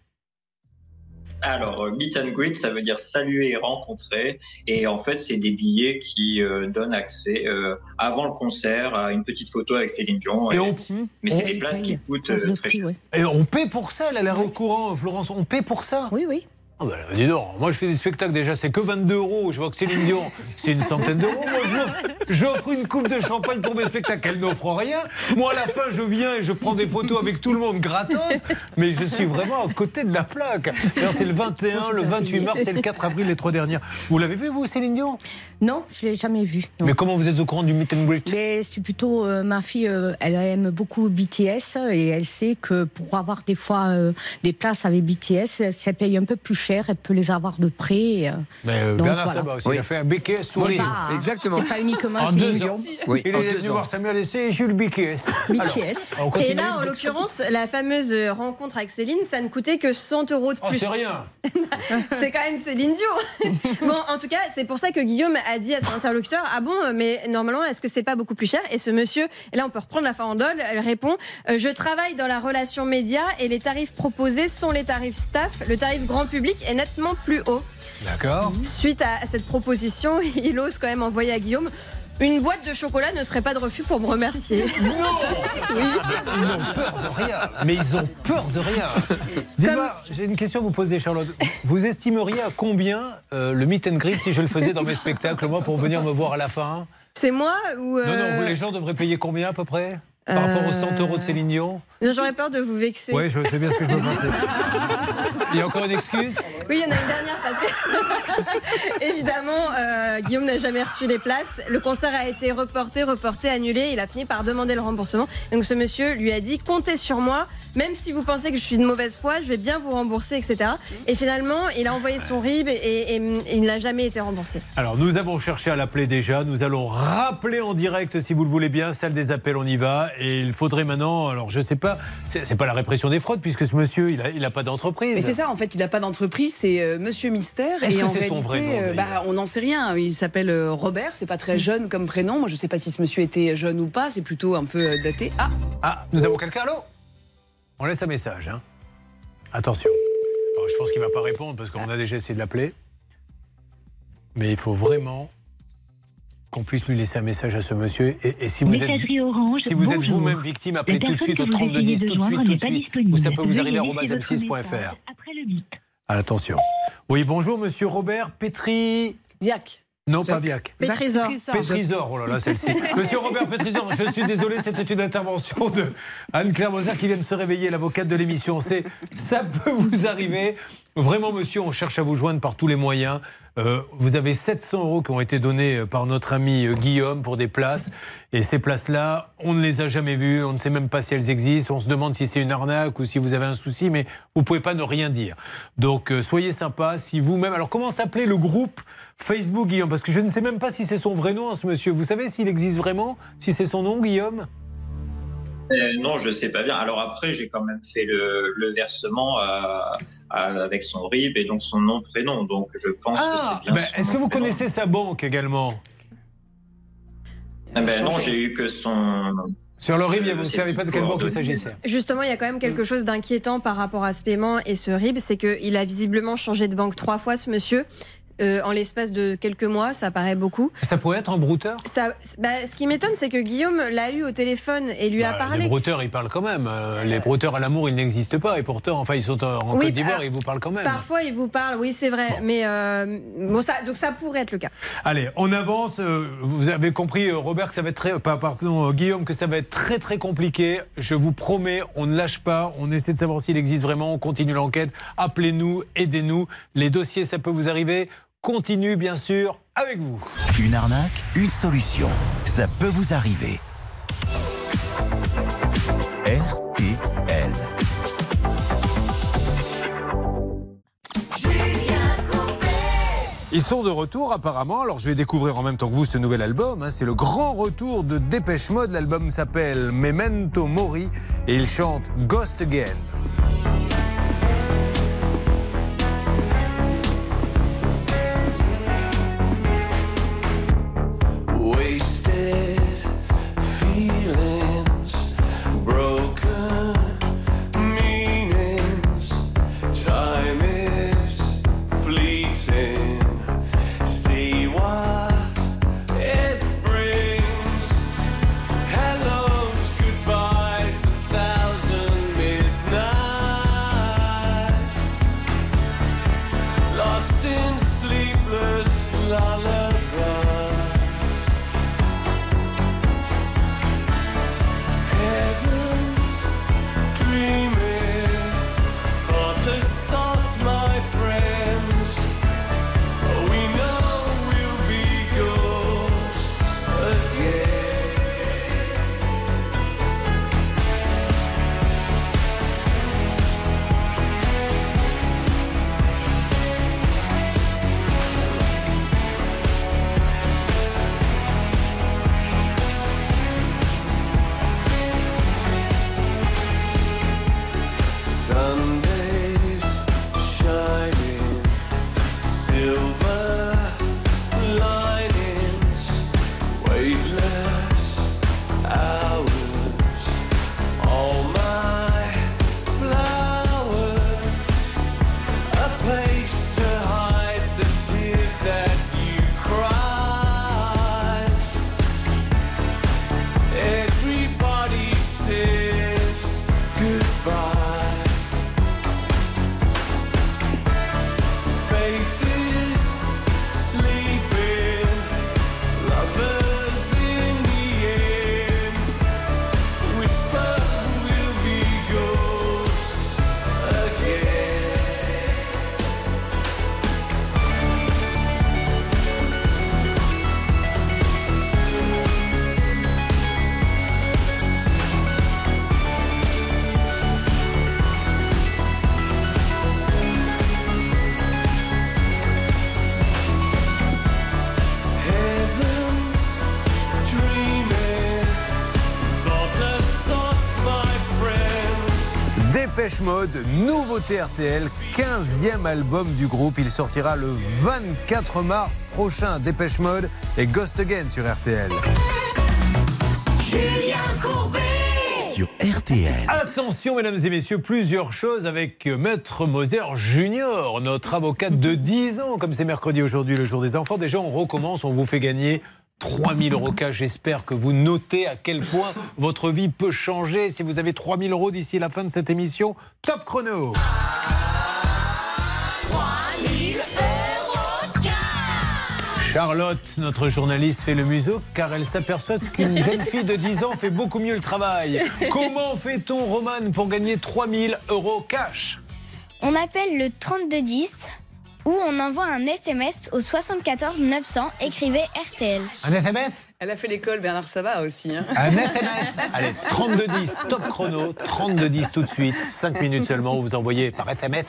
Alors, euh, meet and greet, ça veut dire saluer et rencontrer. Et en fait, c'est des billets qui euh, donnent accès euh, avant le concert à une petite photo avec Céline Dion. Et Et- on- Mais c'est on- des places qui coûtent euh, très cher. Et on paie pour ça, elle a l'air au courant, Florence. On paie pour ça Oui, oui. Ah bah, dis donc, moi je fais des spectacles déjà, c'est que 22 euros. Je vois que Céline Dion, c'est une centaine d'euros. Moi j'offre- une coupe de champagne pour mes spectacles, elle n'offre rien. Moi à la fin, je viens et je prends des photos avec tout le monde gratos, mais je suis vraiment à côté de la plaque. Alors c'est le 21, le 28 mars et le 4 avril, les trois dernières. Vous l'avez vu vous, Céline Dion? Non, je l'ai jamais vu. non. Mais comment vous êtes au courant du meet and greet? Mais c'est plutôt euh, ma fille, euh, elle aime beaucoup BTS et elle sait que pour avoir des fois euh, des places avec BTS, elle paye un peu plus cher, elle peut les avoir de près. euh. Mais euh, Donc, Bernard voilà. Sabat aussi, il a fait un BKS tourisme. Exactement. C'est pas uniquement En Céline deux ans. Oui, il en est venu voir Samuel Essé et Jules <laughs> continue, Et là, en l'occurrence, la fameuse rencontre avec Céline, ça ne coûtait que 100 euros de Oh, plus. c'est rien. <laughs> c'est quand même Céline Dion. <laughs> bon, en tout cas, c'est pour ça que Guillaume a dit à son interlocuteur Ah bon, mais normalement, est-ce que c'est pas beaucoup plus cher? Et ce monsieur, et là on peut reprendre la farandole, elle répond Euh, Je travaille dans la relation média et les tarifs proposés sont les tarifs staff. Le tarif grand public est nettement plus haut. D'accord. Suite à à cette proposition, <laughs> il ose quand même envoyer à Guillaume. Une boîte de chocolat ne serait pas de refus pour me remercier. <laughs> Ils n'ont peur de rien. Mais ils ont peur de rien. Dites-moi, j'ai une question à vous poser, Charlotte. Vous estimeriez à combien euh, le meet and greet si je le faisais dans mes spectacles, moi, pour venir me voir à la fin? C'est moi ou. Non, non, euh, les gens devraient payer combien à peu près? Par rapport aux 100 euros de Céline Dion non, J'aurais peur de vous vexer. Oui, je sais bien ce que je me pensais. Il y a encore une excuse? Oui, il y en a une dernière parce que, <laughs> évidemment, euh, Guillaume n'a jamais reçu les places. Le concert a été reporté, reporté, annulé. Il a fini par demander le remboursement. Donc ce monsieur lui a dit comptez sur moi, même si vous pensez que je suis de mauvaise foi, je vais bien vous rembourser, etc. Et finalement, il a envoyé son RIB et, et- et il n'a jamais été remboursé. Alors, nous avons cherché à l'appeler déjà. Nous allons rappeler en direct, si vous le voulez bien, celle des appels, on y va. Et il faudrait maintenant, alors je sais pas, c'est pas la répression des fraudes, puisque ce monsieur, il a, il a pas d'entreprise. Mais c'est ça, en fait, il n'a pas d'entreprise, c'est euh, Monsieur Mystère. Est-ce et que en c'est son vrai réalité, nom, euh, bah, On n'en sait rien. Il s'appelle euh, Robert, c'est pas très jeune comme prénom. Moi, je sais pas si ce monsieur était jeune ou pas, c'est plutôt un peu euh, daté. Ah Ah, nous avons quelqu'un, allô? On laisse un message, hein. Attention. Alors, je pense qu'il va pas répondre parce qu'on a déjà essayé de l'appeler. Mais il faut vraiment qu'on puisse lui laisser un message à ce monsieur. Et, et si vous êtes, Messagerie Orange, si vous êtes bonjour. vous-même victime, appelez tout de suite au personne que vous 3210, essayez de tout de suite, tout de suite. Ou ça peut vous arriver à laisser votre m6.fr. message après le bip. Ah, attention. Oui, bonjour, monsieur Robert Petri. Diac. Non, pas Viac. Pétrisor. Pétrisor, oh là là, celle-ci. <laughs> Monsieur Robert Pétrisor, je suis désolé, c'était une intervention de Anne-Claire Moser qui vient de se réveiller, l'avocate de l'émission. C'est, ça peut vous arriver. Vraiment, monsieur, on cherche à vous joindre par tous les moyens. Euh, vous avez 700 euros qui ont été donnés euh, par notre ami euh, Guillaume pour des places. Et ces places-là, on ne les a jamais vues, on ne sait même pas si elles existent, on se demande si c'est une arnaque ou si vous avez un souci, mais vous pouvez pas ne rien dire. Donc soyez sympa, si vous-même... Alors comment s'appelait le groupe Facebook, Guillaume? Parce que je ne sais même pas si c'est son vrai nom, hein, ce monsieur. Vous savez s'il existe vraiment? Si c'est son nom, Guillaume? Euh, non, je ne sais pas bien. Alors après, j'ai quand même fait le, le versement à- à- avec son RIB et donc son nom, prénom. Donc je pense que Ah, c'est bien. ben, Est-ce que vous prénom. connaissez sa banque également? Ah ben non, j'ai eu que son. Sur le RIB, euh, vous ne savez pas de quelle banque il s'agissait Justement, il y a quand même quelque chose d'inquiétant par rapport à ce paiement et ce RIB, c'est qu'il a visiblement changé de banque trois fois, ce monsieur. Euh, en l'espace de quelques mois, ça paraît beaucoup. Ça pourrait être un brouteur? Ça, bah, ce qui m'étonne, c'est que Guillaume l'a eu au téléphone et lui a Bah, parlé. Les brouteurs, ils parlent quand même. Euh, Les brouteurs à l'amour, ils n'existent pas. Et pourtant, enfin, ils sont en Oui, Côte d'Ivoire, ils vous parlent quand même. Parfois, il vous parle, oui, c'est vrai. Mais euh, bon, ça, donc ça pourrait être le cas. Allez, on avance. Vous avez compris, Robert, que ça va être très, pas, pardon, Guillaume, que ça va être très très compliqué. Je vous promets, on ne lâche pas. On essaie de savoir s'il existe vraiment. On continue l'enquête. Appelez-nous, aidez-nous. Les dossiers, ça peut vous arriver. Continue, bien sûr, avec vous. Une arnaque, une solution. Ça peut vous arriver. RTL. Ils sont de retour apparemment. Alors je vais découvrir en même temps que vous ce nouvel album. hein. C'est le grand retour de Dépêche Mode. L'album s'appelle Memento Mori et ils chantent Ghost Again. it. Dépêche Mode, nouveauté RTL, 15e album du groupe. Il sortira le 24 mars prochain. Dépêche Mode et Ghost Again sur RTL. Julien Courbet. Sur RTL. Attention, mesdames et messieurs, plusieurs choses avec Maître Moser Junior, notre avocate de 10 ans, comme c'est mercredi aujourd'hui, le jour des enfants. Déjà, on recommence, on vous fait gagner 3000 euros cash. J'espère que vous notez à quel point votre vie peut changer si vous avez 3000 euros d'ici la fin de cette émission. Top chrono Charlotte, notre journaliste, fait le museau car elle s'aperçoit qu'une jeune fille de 10 ans fait beaucoup mieux le travail. Comment fait-on, Roman, pour gagner 3000 euros cash? On appelle le 3210 Ou on envoie un SMS au 74 900, écrivez RTL. Un SMS Elle a fait l'école Bernard Sabat aussi. hein. Un SMS Allez, 3210, top chrono, 3210 tout de suite, 5 minutes seulement, vous envoyez par SMS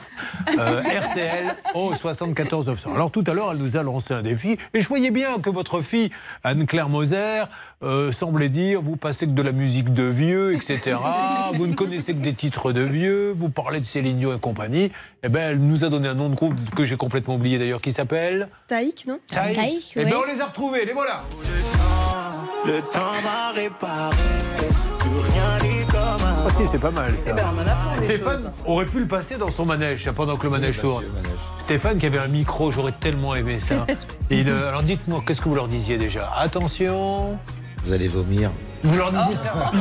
euh, RTL au 74 900. Alors tout à l'heure, elle nous a lancé un défi, et je voyais bien que votre fille, Anne-Claire Moser, euh, semblait dire, vous passez que de la musique de vieux, etc. Vous ne connaissez que des titres de vieux, vous parlez de Céline Dion et compagnie. Eh ben, elle nous a donné un nom de groupe que j'ai complètement oublié d'ailleurs, qui s'appelle... Taïk, non? Taïk. Eh ben, on les a retrouvés, les voilà Le temps va réparer, plus rien n'est comme avant. Ah si, c'est pas mal ça. Eh ben, on Stéphane choses. aurait pu le passer dans son manège pendant que le manège tourne. Stéphane qui avait un micro, j'aurais tellement aimé ça. <laughs> Il, euh, alors dites-moi, qu'est-ce que vous leur disiez déjà? Attention Vous allez vomir. Vous leur disiez ça <laughs>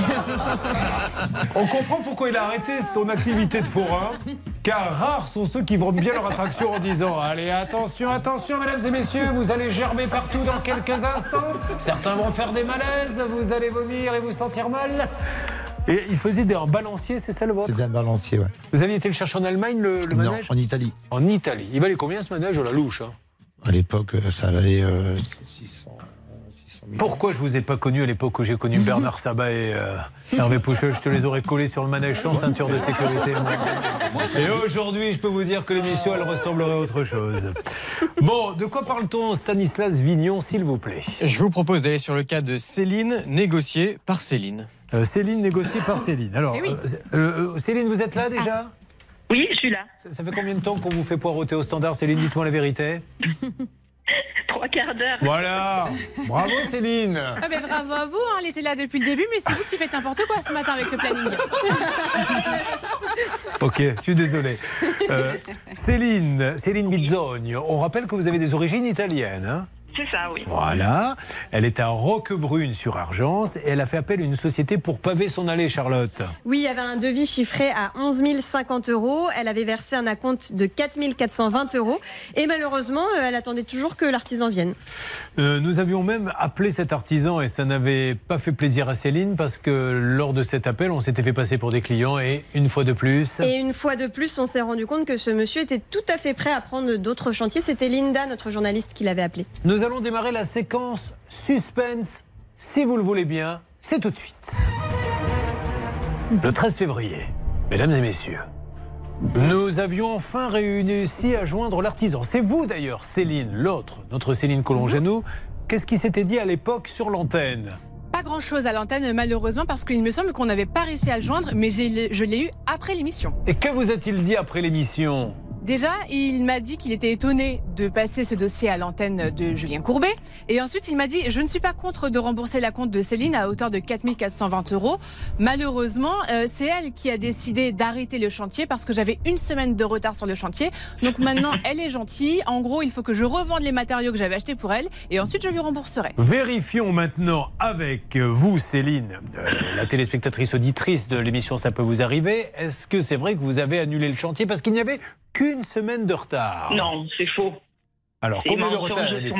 On comprend pourquoi il a arrêté son activité de forain, car rares sont ceux qui vendent bien leur attraction en disant Allez, attention, attention, mesdames et messieurs, vous allez germer partout dans quelques instants. Certains vont faire des malaises, vous allez vomir et vous sentir mal. Et il faisait des un balancier, c'est ça le vôtre? C'est un balancier, ouais. Vous aviez été le chercher en Allemagne, le, le Non, manège? en Italie. En Italie. Il valait combien ce manège? À la louche hein À l'époque, euh, ça valait euh, 600. Pourquoi je vous ai pas connu à l'époque où j'ai connu Bernard Sabat et euh, Hervé Poucheux? Je te les aurais collés sur le manège sans ceinture de sécurité. moi. Et aujourd'hui, je peux vous dire que l'émission, elle ressemblerait à autre chose. Bon, de quoi parle-t-on, Stanislas Vignon, s'il vous plaît? Je vous propose d'aller sur le cas de Céline, négocié par Céline. Euh, Céline négociée par Céline. Alors, euh, euh, Céline, vous êtes là déjà? Oui, je suis là. ça, ça fait combien de temps qu'on vous fait poireauter au standard? Céline, dites-moi la vérité. <laughs> <laughs> Trois quarts d'heure. Voilà Bravo Céline Ah, mais bravo à vous, hein, elle était là depuis le début, mais c'est vous qui faites n'importe quoi ce matin avec le planning. <laughs> Ok, je suis désolé. Euh, Céline, Céline Bizzogno, on rappelle que vous avez des origines italiennes. hein C'est ça, oui. voilà. Elle est à Roquebrune sur Argence et elle a fait appel à une société pour paver son allée, Charlotte. Oui, il y avait un devis chiffré à 11 050 euros. Elle avait versé un acompte de 4 420 euros. Et malheureusement, euh, elle attendait toujours que l'artisan vienne. Euh, nous avions même appelé cet artisan et ça n'avait pas fait plaisir à Céline parce que lors de cet appel, on s'était fait passer pour des clients et une fois de plus. Et une fois de plus, on s'est rendu compte que ce monsieur était tout à fait prêt à prendre d'autres chantiers. C'était Linda, notre journaliste, qui l'avait appelé. Nous allons démarrer la séquence suspense, si vous le voulez bien. C'est tout de suite. Le 13 février, mesdames et messieurs, nous avions enfin réussi à joindre l'artisan. C'est vous d'ailleurs, Céline, l'autre, notre Céline Colongenou. Qu'est-ce qui s'était dit à l'époque sur l'antenne? Pas grand chose à l'antenne, malheureusement, parce qu'il me semble qu'on n'avait pas réussi à le joindre, mais je l'ai eu après l'émission. Et que vous a-t-il dit après l'émission? Déjà, il m'a dit qu'il était étonné de passer ce dossier à l'antenne de Julien Courbet. Et ensuite, il m'a dit Je ne suis pas contre de rembourser la compte de Céline à hauteur de 4420 euros. Malheureusement, euh, c'est elle qui a décidé d'arrêter le chantier parce que j'avais une semaine de retard sur le chantier. Donc maintenant, elle est gentille. En gros, il faut que je revende les matériaux que j'avais achetés pour elle et ensuite je lui rembourserai. Vérifions maintenant avec vous, Céline, euh, la téléspectatrice auditrice de l'émission Ça peut vous arriver. Est-ce que c'est vrai que vous avez annulé le chantier parce qu'il n'y avait qu'une semaine de retard Non, c'est faux. Alors, combien de retard avait-il.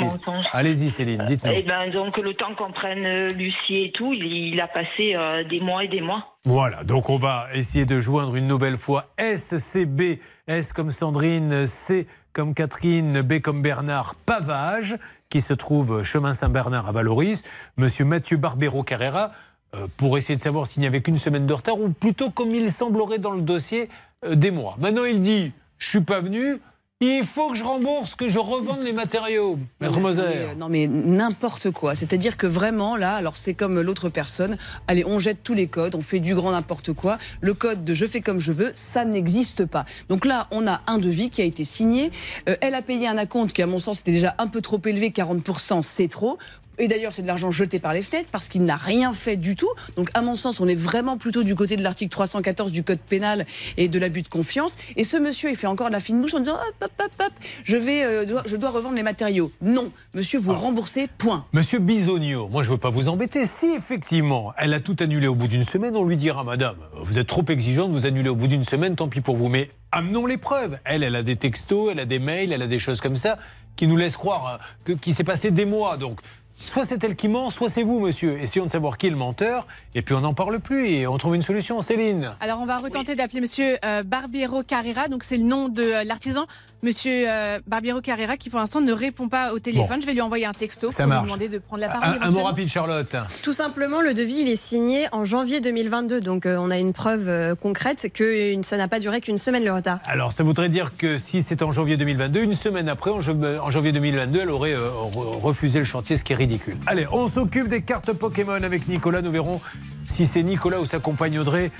Allez-y, Céline, dites-nous. Eh ben, donc, le temps qu'on prenne euh, Lucie et tout, il, il a passé euh, des mois et des mois. Voilà, donc on va essayer de joindre une nouvelle fois SCB, S comme Sandrine, C comme Catherine, B comme Bernard, Pavage, qui se trouve chemin Saint-Bernard à Valoris, monsieur Mathieu Barbero Carrera, euh, pour essayer de savoir s'il n'y avait qu'une semaine de retard, ou plutôt comme il semblerait dans le dossier, euh, des mois. Maintenant il dit, je suis pas venu, il faut que je rembourse, que je revende les matériaux. Maître Moser. Mais, euh, non mais n'importe quoi. C'est-à-dire que vraiment là, alors c'est comme l'autre personne. Allez, on jette tous les codes, on fait du grand n'importe quoi. Le code de je fais comme je veux, ça n'existe pas. Donc là, on a un devis qui a été signé. Euh, elle a payé un acompte qui, à mon sens, était déjà un peu trop élevé. 40%, c'est trop. Et d'ailleurs, c'est de l'argent jeté par les fenêtres parce qu'il n'a rien fait du tout. Donc, à mon sens, on est vraiment plutôt du côté de l'article 314 du Code pénal et de l'abus de confiance. Et ce monsieur, il fait encore de la fine bouche en disant hop, hop, hop, hop, je, vais, euh, dois- je dois revendre les matériaux. Non, monsieur, vous remboursez, point. Monsieur Bisogno, moi je veux pas vous embêter. Si effectivement elle a tout annulé au bout d'une semaine, on lui dira Madame, vous êtes trop exigeante, vous annulez au bout d'une semaine, tant pis pour vous. Mais amenons les preuves. Elle, elle a des textos, elle a des mails, elle a des choses comme ça qui nous laissent croire que- qu'il s'est passé des mois. Donc Soit c'est elle qui ment, soit c'est vous, monsieur. Essayons de savoir qui est le menteur, et puis on n'en parle plus et on trouve une solution. Céline Alors, on va retenter d'appeler Monsieur euh, Barbiero Carrera. Donc, c'est le nom de euh, l'artisan. Monsieur euh, Barbiero Carrera, qui pour l'instant ne répond pas au téléphone. Bon. Je vais lui envoyer un texto Ça pour marche. lui demander de prendre la parole. Un, un mot rapide, Charlotte. Tout simplement, le devis, il est signé en janvier 2022. Donc, euh, on a une preuve euh, concrète que une- ça n'a pas duré qu'une semaine le retard. Alors, ça voudrait dire que si c'est en janvier 2022, une semaine après, en, jan- en janvier 2022, elle aurait euh, re- refusé le chantier, ce qui est ridicule. Allez, on s'occupe des cartes Pokémon avec Nicolas. Nous verrons si c'est Nicolas ou sa compagne Audrey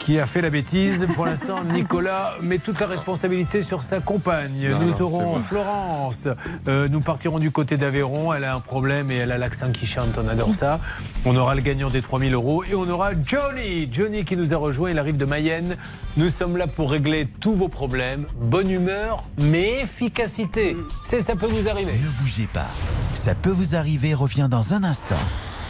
qui a fait la bêtise. Pour l'instant, <laughs> Nicolas met toute la responsabilité sur sa compagne. Non, nous non, aurons. Florence. Euh, nous partirons du côté d'Aveyron. Elle a un problème et elle a l'accent qui chante. On adore ça. On aura le gagnant des 3000 euros. Et on aura Johnny. Johnny qui nous a rejoint. Il arrive de Mayenne. Nous sommes là pour régler tous vos problèmes. Bonne humeur, mais efficacité. C'est ça peut vous arriver. Ne bougez pas. Ça peut vous arriver revient dans un instant.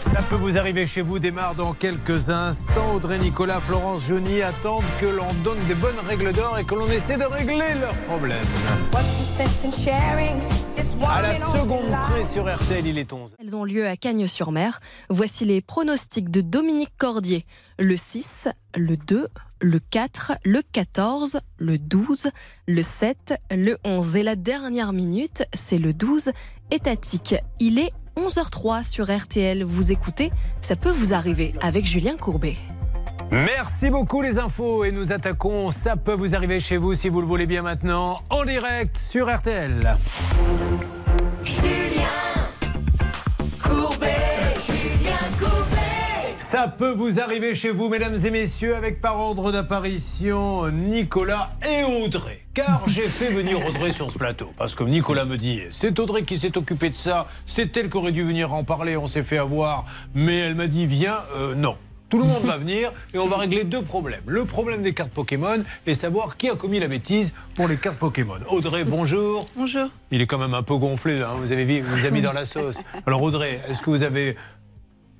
Ça peut vous arriver chez vous, démarre dans quelques instants. Audrey, Nicolas, Florence, Johnny attendent que l'on donne des bonnes règles d'or et que l'on essaie de régler leurs problèmes. À la seconde près sur RTL, il est 11. Elles ont lieu à Cagnes-sur-Mer. Voici les pronostics de Dominique Cordier. Le 6, le 2, le 4, le 14, le 12, le 7, le 11. Et la dernière minute, c'est le 12, étatique. Il est 11h03 sur RTL. Vous écoutez, ça peut vous arriver avec Julien Courbet. Merci beaucoup les infos et nous attaquons. Ça peut vous arriver chez vous si vous le voulez bien maintenant en direct sur RTL. Ça peut vous arriver chez vous, mesdames et messieurs, avec par ordre d'apparition Nicolas et Audrey. Car j'ai fait venir Audrey sur ce plateau. Parce que Nicolas me dit, c'est Audrey qui s'est occupée de ça, c'est elle qui aurait dû venir en parler, on s'est fait avoir. Mais elle m'a dit, viens, Euh, non. Tout le monde va venir et on va régler deux problèmes. Le problème des cartes Pokémon et savoir qui a commis la bêtise pour les cartes Pokémon. Audrey, bonjour. Bonjour. Il est quand même un peu gonflé, hein, vous avez vu, vous avez mis dans la sauce. Alors Audrey, est-ce que vous avez,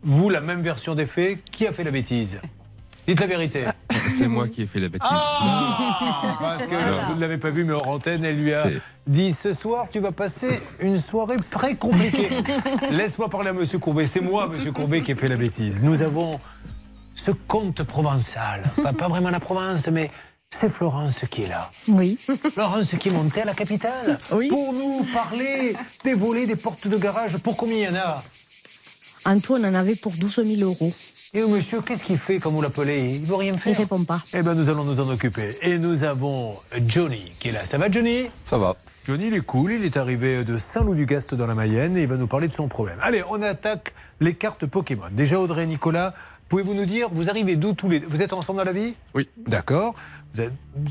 vous, la même version des faits Qui a fait la bêtise? Dites la vérité. <laughs> C'est moi qui ai fait la bêtise. Ah, parce que vous ne l'avez pas vu, mais hors antenne, elle lui a dit ce soir, tu vas passer une soirée très compliquée. <laughs> Laisse-moi parler à Monsieur Courbet. C'est moi, Monsieur Courbet, qui ai fait la bêtise. Nous avons ce conte provençal. Pas, pas vraiment la Provence, mais c'est Florence qui est là. Oui. Florence qui est montée à la capitale pour nous parler des volets, des portes de garage. Pour combien il y en a? Antoine en avait pour 12 000 euros. Et monsieur, qu'est-ce qu'il fait quand vous l'appelez Il ne veut rien faire. Il répond pas. Eh bien, nous allons nous en occuper. Et nous avons Johnny qui est là. Ça va, Johnny? Ça va. Johnny, il est cool. Il est arrivé de Saint-Loup-du-Gast dans la Mayenne et il va nous parler de son problème. Allez, on attaque les cartes Pokémon. Déjà, Audrey et Nicolas, pouvez-vous nous dire, vous arrivez d'où tous les deux? Vous êtes ensemble dans la vie? Oui. D'accord. Vous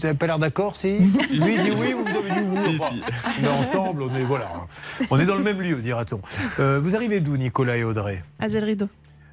n'avez pas l'air d'accord, si? <laughs> Lui dit oui, vous avez dit oui. Si, Enfin, si. On est ensemble, on est, voilà. On est dans le même lieu, dira-t-on. Euh, vous arrivez d'où, Nicolas et Audrey? Azel Rideau.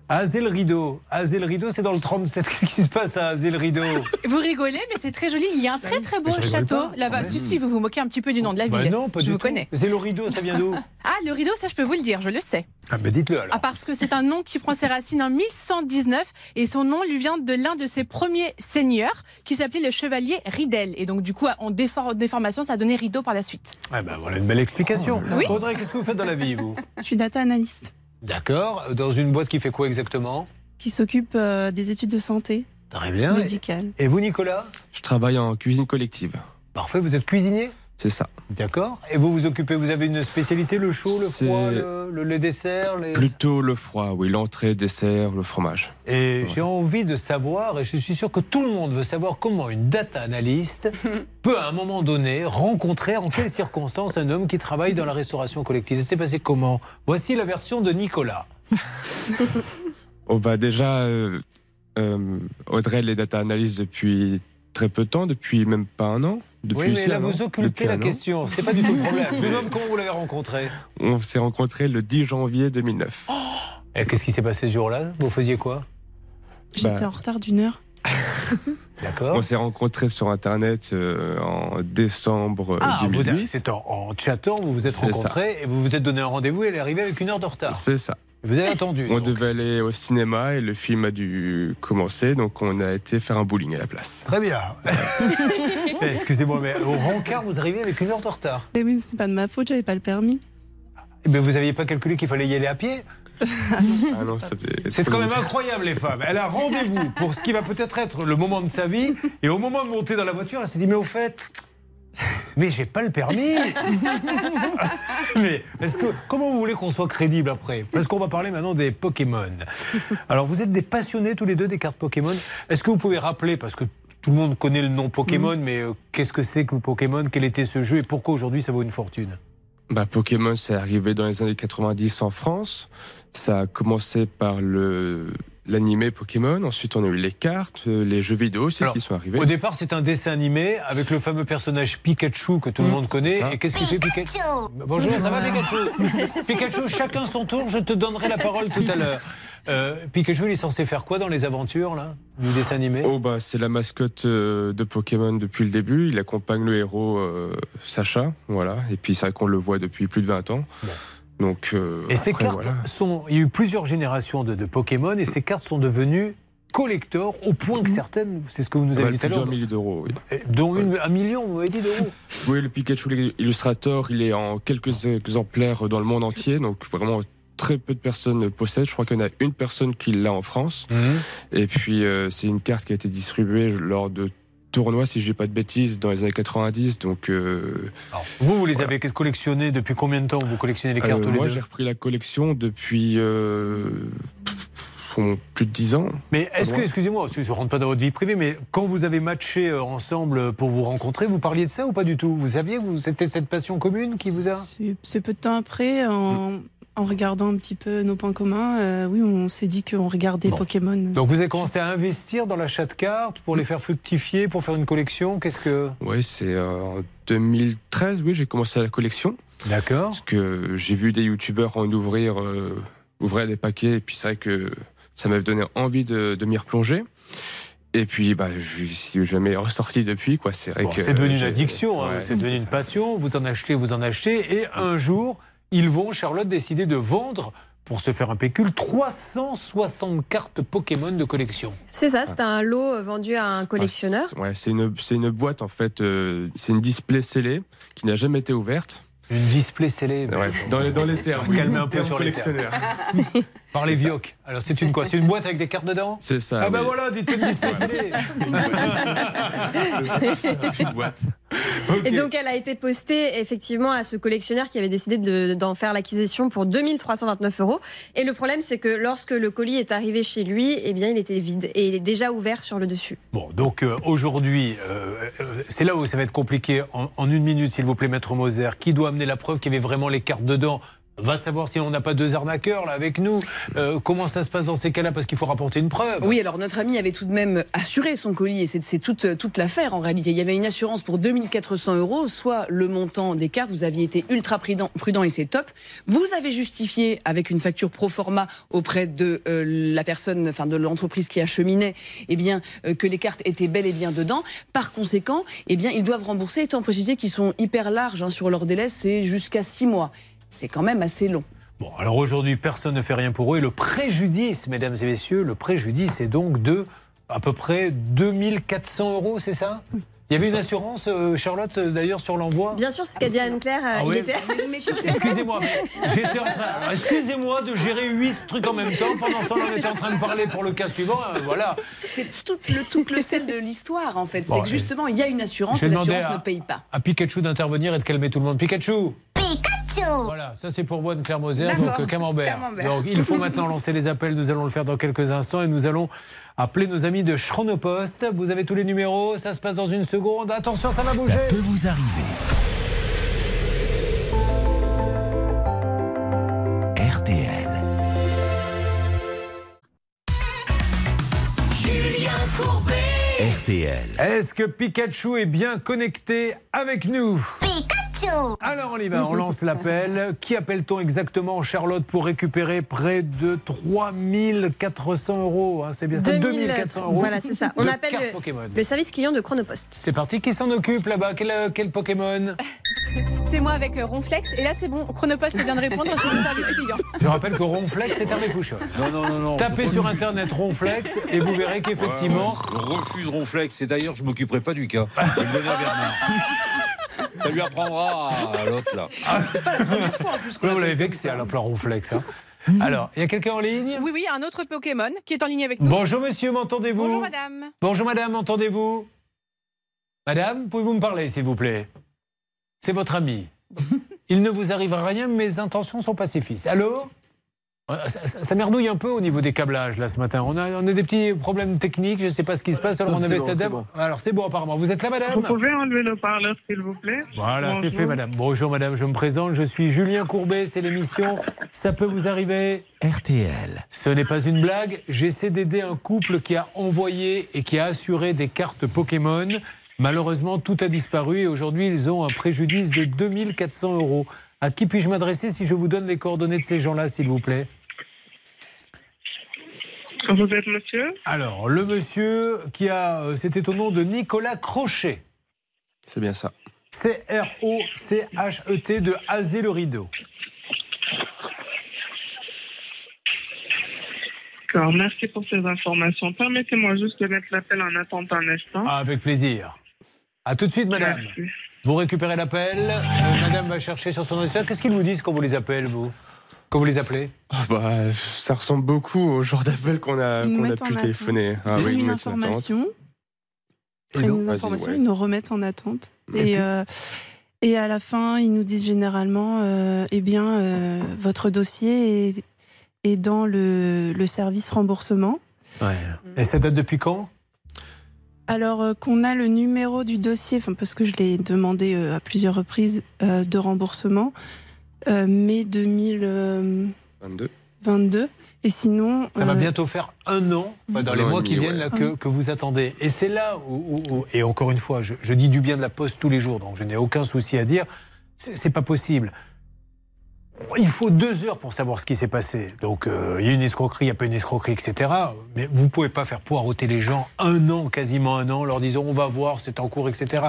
Azel Rideau. Azel Rideau, c'est dans le 37. <laughs> Qu'est-ce qui se passe à Azel Rideau Vous rigolez, mais c'est très joli. Il y a un très très beau château là-bas. Si, si, vous vous moquez un petit peu du nom de la Bah ville. non, pas je du vous tout. connais. C'est le rideau, ça vient d'où <laughs> Ah, le rideau, ça je peux vous le dire, je le sais. Ah, ben dites-le alors. Ah, parce que c'est un nom qui prend ses racines en 1119 et son nom lui vient de l'un de ses premiers seigneurs qui s'appelait le chevalier Ridel. Et donc, du coup, en défor- déformation, ça a donné rideau par la suite. Ah ben voilà une belle explication. Oui. Audrey, qu'est-ce que vous faites dans la vie, vous? Je suis data analyst D'accord. Dans une boîte qui fait quoi exactement? Qui s'occupe euh, des études de santé Très bien. médicales. Et vous, Nicolas? Je travaille en cuisine collective. Parfait, vous êtes cuisinier? C'est ça. D'accord. Et vous vous occupez, vous avez une spécialité, le chaud, le C'est- froid, le, le- les desserts les... Plutôt le froid, oui, l'entrée, dessert, le fromage. Et j'ai envie de savoir, et je suis sûr que tout le monde veut savoir comment une data analyst <laughs> peut à un moment donné rencontrer en quelles circonstances un homme qui travaille dans la restauration collective. Ça s'est passé comment? Voici la version de Nicolas. <laughs> Oh bah déjà, euh, euh, Audrey, les data analyse depuis très peu de temps, depuis même pas un an. Depuis oui, mais là vous occultez la question. C'est pas du tout le problème. <laughs> Je vous demande comment vous l'avez rencontré. On s'est rencontrés le 10 janvier 2009. <gasps> Et qu'est-ce qui s'est passé ce jour-là? Vous faisiez quoi? J'étais Bah. en retard d'une heure. <laughs> D'accord. On s'est rencontrés sur Internet euh, en décembre Ah, vous 2008. avez- c'est en, en chattant, vous vous êtes rencontrés et vous vous êtes donné un rendez-vous et elle est arrivée avec une heure de retard. C'est ça. Vous avez attendu. On donc. devait aller au cinéma et le film a dû commencer, donc on a été faire un bowling à la place. Très bien. <laughs> <laughs> Eh, Excusez-moi, mais au rencard, vous arrivez avec une heure de retard. Et oui, c'est pas de ma faute, j'avais pas le permis. Eh ben, vous n'aviez pas calculé qu'il fallait y aller à pied? Ah C'est quand même incroyable, les femmes. Elle a rendez-vous pour ce qui va peut-être être le moment de sa vie. Et au moment de monter dans la voiture, elle s'est dit Mais au fait, mais j'ai pas le permis. <laughs> mais est-ce que comment vous voulez qu'on soit crédible après? Parce qu'on va parler maintenant des Pokémon. Alors vous êtes des passionnés tous les deux des cartes Pokémon. Est-ce que vous pouvez rappeler parce que tout le monde connaît le nom Pokémon, mais euh, qu'est-ce que c'est que le Pokémon? Quel était ce jeu et pourquoi aujourd'hui ça vaut une fortune? Bah, Pokémon, c'est arrivé dans les années 90 en France. Ça a commencé par le l'animé Pokémon. Ensuite, on a eu les cartes, euh, les jeux vidéo aussi Alors, qui sont arrivés. Au départ, c'est un dessin animé avec le fameux personnage Pikachu que tout le monde connaît. Et qu'est-ce qu'il fait Pikachu Bonjour, ça va Pikachu? <laughs> Pikachu, chacun son tour, je te donnerai la parole tout à l'heure. Euh, Pikachu, il est censé faire quoi dans les aventures là, du dessin animé? Oh bah c'est la mascotte euh, de Pokémon depuis le début. Il accompagne le héros euh, Sacha, voilà. Et puis c'est vrai qu'on le voit depuis plus de 20 ans. Donc Et ces cartes voilà. sont. Il y a eu plusieurs générations de, de Pokémon et ces cartes sont devenues collector au point que certaines, c'est ce que vous nous avez dit tout à l'heure, plusieurs milliers d'euros. oui. dont une, un million, vous m'avez dit d'euros. Oui, le Pikachu Illustrator, il est en quelques exemplaires dans le monde entier, donc vraiment très peu de personnes le possèdent. Je crois qu'il y en a une personne qui l'a en France. Et puis euh, c'est une carte qui a été distribuée lors de tournois, si je dis pas de bêtises, dans les années 90. Donc euh, Vous, vous les avez collectionnés depuis combien de temps Vous collectionnez les cartes euh, tous les moi j'ai repris la collection depuis euh, plus de 10 ans. Mais est-ce que, excusez-moi, je ne rentre pas dans votre vie privée, mais quand vous avez matché ensemble pour vous rencontrer, vous parliez de ça ou pas du tout? Vous saviez que vous- c'était cette passion commune qui vous a C'est- peu de temps après, en, en regardant un petit peu nos points communs, euh, oui, on s'est dit qu'on regardait Pokémon. Donc vous avez commencé à investir dans l'achat de cartes pour les faire fructifier, pour faire une collection Qu'est-ce que Oui, c'est euh, en 2013, oui, j'ai commencé la collection. D'accord. Parce que j'ai vu des youtubeurs en ouvrir, euh, ouvrir des paquets, et puis c'est vrai que ça m'avait donné envie de, de m'y replonger. Et puis, bah, je suis jamais ressorti depuis, quoi. C'est vrai Bon, que. c'est devenu une addiction, hein, Ouais, c'est devenu une passion. Vous en achetez, vous en achetez, et un jour, ils vont, Charlotte, décider de vendre pour se faire un pécule 360 cartes Pokémon de collection. C'est ça, c'est un lot euh, vendu à un collectionneur. Ouais, c'est une, c'est une boîte en fait, euh, c'est une display scellée qui n'a jamais été ouverte. Une display scellée Ouais, dans, les, dans les <laughs> termes. On va se calmer un peu sur les termes. <laughs> Par les vioques. Alors c'est une quoi? C'est une boîte avec des cartes dedans? C'est ça. Ah ben oui. voilà, dites une display <laughs> scellée Une boîte. Et donc, elle a été postée effectivement à ce collectionneur qui avait décidé de- d'en faire l'acquisition pour 2329 euros. Et le problème, c'est que lorsque le colis est arrivé chez lui, eh bien, il était vide et il est déjà ouvert sur le dessus. Bon, donc euh, aujourd'hui, euh, euh, c'est là où ça va être compliqué. En, en une minute, s'il vous plaît, Maître Moser, qui doit amener la preuve qu'il y avait vraiment les cartes dedans? Va savoir si on n'a pas deux arnaqueurs là avec nous. Euh, comment ça se passe dans ces cas-là? Parce qu'il faut rapporter une preuve. Oui, alors notre ami avait tout de même assuré son colis et c'est toute, toute l'affaire en réalité. Il y avait une assurance pour 2400 euros, soit le montant des cartes. Vous aviez été ultra prudent, prudent et c'est top. Vous avez justifié avec une facture pro forma auprès de euh, la personne, enfin de l'entreprise qui acheminait, eh bien euh, que les cartes étaient bel et bien dedans. Par conséquent, eh bien ils doivent rembourser, étant précisé qu'ils sont hyper larges hein, sur leur délai, c'est jusqu'à 6 mois. C'est quand même assez long. Bon, alors aujourd'hui, personne ne fait rien pour eux. Et le préjudice, mesdames et messieurs, le préjudice est donc de à peu près 2400 euros, c'est ça? Il y avait une assurance, euh, Charlotte, euh, d'ailleurs, sur l'envoi Bien sûr, c'est ce qu'a dit Anne-Claire. euh, Ah il ouais était. <laughs> Excusez-moi, j'étais en train. <laughs> Excusez-moi de gérer huit trucs en même temps. Pendant ce temps, on était en train de parler pour le cas suivant. euh, voilà. C'est tout le, tout le sel de l'histoire en fait. Bon, c'est que justement, il y a une assurance et l'assurance ne paye pas. À Pikachu d'intervenir et de calmer tout le monde. Pikachu Pikachu Voilà, ça c'est pour vous Anne-Claire Moser, donc euh, Camembert. Camembert. Donc il faut maintenant lancer les appels, nous allons le faire dans quelques instants et nous allons appeler nos amis de Chronopost. Vous avez tous les numéros, ça se passe dans une seconde. Attention, ça va bouger. Ça peut vous arriver. RTL. Julien Courbet. RTL. Est-ce que Pikachu est bien connecté avec nous? Pikachu Alors on y va, on lance l'appel. <laughs> Qui appelle-t-on exactement, Charlotte, pour récupérer près de 3400 euros hein, C'est bien ça, 2000, 2400 euros. Voilà, c'est ça. On appelle le, Pokémon. le service client de Chronopost. C'est parti, qui s'en occupe là-bas? Quel, euh, quel Pokémon? <laughs> C'est moi avec euh, Ronflex. Et là, c'est bon. Chronopost vient de répondre. C'est le service client. <laughs> Je rappelle que Ronflex, c'est Hervé Pouchon. Non, non, non, non. Tapez sur internet Ronflex et vous verrez qu'effectivement. Ouais, je refuse Ronflex. Et d'ailleurs, je m'occuperai pas du cas. Je vais le donner à Bernard. Ça lui apprendra à l'autre là. C'est pas la première fois en plus qu'on Ouais, vous l'avez vexé à l'emploi Ronflex. hein. Alors, il y a quelqu'un en ligne? Oui, oui, un autre Pokémon qui est en ligne avec nous. Bonjour monsieur, m'entendez-vous? Bonjour madame. Bonjour madame, m'entendez-vous? Madame, pouvez-vous me parler s'il vous plaît? C'est votre ami. <laughs> Il ne vous arrive rien, mes intentions sont pacifistes. Allô? Ça, ça- ça merdouille un peu au niveau des câblages là ce matin. On a, on a des petits problèmes techniques, je ne sais pas ce qui se passe. Alors on C'est avait bon, cette. Alors c'est bon apparemment. Vous êtes là madame Vous pouvez enlever le parleur, s'il vous plaît Voilà, c'est fait, madame. Bonjour, madame, je me présente. Je suis Julien Courbet, c'est l'émission Ça peut vous arriver RTL. Ce n'est pas une blague. J'essaie d'aider un couple qui a envoyé et qui a assuré des cartes Pokémon. Malheureusement, tout a disparu et aujourd'hui, ils ont un préjudice de 2400 euros. À qui puis-je m'adresser si je vous donne les coordonnées de ces gens-là, s'il vous plaît? Vous êtes monsieur? Alors, le monsieur qui a. euh, C'était au nom de Nicolas Crochet. C'est bien ça. C-R-O-C-H-E-T de Azé le Rideau. D'accord, merci pour ces informations. Permettez-moi juste de mettre l'appel en attente un instant. Ah, avec plaisir. À tout de suite, madame. Merci. Vous récupérez l'appel. euh, madame va chercher sur son ordinateur. Qu'est-ce qu'ils vous disent quand vous les appelez, vous Quand vous les appelez Ah bah, ça ressemble beaucoup au genre d'appel qu'on a, Ils nous qu'on a pu téléphoner. Ah Ils oui, donnent ils une nous mettent en attente. information. Une vas-y, information, ouais. ils nous remettent en attente. Et euh, et à la fin, ils nous disent généralement, euh, eh bien, euh, votre dossier est, est dans le, le service remboursement. Et ça date depuis quand Alors euh, qu'on a le numéro du dossier, enfin parce que je l'ai demandé euh, à plusieurs reprises euh, de remboursement, euh, mai 2022. 22. Et sinon, Ça va euh, bientôt faire un an, enfin, dans Un les mois demi, qui viennent, ouais. là, que, que vous attendez. Et c'est là où, où- où- et encore une fois, je, je dis du bien de la Poste tous les jours, donc je n'ai aucun souci à dire, c'est pas possible. Il faut deux heures pour savoir ce qui s'est passé. Donc, euh, il y a une escroquerie, il n'y a pas une escroquerie, etc. Mais vous ne pouvez pas faire poireauter les gens un an, quasiment un an, leur disant on va voir, c'est en cours, etc.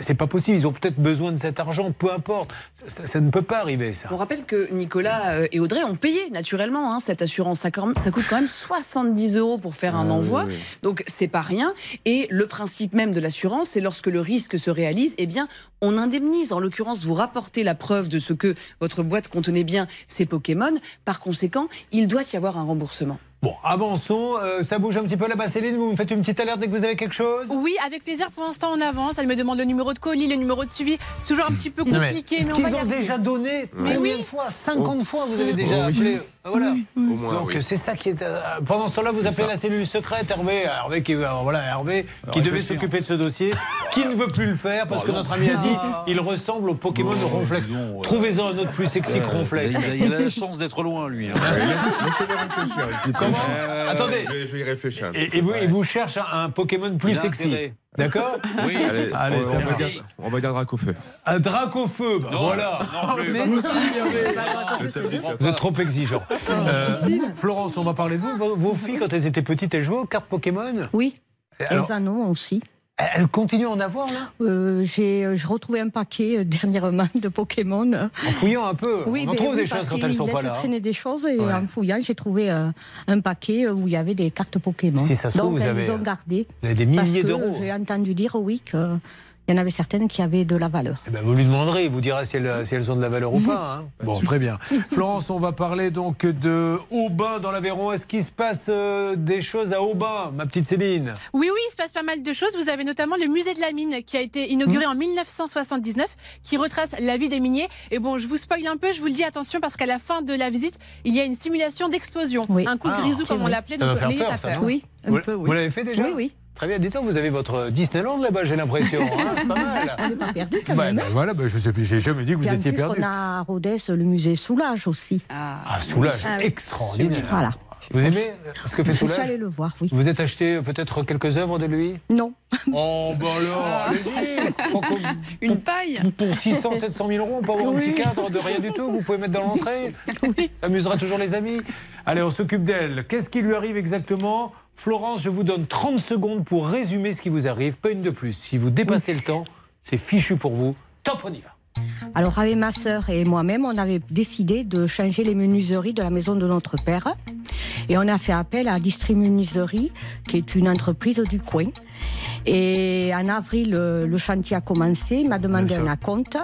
C'est pas possible. Ils ont peut-être besoin de cet argent, peu importe. Ça, ça- ça ne peut pas arriver, ça. On rappelle que Nicolas euh, et Audrey ont payé naturellement hein, cette assurance. Ça, coûte quand même 70 euros pour faire un Ah, envoi. oui, oui. Donc c'est pas rien. Et le principe même de l'assurance, c'est lorsque le risque se réalise, eh bien on indemnise. En l'occurrence, vous rapportez la preuve de ce que votre boîte contenait bien ces Pokémon. Par conséquent, il doit y avoir un remboursement. Bon, avançons. Euh, ça bouge un petit peu là-bas, Céline. Vous me faites une petite alerte dès que vous avez quelque chose? Oui, avec plaisir. Pour l'instant, on avance. Elle me demande le numéro de colis, le numéro de suivi. C'est toujours un petit peu Non, mais compliqué, mais, ce on qu'ils ont déjà donné Mais combien oui. de fois? 50 Oh. fois vous avez Oh, déjà oui. appelé. Voilà. Au moins, Donc oui. c'est ça qui est. euh, pendant ce temps-là, vous appelez ça. la cellule secrète, Hervé, Hervé qui, euh, voilà, Hervé, qui devait s'occuper de ce dossier, qui ne veut plus le faire parce Oh, que non. notre ami a dit Ah. il ressemble au Pokémon de Oh, Ronflex. Trouvez-en un autre plus sexy que Euh, Ronflex. Il a, il a la chance d'être loin, lui. <laughs> Comment Euh, Attendez. Je vais, je vais y réfléchir. un Et, et vous, et vous cherchez un, Pokémon plus Il a sexy. intérêt. D'accord <laughs> Oui. Allez, Allez, on, ça on va marche. dire, on va dire Dracofeu. Un drac au feu, bah Non, voilà. non plus. Mais si, Hervé, bah, raconte-le, c'est bon. Vous êtes trop exigeant. Euh, Florence, on va parler de vous. Vos, vos filles, quand elles étaient petites, elles jouaient aux cartes Pokémon? Oui, Alors, elles en ont aussi. Elles continuent à en avoir, là? Euh, j'ai euh, j'ai retrouvé un paquet euh, dernièrement de Pokémon. En fouillant un peu. Oui, on en trouve oui, des choses quand elles sont pas là. hein. traîner des choses et Ouais. en fouillant, j'ai trouvé euh, un paquet où il y avait des cartes Pokémon. Si ça se trouve, Donc vous elles avez, ont gardées. vous avez des milliers que d'euros. J'ai entendu dire, oui, qu'il y en avait certaines qui avaient de la valeur. Eh ben, vous lui demanderez, il vous dira si elles, si elles ont de la valeur ou pas. hein. <laughs> Bon, très bien. Florence, on va parler donc de Aubin dans l'Aveyron. Est-ce qu'il se passe euh, des choses à Aubin, ma petite Céline? Oui, oui, il se passe pas mal de choses. Vous avez notamment le musée de la mine qui a été inauguré Mmh. en 1979, qui retrace la vie des miniers. Et bon, je vous spoil un peu, je vous le dis, attention, parce qu'à la fin de la visite, il y a une simulation d'explosion. Un coup de Ah, grisou, comme on l'appelait, Ça donc doit faire n'ayez peur, pas ça, Oui, un vous, peu, oui. vous l'avez fait déjà? Oui, oui. Très bien. Dites-donc, vous avez votre Disneyland là-bas, j'ai l'impression. hein, c'est pas mal. <laughs> On n'est pas perdu quand Bah, même. bah, voilà, bah, je sais plus, j'ai jamais dit que vous étiez plus, perdu. on a à Rodez le musée Soulage aussi. Ah, soulage, Ah oui. extraordinaire. Voilà. Vous aimez ce que fait Je suis Soulage allée le voir, oui. Vous êtes acheté peut-être quelques œuvres de lui Non. Oh, bah alors, allez-y <laughs> Pour- pour- Une paille Pour 600, 700 000 euros, on peut avoir un petit cadre de rien du tout, vous pouvez mettre dans l'entrée. Ça amusera toujours les amis. Allez, on s'occupe d'elle. Qu'est-ce qui lui arrive exactement Florence, je vous donne 30 secondes pour résumer ce qui vous arrive, pas une de plus. Si vous dépassez le temps, c'est fichu pour vous. Top, on y va. Alors, avec ma sœur et moi-même, on avait décidé de changer les menuiseries de la maison de notre père. Et on a fait appel à Distri Menuiserie, qui est une entreprise du coin. Et en avril, le, le chantier a commencé. Il m'a demandé un acompte.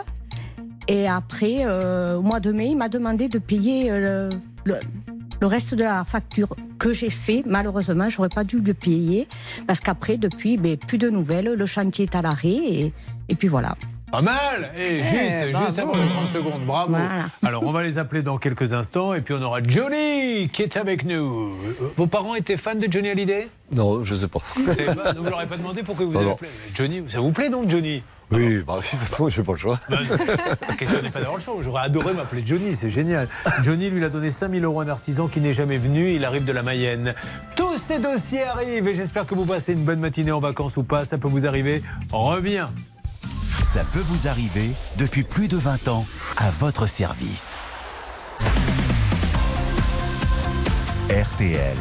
Et après, euh, au mois de mai, il m'a demandé de payer euh, le reste de la facture que j'ai fait. Malheureusement, j'aurais pas dû le payer parce qu'après, depuis, ben, plus de nouvelles. Le chantier est à l'arrêt et, et puis voilà. Pas mal Et juste, Eh, juste bravo. avant les 30 secondes, bravo Voilà. Alors, on va les appeler dans quelques instants, et puis on aura Johnny qui est avec nous. Euh, Vos parents étaient fans de Johnny Hallyday? Non, je sais pas. C'est pas- Vous leur avez pas demandé pourquoi vous Non, avez non. appelé Johnny, ça vous plaît donc Johnny? Oui, bah, de toute façon, j'ai pas le choix. La question n'est pas d'avoir le choix. J'aurais adoré m'appeler Johnny, c'est génial. Johnny lui a donné 5000 euros à un artisan qui n'est jamais venu. Il arrive de la Mayenne. Tous ces dossiers arrivent et j'espère que vous passez une bonne matinée en vacances ou pas. Ça peut vous arriver. Reviens. Ça peut vous arriver depuis plus de 20 ans à votre service. RTL.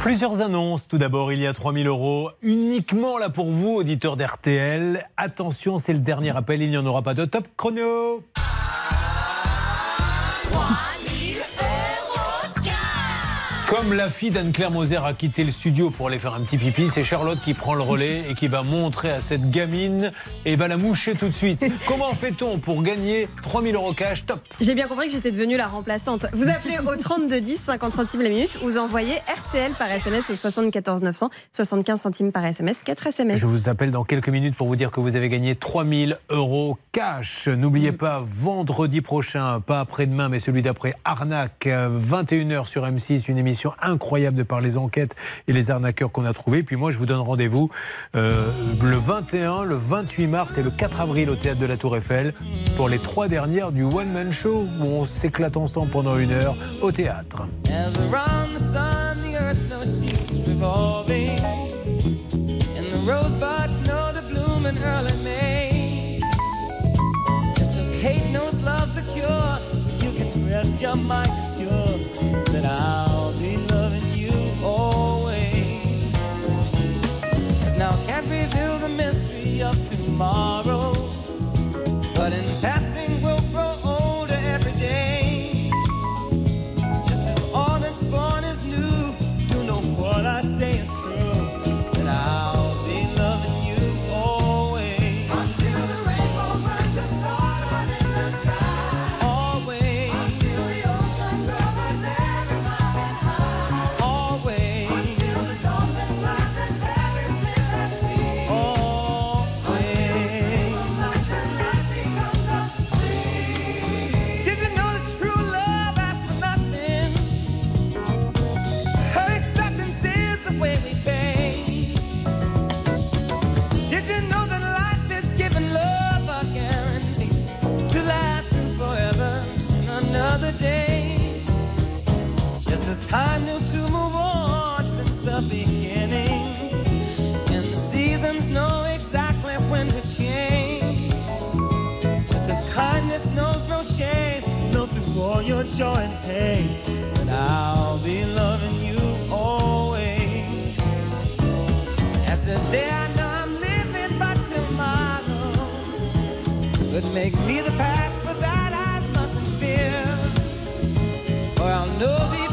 Plusieurs annonces. Tout d'abord, il y a 3000 euros uniquement là pour vous, auditeurs d'RTL. Attention, c'est le dernier appel. Il n'y en aura pas de top chrono. Comme la fille d'Anne-Claire Moser a quitté le studio pour aller faire un petit pipi, c'est Charlotte qui prend le relais et qui va montrer à cette gamine et va la moucher tout de suite. Comment fait-on pour gagner 3000 euros cash? Top J'ai bien compris que j'étais devenue la remplaçante. Vous appelez au 32 10, 50 centimes la minute, ou vous envoyez RTL par SMS au 74 900, 75 centimes par SMS, 4 SMS. Je vous appelle dans quelques minutes pour vous dire que vous avez gagné 3000 euros cash. N'oubliez pas, vendredi prochain, pas après-demain, mais celui d'après, Arnaque, euh, 21h sur M6, une émission incroyable de par les enquêtes et les arnaqueurs qu'on a trouvés. Puis moi, je vous donne rendez-vous euh, le 21, le 28 mars et le 4 avril au Théâtre de la Tour Eiffel pour les trois dernières du One Man Show où on s'éclate ensemble pendant une heure au théâtre. As around the sun, the now can't reveal the mystery of tomorrow. But in day? Just as time knew to move on since the beginning, and the seasons know exactly when to change. Just as kindness knows no shame, know through all your joy and pain, that I'll be loving you always. As the day I know I'm living, but tomorrow could make me the past, know deep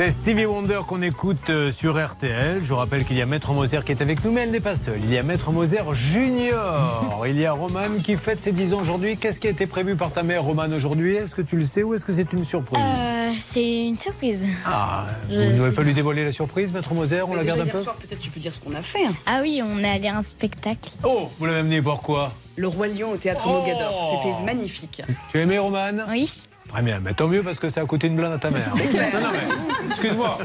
C'est Stevie Wonder qu'on écoute euh, sur RTL. Je vous rappelle qu'il y a Maître Moser qui est avec nous, mais elle n'est pas seule. Il y a Maître Moser Junior. Il y a Roman qui fête ses 10 ans aujourd'hui. Qu'est-ce qui a été prévu par ta mère, Roman, aujourd'hui? Est-ce que tu le sais ou est-ce que c'est une surprise? Euh, c'est une surprise. Ah, je vous pas lui dévoiler la surprise, Maître Moser? On la garde un peu? peut-être tu peux dire ce qu'on a fait. hein. Ah oui, on est allé à un spectacle. Oh, vous l'avez amené voir quoi? Le Roi Lion au théâtre Oh Mogador. C'était magnifique. Tu as aimé, Roman? Oui. Très bien, mais tant mieux parce que ça a coûté une blinde à ta mère. Non, non, mais excuse-moi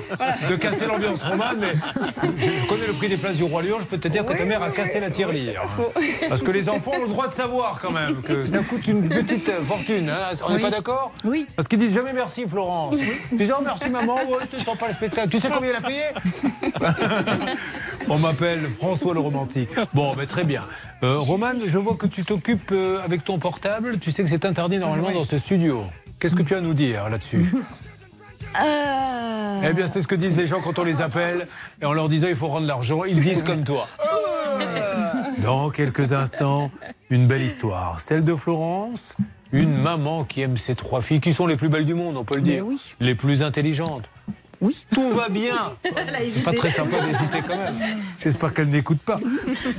de casser l'ambiance romane, mais je, je connais le prix des places du Roi Lion, je peux te dire que ta mère a cassé la tirelire. Parce que les enfants ont le droit de savoir quand même que ça coûte une petite fortune. hein. On n'est Oui. pas d'accord Oui. Parce qu'ils disent jamais merci, Florence. Ils disent oh, merci maman, ouais, je te sens pas le spectacle. Tu sais combien il a payé On m'appelle François le romantique. Bon, mais très bien. Euh, Roman, je vois que tu t'occupes euh, avec ton portable. Tu sais que c'est interdit normalement dans ce studio. Qu'est-ce que tu as à nous dire là-dessus <laughs> Euh... Eh bien, c'est ce que disent les gens quand on les appelle et en leur disant il faut rendre l'argent. Ils disent comme toi. Dans quelques instants, une belle histoire. Celle de Florence, une maman qui aime ses trois filles, qui sont les plus belles du monde, on peut le dire. Les plus intelligentes. Oui. Tout va bien. C'est pas très sympa d'hésiter quand même. J'espère qu'elle n'écoute pas.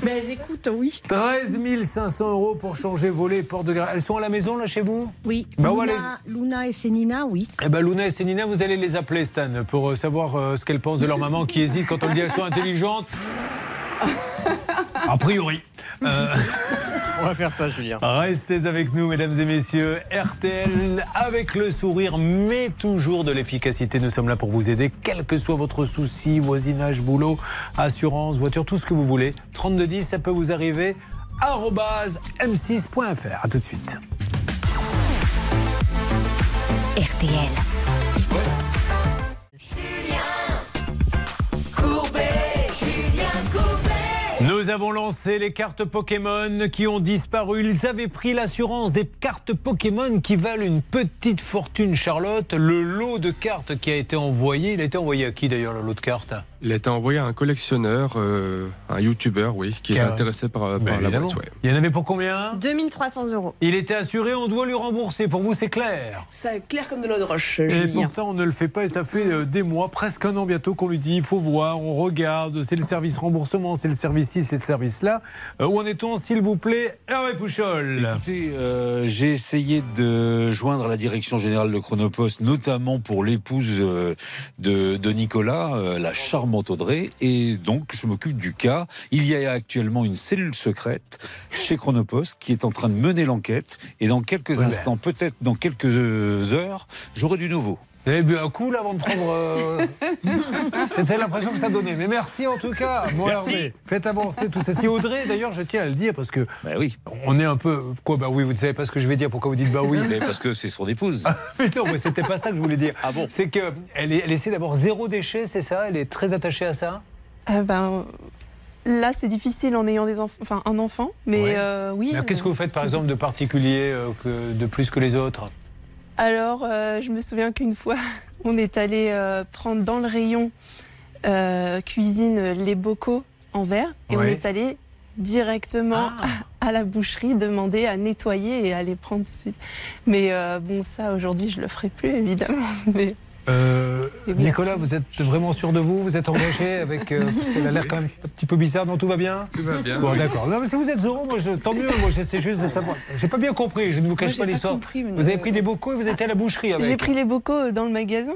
Mais elles écoutent, oui. 13 500 euros pour changer voler porte de grâce. Elles sont à la maison là chez vous? Oui. Bah ouais, Luna, Luna et Sénina, oui. Eh ben Luna et Céline, vous allez les appeler Stan pour euh, savoir euh, ce qu'elles pensent de leur maman qui hésite quand on dit elles sont intelligentes. <laughs> A priori. Euh, On va faire ça, Julien. Restez avec nous, mesdames et messieurs. RTL, avec le sourire, mais toujours de l'efficacité. Nous sommes là pour vous aider, quel que soit votre souci, voisinage, boulot, assurance, voiture, tout ce que vous voulez. 3210, ça peut vous arriver. arobase m6.fr. À tout de suite. RTL. Nous avons lancé les cartes Pokémon qui ont disparu. Ils avaient pris l'assurance des cartes Pokémon qui valent une petite fortune, Charlotte. Le lot de cartes qui a été envoyé, il a été envoyé à qui d'ailleurs le lot de cartes? Il a été envoyé à un collectionneur, euh, un youtubeur, oui, qui est Car- intéressé par, par Ben, la boîte. ouais. Il y en avait pour combien 2300 euros. Il était assuré, on doit lui rembourser. Pour vous, c'est clair Ça est clair comme de l'eau de roche, et Julien. pourtant, on ne le fait pas et ça fait euh, des mois, presque un an bientôt, qu'on lui dit il faut voir, on regarde, c'est le service remboursement, c'est le service ci, c'est le service là. Euh, où en est-on, s'il vous plaît, Hervé Pouchol Écoutez, euh, j'ai essayé de joindre la direction générale de Chronopost, notamment pour l'épouse de, de Nicolas, euh, la charmante Audrey, et donc je m'occupe du cas. Il y a actuellement une cellule secrète chez Chronopost qui est en train de mener l'enquête, et dans quelques Ouais, instants, peut-être dans quelques heures, j'aurai du nouveau. Vous avez bu un coup là avant de prendre. euh, <laughs> C'était l'impression que ça donnait. Mais merci en tout cas, mon Merci. Hervé. Faites avancer tout ceci. Audrey, d'ailleurs, je tiens à le dire parce que. Bah oui. On est un peu. Quoi, bah oui, vous ne savez pas ce que je vais dire. Pourquoi vous dites bah oui Mais parce que c'est son épouse. Mais non, mais c'était pas ça que je voulais dire. Ah bon C'est qu'elle elle essaie d'avoir zéro déchet, c'est ça? Elle est très attachée à ça? Euh, ben, là, c'est difficile en ayant des enfants, enfin un enfant, mais Ouais. euh, oui. Qu'est-ce que vous faites par exemple de particulier, euh, que, de plus que les autres? Alors, euh, je me souviens qu'une fois, <laughs> on est allé euh, prendre dans le rayon euh, cuisine les bocaux en verre et on est allé directement <laughs> à la boucherie demander à nettoyer et à les prendre tout de suite. Mais bon, ça aujourd'hui, je le ferai plus évidemment. <laughs> Mais Euh. Nicolas, vous êtes vraiment sûr de vous? Vous êtes engagé avec. euh, <laughs> parce qu'elle a l'air quand même un petit peu bizarre. Non, tout va bien? Tout va bien. Bon, oui. d'accord. Non, mais si vous êtes heureux, moi, je, tant mieux. Moi, j'essaie juste de savoir. J'ai pas bien compris. Je ne vous cache pas pas l'histoire. compris, mais Vous avez non. pris des bocaux et vous êtes à la boucherie avec. j'ai pris les bocaux euh, dans le magasin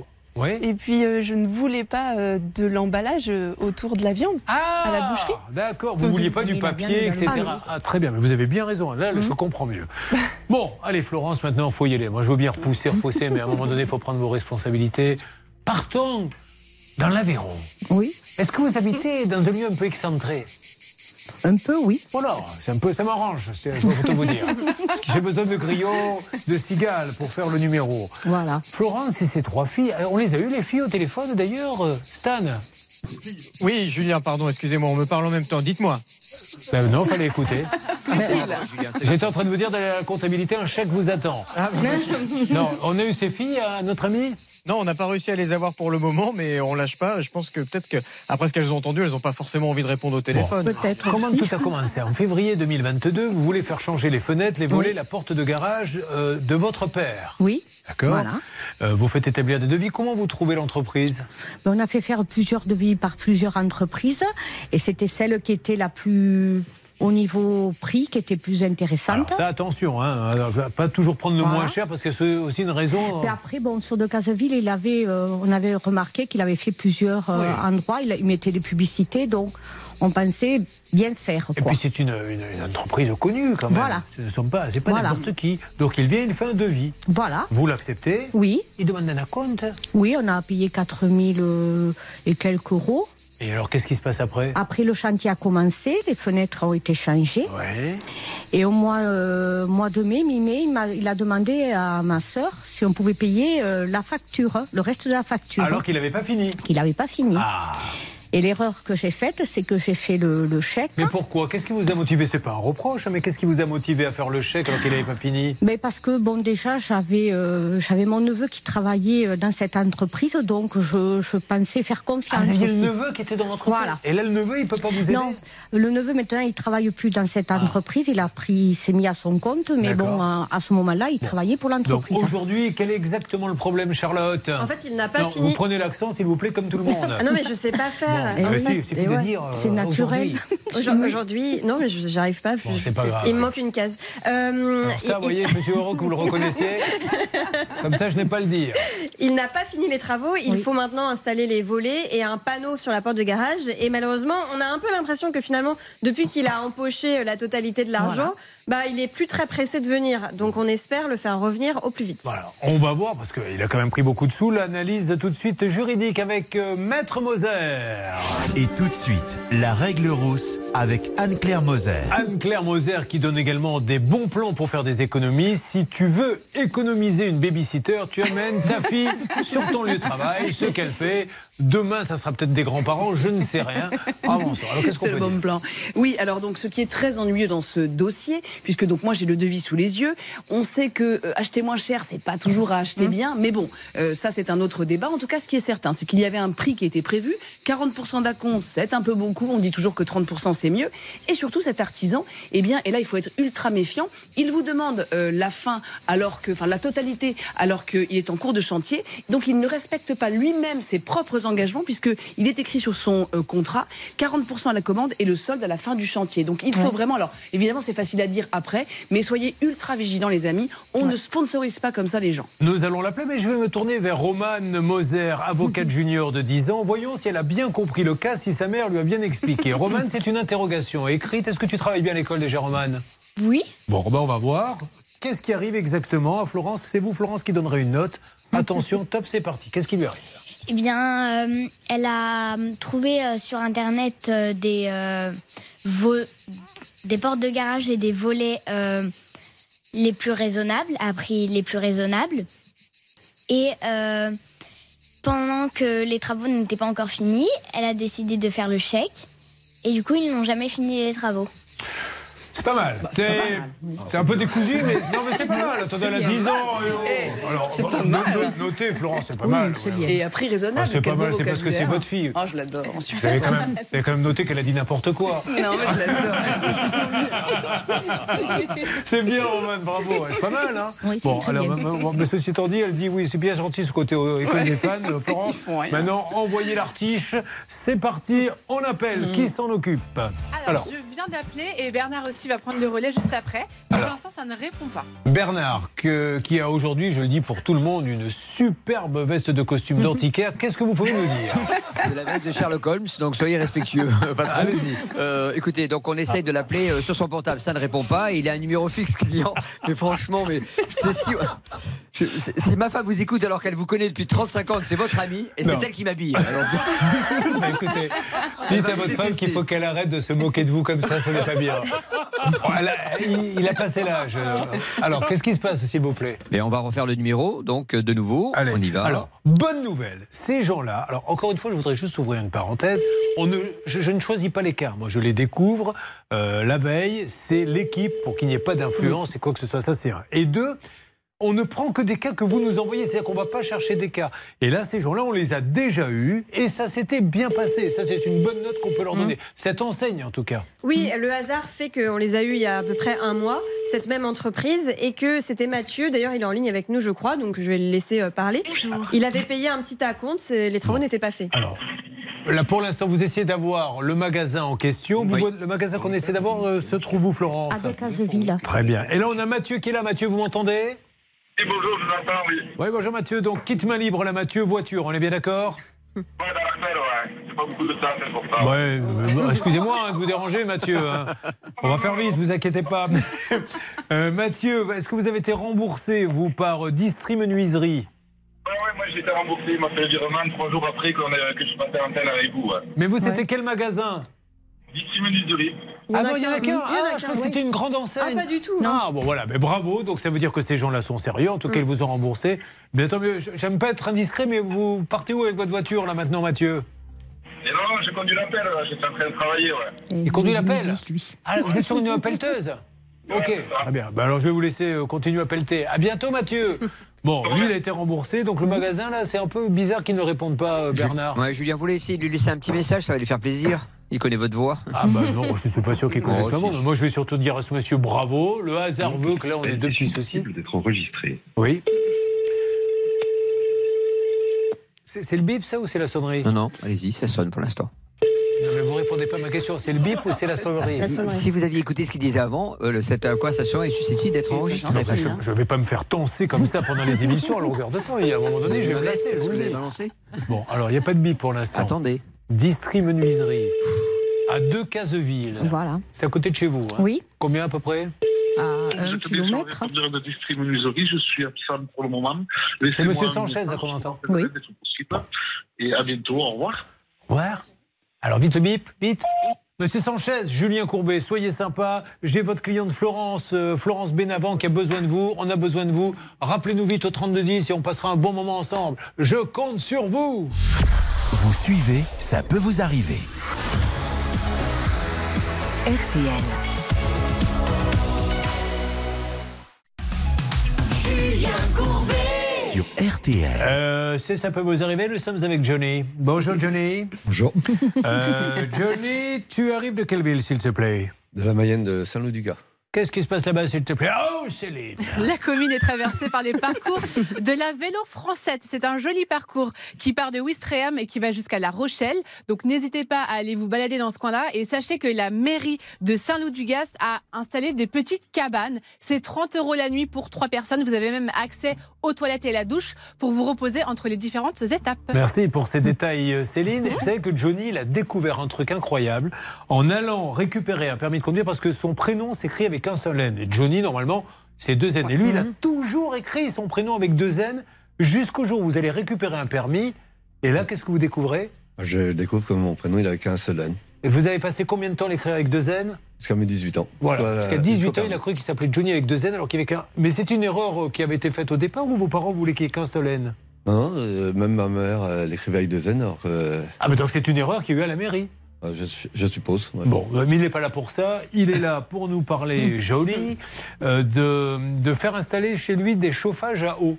Et puis euh, je ne voulais pas euh, de l'emballage euh, autour de la viande Ah à la boucherie. D'accord, vous vouliez pas du papier, etc. Ah. Ah, très bien, mais vous avez bien raison. Là, je comprends mieux. <laughs> Bon, allez, Florence, maintenant, il faut y aller. Moi, je veux bien repousser, repousser, mais à un moment donné, il faut prendre vos responsabilités. Partons dans l'Aveyron. Oui. Est-ce que vous habitez dans un lieu un peu excentré? Un peu, oui. Voilà, c'est un peu, ça m'arrange, c'est- je peux tout vous dire. J'ai besoin de griots, de cigales pour faire le numéro. Voilà. Florence et ses trois filles, euh, on les a eu les filles au téléphone d'ailleurs, euh, Stan? Oui, Julien, pardon, excusez-moi, on me parle en même temps. Dites-moi. Ben non, fallait écouter. J'étais en train de vous dire, dans la comptabilité, un chèque vous attend. Ah, Non, on a eu ces filles à notre ami Non, on n'a pas réussi à les avoir pour le moment, mais on lâche pas. Je pense que peut-être que après ce qu'elles ont entendu, elles n'ont pas forcément envie de répondre au téléphone. Peut-être. Comment tout a commencé En février 2022, vous voulez faire changer les fenêtres, les volets, la porte de garage euh, de votre père. Oui. D'accord. Voilà. Euh, vous faites établir des devis. Comment vous trouvez l'entreprise? Ben, On a fait faire plusieurs devis par plusieurs entreprises et c'était celle qui était la plus au niveau prix qui était plus intéressante. Alors ça, attention, hein, pas toujours prendre le Voilà. moins cher parce que c'est aussi une raison. Et après, bon, sur de Caseville, il avait, euh, on avait remarqué qu'il avait fait plusieurs euh, endroits. Il, il mettait des publicités, donc on pensait bien faire. Et puis c'est une, une- une entreprise connue quand même. Voilà. Ce ne sont pas, c'est pas Voilà. n'importe qui. Donc il vient, il fait un devis. Voilà. Vous l'acceptez Oui. Il demande un acompte. Oui, on a payé 4000 euh, et quelques euros. Et alors qu'est-ce qui se passe après Après, le chantier a commencé, les fenêtres ont été changées. Ouais. Et au mois, euh, mois de mai, mi-mai, il, m'a- il a demandé à ma sœur si on pouvait payer euh, la facture, le reste de la facture. Alors qu'il n'avait pas fini. Qu'il n'avait pas fini. Ah. Et l'erreur que j'ai faite, c'est que j'ai fait le, le chèque. Mais pourquoi? Qu'est-ce qui vous a motivé? C'est pas un reproche, hein, mais qu'est-ce qui vous a motivé à faire le chèque alors qu'il n'avait pas fini? Mais parce que bon déjà j'avais euh, j'avais mon neveu qui travaillait euh, dans cette entreprise donc je, je pensais faire confiance. Ah, vous aviez le neveu qui était dans l'entreprise? Voilà. Et là, le neveu, il peut pas vous aider? Non, le neveu maintenant il travaille plus dans cette entreprise, il a pris, il s'est mis à son compte, mais bon à, à ce moment-là il travaillait pour Donc l'entreprise. aujourd'hui, quel est exactement le problème, Charlotte? En fait, il n'a pas Non, fini. Vous prenez l'accent, s'il vous plaît, comme tout le <laughs> monde. Ah non, mais je sais pas faire. Bon, Ah, si, de dire. euh, c'est naturel. aujourd'hui. Aujourd- Aujourd'hui, non, mais je- j'arrive pas. Bon, c'est pas grave. Il me manque une case. Euh, Alors ça, vous voyez, monsieur Euro, que vous le reconnaissiez <laughs> Comme ça, je n'ai pas à le dire. Il n'a pas fini les travaux. Il faut maintenant installer les volets et un panneau sur la porte de garage. Et malheureusement, on a un peu l'impression que finalement, depuis qu'il a empoché la totalité de l'argent, bah, il est plus très pressé de venir. Donc, on espère le faire revenir au plus vite. Voilà, on va voir, parce qu'il a quand même pris beaucoup de sous. L'analyse tout de suite juridique avec euh, Maître Moser. Et tout de suite, la règle rousse avec Anne-Claire Moser. Anne-Claire Moser qui donne également des bons plans pour faire des économies. Si tu veux économiser une babysitter, tu amènes ta fille sur ton lieu de travail, ce qu'elle fait. Demain, ça sera peut-être des grands-parents, je ne sais rien. <laughs> Qu'est-ce qu'on C'est le bon dire plan. Oui, alors donc ce qui est très ennuyeux dans ce dossier, puisque donc moi j'ai le devis sous les yeux, on sait que euh, acheter moins cher, c'est pas toujours à acheter Mmh. bien, mais bon, euh, ça c'est un autre débat. En tout cas, ce qui est certain, c'est qu'il y avait un prix qui était prévu, 40% d'acompte, c'est un peu beaucoup. On dit toujours que 30% c'est mieux, et surtout cet artisan, eh bien, et là il faut être ultra méfiant. Il vous demande euh, la fin, alors que, enfin la totalité, alors qu'il est en cours de chantier, donc il ne respecte pas lui-même ses propres engagements, puisque il est écrit sur son euh, contrat 40% à la commande et le solde à la fin du chantier. Donc il faut Ouais. vraiment, alors évidemment c'est facile à dire après, mais soyez ultra vigilants les amis. On ne sponsorise pas comme ça les gens. Nous allons l'appeler, mais je vais me tourner vers Romane Moser, avocate <laughs> junior de 10 ans. Voyons si elle a bien compris le cas, si sa mère lui a bien expliqué. <laughs> Romane, c'est une interrogation écrite. Est-ce que tu travailles bien à l'école déjà, Romane Oui. Bon, ben on va voir. Qu'est-ce qui arrive exactement à Florence? C'est vous, Florence, qui donnerez une note. <laughs> Attention, top, c'est parti. Qu'est-ce qui lui arrive? Eh bien, euh, elle a euh, trouvé euh, sur Internet des, des portes de garage et des volets les plus raisonnables, à prix les plus raisonnables. Et pendant que les travaux n'étaient pas encore finis, elle a décidé de faire le chèque. Et du coup, ils n'ont jamais fini les travaux. C'est pas mal. Bah, c'est un peu décousu, mais <laughs> non, mais c'est pas mal. Attendez, elle a 10 ans. et oh. Alors, c'est pas no- mal. no- notez, Florence, c'est pas mal. Et à prix raisonnable. Ah, c'est pas mal, c'est parce que c'est votre fille. Oh, je l'adore. Vous avez quand même, noté qu'elle a dit n'importe quoi. Non, mais je l'adore. <laughs> C'est bien, Roman, bravo. C'est pas mal, hein Oui, c'est Bon, alors, bien. mais- ceci étant dit, elle dit oui, c'est bien gentil ce côté euh, école Ouais. des fans, euh, <laughs> Florence. Maintenant, envoyez l'artiche. C'est parti, on appelle. Qui s'en occupe Alors, d'appeler et Bernard aussi va prendre le relais juste après. Pour l'instant, ça ne répond pas. Bernard, que- qui a aujourd'hui, je le dis pour tout le monde, une superbe veste de costume d'antiquaire. Qu'est-ce que vous pouvez nous dire <laughs> C'est la veste de Sherlock Holmes, donc soyez respectueux. <laughs> patron. Allez-y. Euh, écoutez, donc on essaye de l'appeler euh, sur son portable, ça ne répond pas. Il a un numéro fixe client, <laughs> mais franchement, mais c'est si. je- c'est- si ma femme vous écoute alors qu'elle vous connaît depuis 35 ans, que c'est votre amie, et Non. c'est elle qui m'habille. Alors, Bah, écoutez, dites à votre femme qu'il faut qu'elle arrête de se moquer de vous comme ça, ce n'est pas bien. Oh, a- il, il a passé l'âge. Alors, qu'est-ce qui se passe, s'il vous plaît Mais on va refaire le numéro, donc de nouveau, Allez, on y va. Alors, bonne nouvelle, ces gens-là, alors encore une fois, je voudrais juste ouvrir une parenthèse. On ne, je, je ne choisis pas les cas, moi je les découvre euh, la veille, c'est l'équipe pour qu'il n'y ait pas d'influence et quoi que ce soit, ça c'est un. Et deux, on ne prend que des cas que vous nous envoyez, c'est-à-dire qu'on ne va pas chercher des cas. Et là, ces gens-là, on les a déjà eus et ça s'était bien passé. Ça, c'est une bonne note qu'on peut leur donner. Cette enseigne, en tout cas. Oui, le hasard fait qu'on les a eus il y a à peu près un mois, cette même entreprise, et que c'était Mathieu, d'ailleurs il est en ligne avec nous je crois, donc je vais le laisser euh, parler. Il avait payé un petit acompte, c'est- les travaux n'étaient pas faits. Alors, Là, pour l'instant, vous essayez d'avoir le magasin en question. Vous, Le magasin qu'on essaie d'avoir euh, se trouve où, Florence? À Decazeville. Très bien. Et là, on a Mathieu qui est là. Mathieu, vous m'entendez? Oui, bonjour, je vous entends, oui. Oui, bonjour Mathieu. Donc, quitte main libre, là, Mathieu, voiture. On est bien d'accord? Ouais, dans l'appel, ouais. C'est pas beaucoup de temps, c'est pour ça. Ouais, euh, excusez-moi hein, de vous déranger, Mathieu. hein. On va faire vite, vous inquiétez pas. <laughs> Euh, Mathieu, est-ce que vous avez été remboursé, vous, par euh, Distri Menuiserie? Ouais, ouais, moi j'ai été remboursé, il m'a fait le virement trois jours après qu'on ait- que je passais l'antenne avec vous. Ouais. Mais vous, c'était quel magasin? 10 minutes de riz. Ah non, il y en a qu'un. Ah, je crois que c'était une grande enseigne. Ah, pas du tout. Ah, bon, voilà. Mais bravo. Donc, ça veut dire que ces gens-là sont sérieux. En tout cas, ils vous ont remboursé. Mais tant mieux. J'aime pas être indiscret, mais vous partez où avec votre voiture, là, maintenant, Mathieu? Et non, non, j'ai conduit l'appel, là, j'étais en train de travailler, ouais. Il conduit la pelle Ah, vous êtes sur une pelleteuse Ok, très bien. Bah alors je vais vous laisser euh, continuer à pelleter. À bientôt, Mathieu. <laughs> Bon, lui, il a été remboursé. Donc le magasin, là, c'est un peu bizarre qu'il ne réponde pas, euh, Bernard. Ouais, Julien, vous voulez essayer de lui laisser un petit message, ça va lui faire plaisir. Il connaît votre voix? Ah bah non, je ne suis pas sûr qu'il <laughs> connaisse Oh, ma voix. Moi, je vais surtout dire à ce monsieur bravo. Le hasard veut que là, on ait deux petits soucis. d'être enregistré. Oui. C'est c'est le bip, ça, ou c'est la sonnerie? Non, non, allez-y, ça sonne pour l'instant. Non, mais vous répondez pas à ma question. C'est le bip ou c'est la sonnerie? Si vous aviez écouté ce qu'il disait avant, euh, le- cette conversation est susceptible d'être enregistrée. Non, je ne vais pas me faire tenser comme ça pendant les émissions à longueur de temps. Il y a un moment donné, je vais me lasser. je vous le Vous avez dis. balancé? Bon, alors il n'y a pas de bip pour l'instant. Attendez. Distri Menuiserie, à deux Caseville. Voilà. C'est à côté de chez vous. hein Oui. Combien à peu près? À un kilomètre. le répondeur de district menuiserie, je suis absent pour le moment. C'est un Sanchez, qu'on entend. possible. Et à bientôt, au revoir. Au revoir. Alors vite le bip, vite. Monsieur Sanchez, Julien Courbet, soyez sympa. J'ai votre cliente Florence, euh, Florence Benavent qui a besoin de vous. On a besoin de vous. Rappelez-nous vite au 3210 et on passera un bon moment ensemble. Je compte sur vous. Vous suivez, ça peut vous arriver. RTL. Julien Courbet. Sur RTL. Euh, c'est ça peut vous arriver. Nous sommes avec Johnny. Bonjour Johnny. Bonjour. Euh, Johnny, tu arrives de quelle ville s'il te plaît? De la Mayenne de Saint-Loup-du-Gard. Qu'est-ce qui se passe là-bas s'il te plaît? Oh Céline. La commune est traversée par les parcours de la vélo française. C'est un joli parcours qui part de Ouistreham et qui va jusqu'à La Rochelle. Donc n'hésitez pas à aller vous balader dans ce coin-là. Et sachez que la mairie de Saint-Loup-du-Gast a installé des petites cabanes. C'est 30 euros la nuit pour trois personnes. Vous avez même accès aux toilettes et à la douche pour vous reposer entre les différentes étapes. Merci pour ces détails, euh, Céline. Et Vous savez que Johnny, il a découvert un truc incroyable en allant récupérer un permis de conduire parce que son prénom s'écrit avec un seul N. Et Johnny, normalement, c'est deux N. Et lui, il a toujours écrit son prénom avec deux N jusqu'au jour où vous allez récupérer un permis. Et là, qu'est-ce que vous découvrez? Je découvre que mon prénom, il avait qu'un seul N. Et vous avez passé combien de temps à l'écrire avec deux N? Jusqu'à mes 18 ans. Voilà, jusqu'à euh, 18 jusqu'au ans, il a cru qu'il s'appelait Johnny avec deux N alors qu'il y avait qu'un. Mais c'est une erreur euh, qui avait été faite au départ ou vos parents voulaient qu'il y ait qu'un seul N? Non, euh, même ma mère, elle écrivait avec deux N, alors que. Ah, mais donc c'est une erreur qu'il y a eu à la mairie euh, je, su- je suppose. ouais. Bon, euh, mais il n'est pas là pour ça. Il est là pour nous parler, <laughs> joli, euh, de, de faire installer chez lui des chauffages à eau.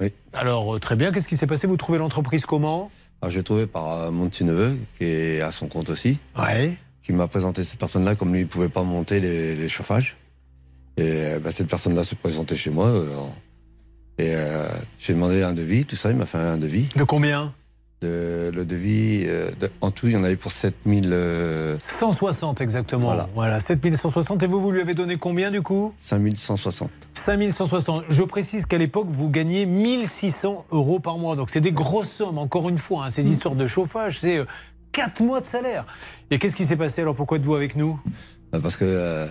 Oui. Alors, euh, très bien. Qu'est-ce qui s'est passé? Vous trouvez l'entreprise comment? Alors j'ai trouvé par euh, mon petit neveu, qui est à son compte aussi, Ouais. Qui m'a présenté cette personne-là, comme lui, il ne pouvait pas monter les, les chauffages. Et euh, bah, cette personne-là s'est présentée chez moi. euh, et euh, j'ai demandé un devis, tout ça, il m'a fait un devis. De combien de, Le devis, euh, de- en tout, il y en avait pour 7000. Euh, 160 exactement. Voilà. Voilà. 7160. Et vous, vous lui avez donné combien du coup 5160. 5160. Je précise qu'à l'époque, vous gagnez 1600 euros par mois. Donc c'est des grosses sommes, encore une fois. hein. Ces histoires de chauffage, c'est 4 mois de salaire. Et qu'est-ce qui s'est passé alors? Pourquoi êtes-vous avec nous? Bah, Parce que euh,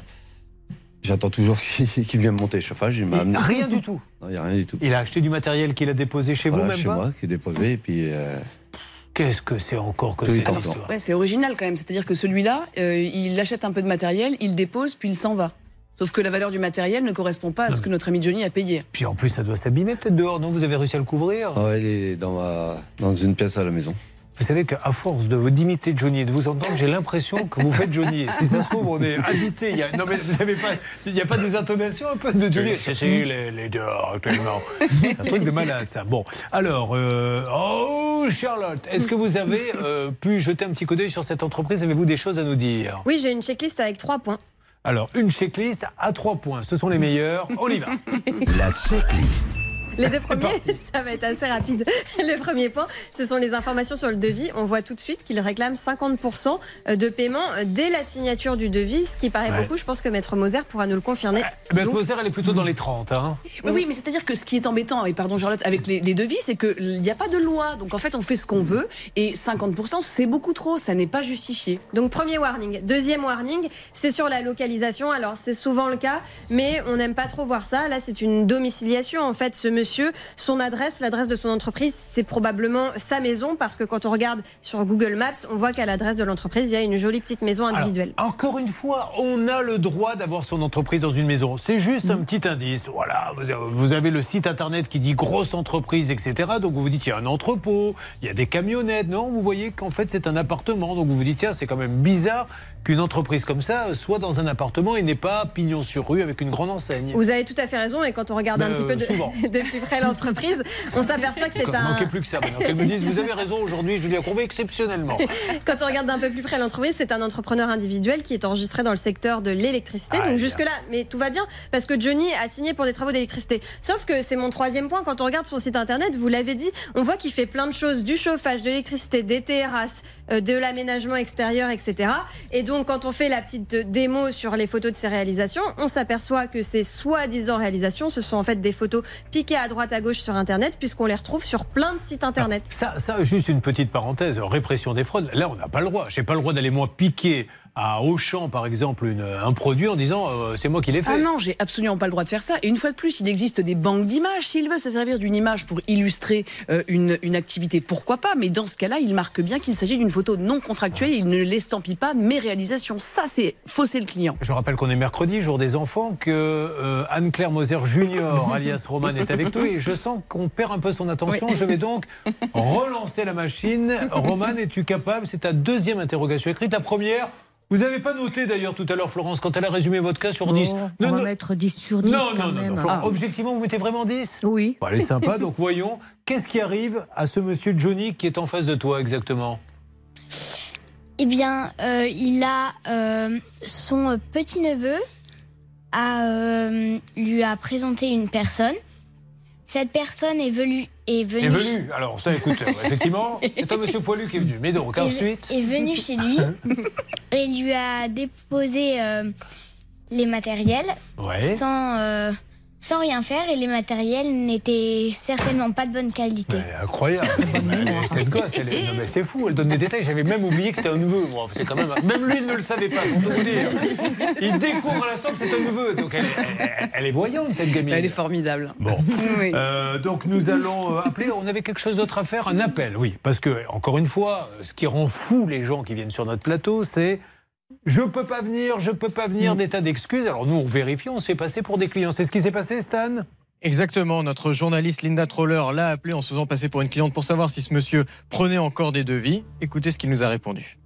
j'attends toujours qu'il <laughs> vienne monter le chauffage. Il amené. Rien du tout. Non, il a rien du tout. Il a acheté du matériel qu'il a déposé chez Voilà, vous, même chez pas? moi, qui est déposé. Et puis, euh, Qu'est-ce que c'est encore que cette en histoire? Ouais, c'est original quand même. C'est-à-dire que celui-là, euh, il achète un peu de matériel, il dépose, puis il s'en va. Sauf que la valeur du matériel ne correspond pas à ce que notre ami Johnny a payé. Puis en plus, ça doit s'abîmer peut-être dehors, non? Vous avez réussi à le couvrir? Ouais, il est dans, ma, dans une pièce à la maison. Vous savez qu'à force de vous d'imiter Johnny et de vous entendre, j'ai l'impression que vous faites Johnny. <laughs> Si ça se trouve, on est habité. Il y a, non, mais vous avez pas, il n'y a pas des intonations un peu de Johnny C'est c'est les, les dehors actuellement. C'est <laughs> un truc de malade, ça. Bon, alors, euh, oh, Charlotte, est-ce que vous avez euh, pu jeter un petit coup d'œil sur cette entreprise? Avez-vous des choses à nous dire? Oui, j'ai une checklist avec trois points. Alors, une checklist à trois points. Ce sont les meilleurs. On y va. <laughs> La checklist. Les deux premiers, <laughs> ça va être assez rapide. Le premier point, ce sont les informations sur le devis. On voit tout de suite qu'il réclame 50% de paiement dès la signature du devis, ce qui paraît Ouais. beaucoup. Je pense que Maître Moser pourra nous le confirmer. Ben, Donc- Moser, elle est plutôt dans les 30. Hein. Oui, oui, mais c'est-à-dire que ce qui est embêtant, et pardon Charlotte, avec les, les devis, c'est qu'il n'y a pas de loi. Donc en fait, on fait ce qu'on veut. Et 50%, c'est beaucoup trop. Ça n'est pas justifié. Donc premier warning. Deuxième warning, c'est sur la localisation. Alors c'est souvent le cas, mais on n'aime pas trop voir ça. Là, c'est une domiciliation. En fait, ce monsieur, son adresse, l'adresse de son entreprise, c'est probablement sa maison, parce que quand on regarde sur Google Maps, on voit qu'à l'adresse de l'entreprise, il y a une jolie petite maison individuelle. Encore une fois, on a le droit d'avoir son entreprise dans une maison. C'est juste Mm. un petit indice. Voilà, vous avez le site internet qui dit grosse entreprise, etc. Donc vous vous dites, il y a un entrepôt, il y a des camionnettes. Non, vous voyez qu'en fait, c'est un appartement. Donc vous vous dites, tiens, c'est quand même bizarre qu'une entreprise comme ça soit dans un appartement et n'ait pas pignon sur rue avec une grande enseigne. Vous avez tout à fait raison, et quand on regarde un petit peu euh, de, plus <laughs> près l'entreprise, on s'aperçoit que c'est un. manquait plus que ça maintenant. Qu'elle me dise, vous avez raison aujourd'hui, Julien Courbet, exceptionnellement. <laughs> Quand on regarde d'un peu plus près l'entreprise, c'est un entrepreneur individuel qui est enregistré dans le secteur de l'électricité. Ah, Donc bien. jusque-là, mais tout va bien parce que Johnny a signé pour des travaux d'électricité. Sauf que c'est mon troisième point. Quand on regarde son site internet, vous l'avez dit, on voit qu'il fait plein de choses du chauffage, de l'électricité, des terrasses, euh, de l'aménagement extérieur, etc. Et donc quand on fait la petite démo sur les photos de ses réalisations, on s'aperçoit que ces soi-disant réalisations, ce sont en fait des photos piquées à droite à gauche sur internet puisqu'on les retrouve sur plein de sites internet. Ça, ça, juste une petite parenthèse, répression des fraudes. Là, on n'a pas le droit. J'ai pas le droit d'aller moi piquer à Auchan, par exemple, une- un produit en disant euh, c'est moi qui l'ai fait. Ah non, j'ai absolument pas le droit de faire ça. Et une fois de plus, il existe des banques d'images. S'il veut se servir d'une image pour illustrer euh, une, une activité, pourquoi pas? Mais dans ce cas-là, il marque bien qu'il s'agit d'une photo non contractuelle. Il ne l'estampille pas mes réalisations. Ça, c'est fausser le client. Je rappelle qu'on est mercredi, jour des enfants, que euh, Anne-Claire Moser Junior, <laughs> alias Roman, est avec nous et je sens qu'on perd un peu son attention. Oui. Je vais donc relancer la machine. <laughs> Roman, es-tu capable? C'est ta deuxième interrogation écrite. La première, vous n'avez pas noté d'ailleurs tout à l'heure, Florence, quand elle a résumé votre cas sur 10. on va mettre 10 sur 10 Non, quand non, non, même. non. Florence, Ah. Objectivement, vous mettez vraiment 10 Oui. Bon, elle est sympa, donc voyons. Qu'est-ce qui arrive à ce monsieur Johnny qui est en face de toi exactement? Eh bien, euh, il a euh, son petit-neveu a, euh, lui a présenté une personne. Cette personne est venue est venue, Est venu. Alors, ça, écoute, euh, effectivement, <laughs> c'est un monsieur poilu qui est venu. Mais donc, ensuite. est venu chez lui <laughs> et lui a déposé euh, les matériels Ouais. sans euh, sans rien faire et les matériels n'étaient certainement pas de bonne qualité. Incroyable. <laughs> Elle est- cette gosse, elle est- non, mais c'est fou, elle donne des détails. J'avais même oublié que c'était un neveu. moi. c'est quand même, même lui ne le savait pas, pour tout vous dire. Il découvre à l'instant que c'est un neveu. Donc elle, est- elle- elle est voyante, cette gamine. Elle est formidable. Bon. <laughs> Euh, donc nous allons euh, appeler. On avait quelque chose d'autre à faire, un appel, oui. Parce que, encore une fois, ce qui rend fou les gens qui viennent sur notre plateau, c'est. Je peux pas venir, je peux pas venir, des tas d'excuses. Alors nous, on vérifie, on se fait passer pour des clients. C'est ce qui s'est passé, Stan? Exactement, notre journaliste Linda Troller l'a appelé en se faisant passer pour une cliente pour savoir si ce monsieur prenait encore des devis. Écoutez ce qu'il nous a répondu.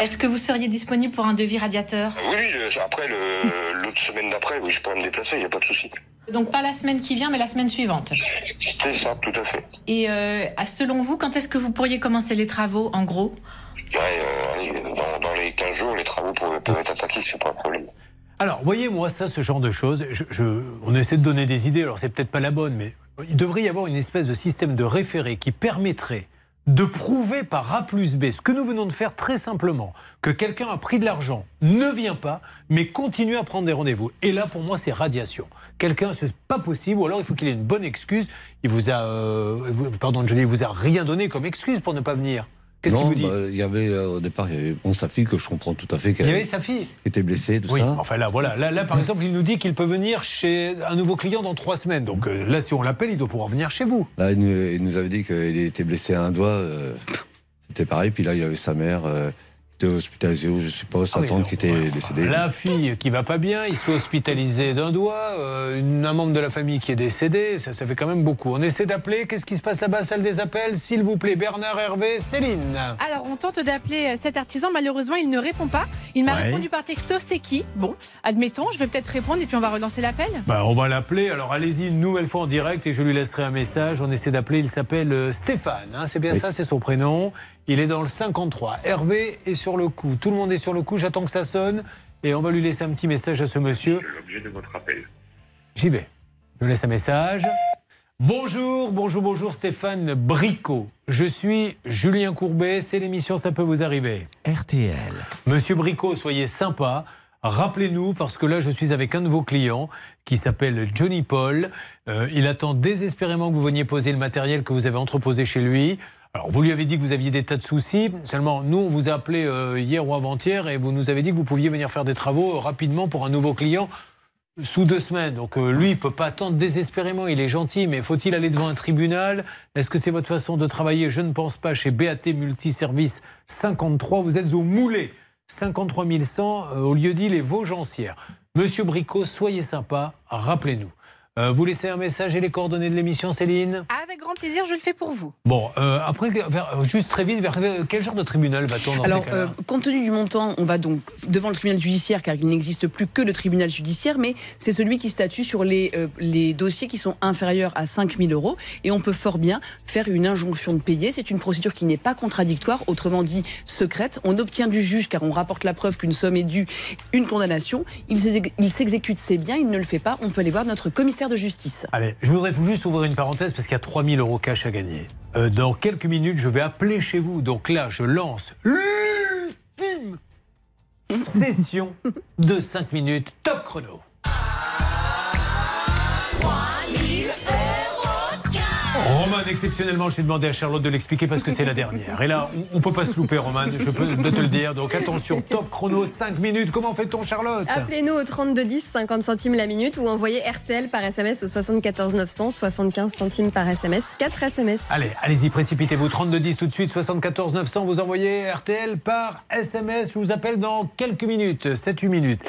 Est-ce que vous seriez disponible pour un devis radiateur? Oui, après, le- l'autre semaine d'après, oui, je pourrais me déplacer, il n'y a pas de souci. Donc pas la semaine qui vient, mais la semaine suivante. C'est ça, tout à fait. Et euh, selon vous, quand est-ce que vous pourriez commencer les travaux, en gros? Je dirais, euh, allez, dans, dans les 15 jours, les travaux peuvent, peuvent être attaqués, c'est pas un problème. Alors, voyez, moi, ça, ce genre de choses, je, je- on essaie de donner des idées, alors c'est peut-être pas la bonne, mais il devrait y avoir une espèce de système de référé qui permettrait de prouver par A plus B ce que nous venons de faire très simplement, que quelqu'un a pris de l'argent, ne vient pas, mais continue à prendre des rendez-vous. Et là, pour moi, c'est radiation. Quelqu'un, c'est pas possible, ou alors il faut qu'il ait une bonne excuse. Il vous a, euh, pardon, Johnny, il vous a rien donné comme excuse pour ne pas venir. Qu'est-ce qu'il vous dit bah, Il y avait euh, au départ, il y avait bon, sa fille que je comprends tout à fait. Il y avait sa fille? Qui était blessée, tout Oui, ça. enfin là, voilà. Là, là, par <laughs> exemple, il nous dit qu'il peut venir chez un nouveau client dans trois semaines. Donc euh, là, si on l'appelle, il doit pouvoir venir chez vous. Là, il nous, il nous avait dit qu'il était blessé à un doigt. euh, C'était pareil. Puis là, il y avait sa mère était hospitalisé ou je sais pas, sa Ah oui, tante qui était décédée. La fille qui va pas bien, il se fait hospitaliser d'un doigt, euh, un membre de la famille qui est décédé, ça, ça fait quand même beaucoup. On essaie d'appeler, qu'est-ce qui se passe là-bas, salle des appels? S'il vous plaît, Bernard Hervé, Céline. Alors, on tente d'appeler euh, cet artisan. Malheureusement, il ne répond pas. Il m'a Ouais. répondu par texto c'est qui? Bon, admettons, je vais peut-être répondre et puis on va relancer l'appel. Bah, on va l'appeler, alors allez-y une nouvelle fois en direct et je lui laisserai un message. On essaie d'appeler, il s'appelle euh, Stéphane, hein, c'est bien Oui. ça, c'est son prénom. Il est dans le 53. Hervé est sur le coup, tout le monde est sur le coup, j'attends que ça sonne et on va lui laisser un petit message à ce monsieur. L'objet de votre appel. J'y vais. Je laisse un message. Bonjour, bonjour, bonjour Stéphane Bricot. Je suis Julien Courbet, c'est l'émission Ça peut vous arriver. RTL. Monsieur Bricot, soyez sympa. Rappelez-nous, parce que là, je suis avec un de vos clients qui s'appelle Johnny Paul. Euh, il attend désespérément que vous veniez poser le matériel que vous avez entreposé chez lui. Alors, vous lui avez dit que vous aviez des tas de soucis. Seulement, nous, on vous a appelé euh, hier ou avant-hier et vous nous avez dit que vous pouviez venir faire des travaux euh, rapidement pour un nouveau client sous deux semaines. Donc euh, lui, il peut pas attendre désespérément. Il est gentil, mais faut-il aller devant un tribunal? Est-ce que c'est votre façon de travailler? Je ne pense pas. Chez BAT Multiservice 53, vous êtes au Moulet, 53 100 euh, au lieu dit les Vosgencières. Monsieur Bricot, soyez sympa, rappelez-nous. Euh, vous laissez un message et les coordonnées de l'émission, Céline Avec grand plaisir, je le fais pour vous. Bon, euh, après, vers- juste très vite, vers quel genre de tribunal va-t-on dans Alors, ces euh, compte tenu du montant, on va donc devant le tribunal judiciaire, car il n'existe plus que le tribunal judiciaire, mais c'est celui qui statue sur les, les dossiers qui sont inférieurs à 5 000 euros. Et on peut fort bien faire une injonction de payer. C'est une procédure qui n'est pas contradictoire, autrement dit secrète. On obtient du juge, car on rapporte la preuve qu'une somme est due, une condamnation. Il s'exé- il s'exécute, c'est bien, il ne le fait pas. On peut aller voir notre commissaire justice. Allez, je voudrais juste ouvrir une parenthèse parce qu'il y a 3000 euros cash à gagner. Euh, dans quelques minutes, je vais appeler chez vous. Donc là, je lance l'ultime session de 5 minutes top chrono. Roman, exceptionnellement, je vais demander à Charlotte de l'expliquer parce que c'est la dernière. Et là, on ne peut pas se louper, Roman, je peux te le dire. Donc attention, top chrono, 5 minutes. Comment fait-on, Charlotte? Appelez-nous au 3210, 50 centimes la minute ou envoyez RTL par SMS au 74 900, 75 centimes par SMS, 4 SMS. Allez, allez-y, précipitez-vous. 3210 tout de suite, 74 900. Vous envoyez RTL par SMS. Je vous appelle dans quelques minutes, 7-8 minutes.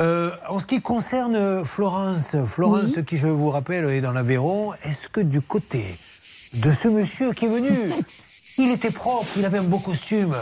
Euh, en ce qui concerne Florence, Florence qui, je vous rappelle, est dans l'Aveyron, est-ce que du côté de ce monsieur qui est venu, il était propre, il avait un beau costume,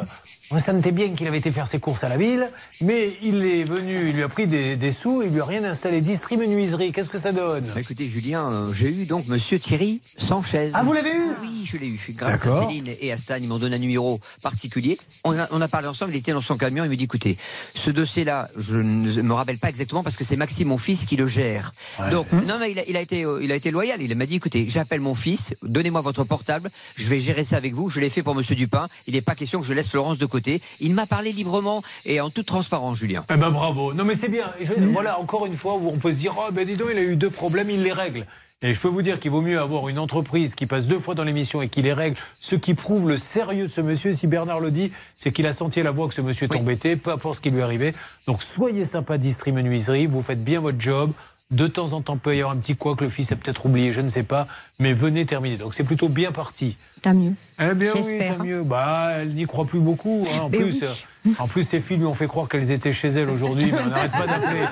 on sentait bien qu'il avait été faire ses courses à la ville, mais il est venu, il lui a pris des, des sous, il lui a rien installé. Distri menuiserie, qu'est-ce que ça donne? Écoutez, Julien, euh, j'ai eu donc Monsieur Thierry Sanchez. Ah, vous l'avez eu? Oui, je l'ai eu. Grâce à. Céline et à Stan, ils m'ont donné un numéro particulier. On a, on a parlé ensemble, il était dans son camion, il me dit, écoutez, ce dossier-là, je ne me rappelle pas exactement parce que c'est Maxime, mon fils, qui le gère. Donc, non, mais il a, il a été, euh, il a été loyal. Il m'a dit, écoutez, j'appelle mon fils, donnez-moi votre portable, je vais gérer ça avec vous. Je l'ai fait pour Monsieur Dupin. Il n'est pas question que je laisse Florence de côté. Il m'a parlé librement et en toute transparence, Julien. Eh ben bravo. Non mais c'est bien. Je- Voilà, encore une fois, où on peut se dire, oh ben dis donc, il a eu deux problèmes, il les règle. Et je peux vous dire qu'il vaut mieux avoir une entreprise qui passe deux fois dans l'émission et qui les règle. Ce qui prouve le sérieux de ce monsieur, si Bernard le dit, c'est qu'il a senti à la voix que ce monsieur est embêté, peu importe ce qui lui est arrivé. Donc soyez sympa, Distri Menuiserie, vous faites bien votre job. De temps en temps, peut y avoir un petit quoi que le fils a peut-être oublié, je ne sais pas, mais venez terminer. Donc c'est plutôt bien parti. Tant mieux. Eh bien oui, tant mieux. Bah, elle n'y croit plus beaucoup. hein. En, Mais plus, oui. en plus, ses filles lui ont fait croire qu'elles étaient chez elle aujourd'hui, mais on n'arrête pas d'appeler.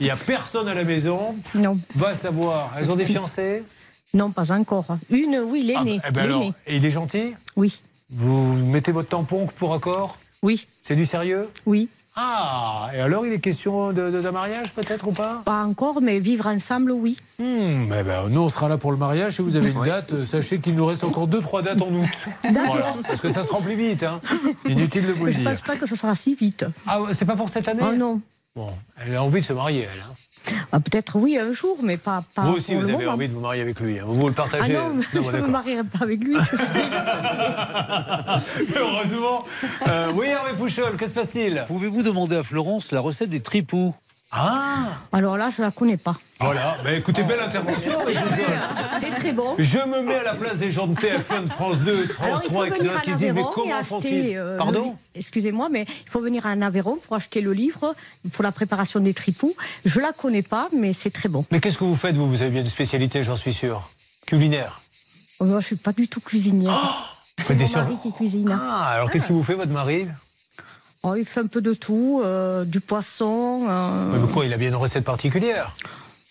Il n'y a personne à la maison. Non. Va savoir. Elles ont des fiancés? Non, pas encore. Une, oui, l'aîné. Eh ben et il est gentil? Oui. Vous mettez votre tampon pour accord? Oui. C'est du sérieux? Oui. Ah, et alors il est question de- de- d'un mariage peut-être ou pas? Pas encore, mais vivre ensemble, oui. Hmm, eh ben, nous, on sera là pour le mariage. Si vous avez une date, euh, sachez qu'il nous reste encore deux, trois dates en août. <laughs> Voilà, parce que ça se remplit vite. hein. Inutile de vous le Je dire. pense pas que ce sera si vite. Ah, c'est pas pour cette année? Oh non. Bon, elle a envie de se marier, elle. hein. Ah, Peut-être oui, un jour, mais pas, pas vous aussi, pour vous le avez moment. envie de vous marier avec lui. hein. Vous, vous le Ah partagez non, mais bon, je ne me marierai pas avec lui. <laughs> Heureusement. Euh, oui, Hervé Pouchol, que se passe-t-il? Pouvez-vous demander à Florence la recette des tripoux? Ah Alors là, je la connais pas. Voilà, bah, écoutez, belle intervention. C'est très bon. Je me mets à la place des gens de TF1, de France 2 et de France Alors, il faut 3 qui, se disent Mais comment font-ils euh, Pardon Excusez-moi, mais il faut venir à Aveyron pour acheter le livre pour la préparation des tripoux. Je la connais pas, mais c'est très bon. Mais qu'est-ce que vous faites, vous? Vous avez bien une spécialité, j'en suis sûr. Culinaire. Oh, Moi, je suis pas du tout cuisinière. Vous c'est faites des mon mari qui cuisine. Ah, alors qu'est-ce qui vous fait, votre mari? Oh, il fait un peu de tout, euh, du poisson. euh, Mais quoi, il a bien une recette particulière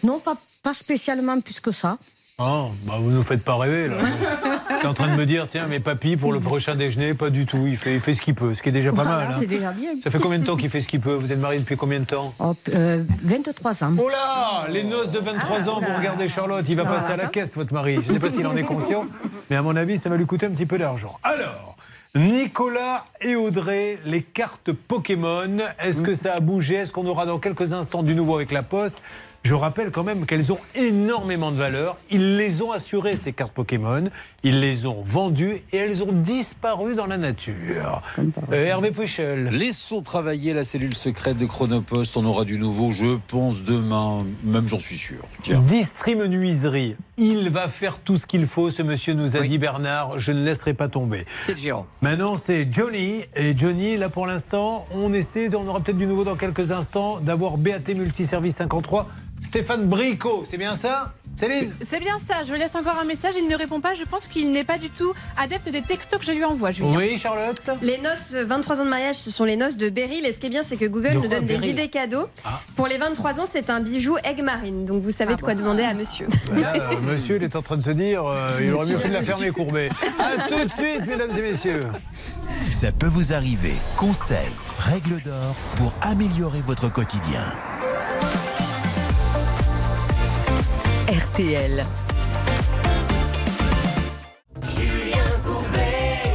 Non, pas, pas spécialement plus que ça. Oh, bah vous nous faites pas rêver là. <laughs> T'es en train de me dire, tiens, mais papy, pour le prochain déjeuner, pas du tout. Il fait, il fait ce qu'il peut, ce qui est déjà pas Voilà, mal. hein. c'est déjà bien. Ça fait combien de temps qu'il fait ce qu'il peut? Vous êtes marié depuis combien de temps? Oh, euh, 23 ans. Oh là Les noces de 23 ans, vous regardez Charlotte, il va passer à la caisse, votre mari. Je ne sais pas s'il en est conscient, mais à mon avis, ça va lui coûter un petit peu d'argent. Alors, Nicolas et Audrey, les cartes Pokémon, est-ce que ça a bougé? Est-ce qu'on aura dans quelques instants du nouveau avec la Poste? Je rappelle quand même qu'elles ont énormément de valeur. Ils les ont assurées, ces cartes Pokémon. Ils les ont vendues et elles ont disparu dans la nature. Euh, Hervé Pouchel. Laissons travailler la cellule secrète de Chronopost. On aura du nouveau, je pense, demain. Même j'en suis sûr. Tiens. Distri Menuiserie, il va faire tout ce qu'il faut, ce monsieur nous a dit Bernard, je ne laisserai pas tomber. C'est le gérant. Maintenant c'est Johnny, et Johnny, là pour l'instant, on essaie, on aura peut-être du nouveau dans quelques instants, d'avoir BAT Multiservice 53, Stéphane Bricot, c'est bien ça? Céline? C'est bien ça, je laisse encore un message, il ne répond pas, je pense qu'il n'est pas du tout adepte des textos que je lui envoie, Julien. Oui, Charlotte? Les noces, euh, 23 ans de mariage, ce sont les noces de Beryl. Et ce qui est bien, c'est que Google De nous donne des idées cadeaux. Ah. Pour les 23 ans, c'est un bijou egg marine. Donc vous savez de quoi demander à monsieur. Euh, monsieur, il est en train de se dire, euh, il aurait mieux fait de la fermer courbée. A tout de suite, mesdames et messieurs. Ça peut vous arriver. Conseils, règles d'or pour améliorer votre quotidien. RTL.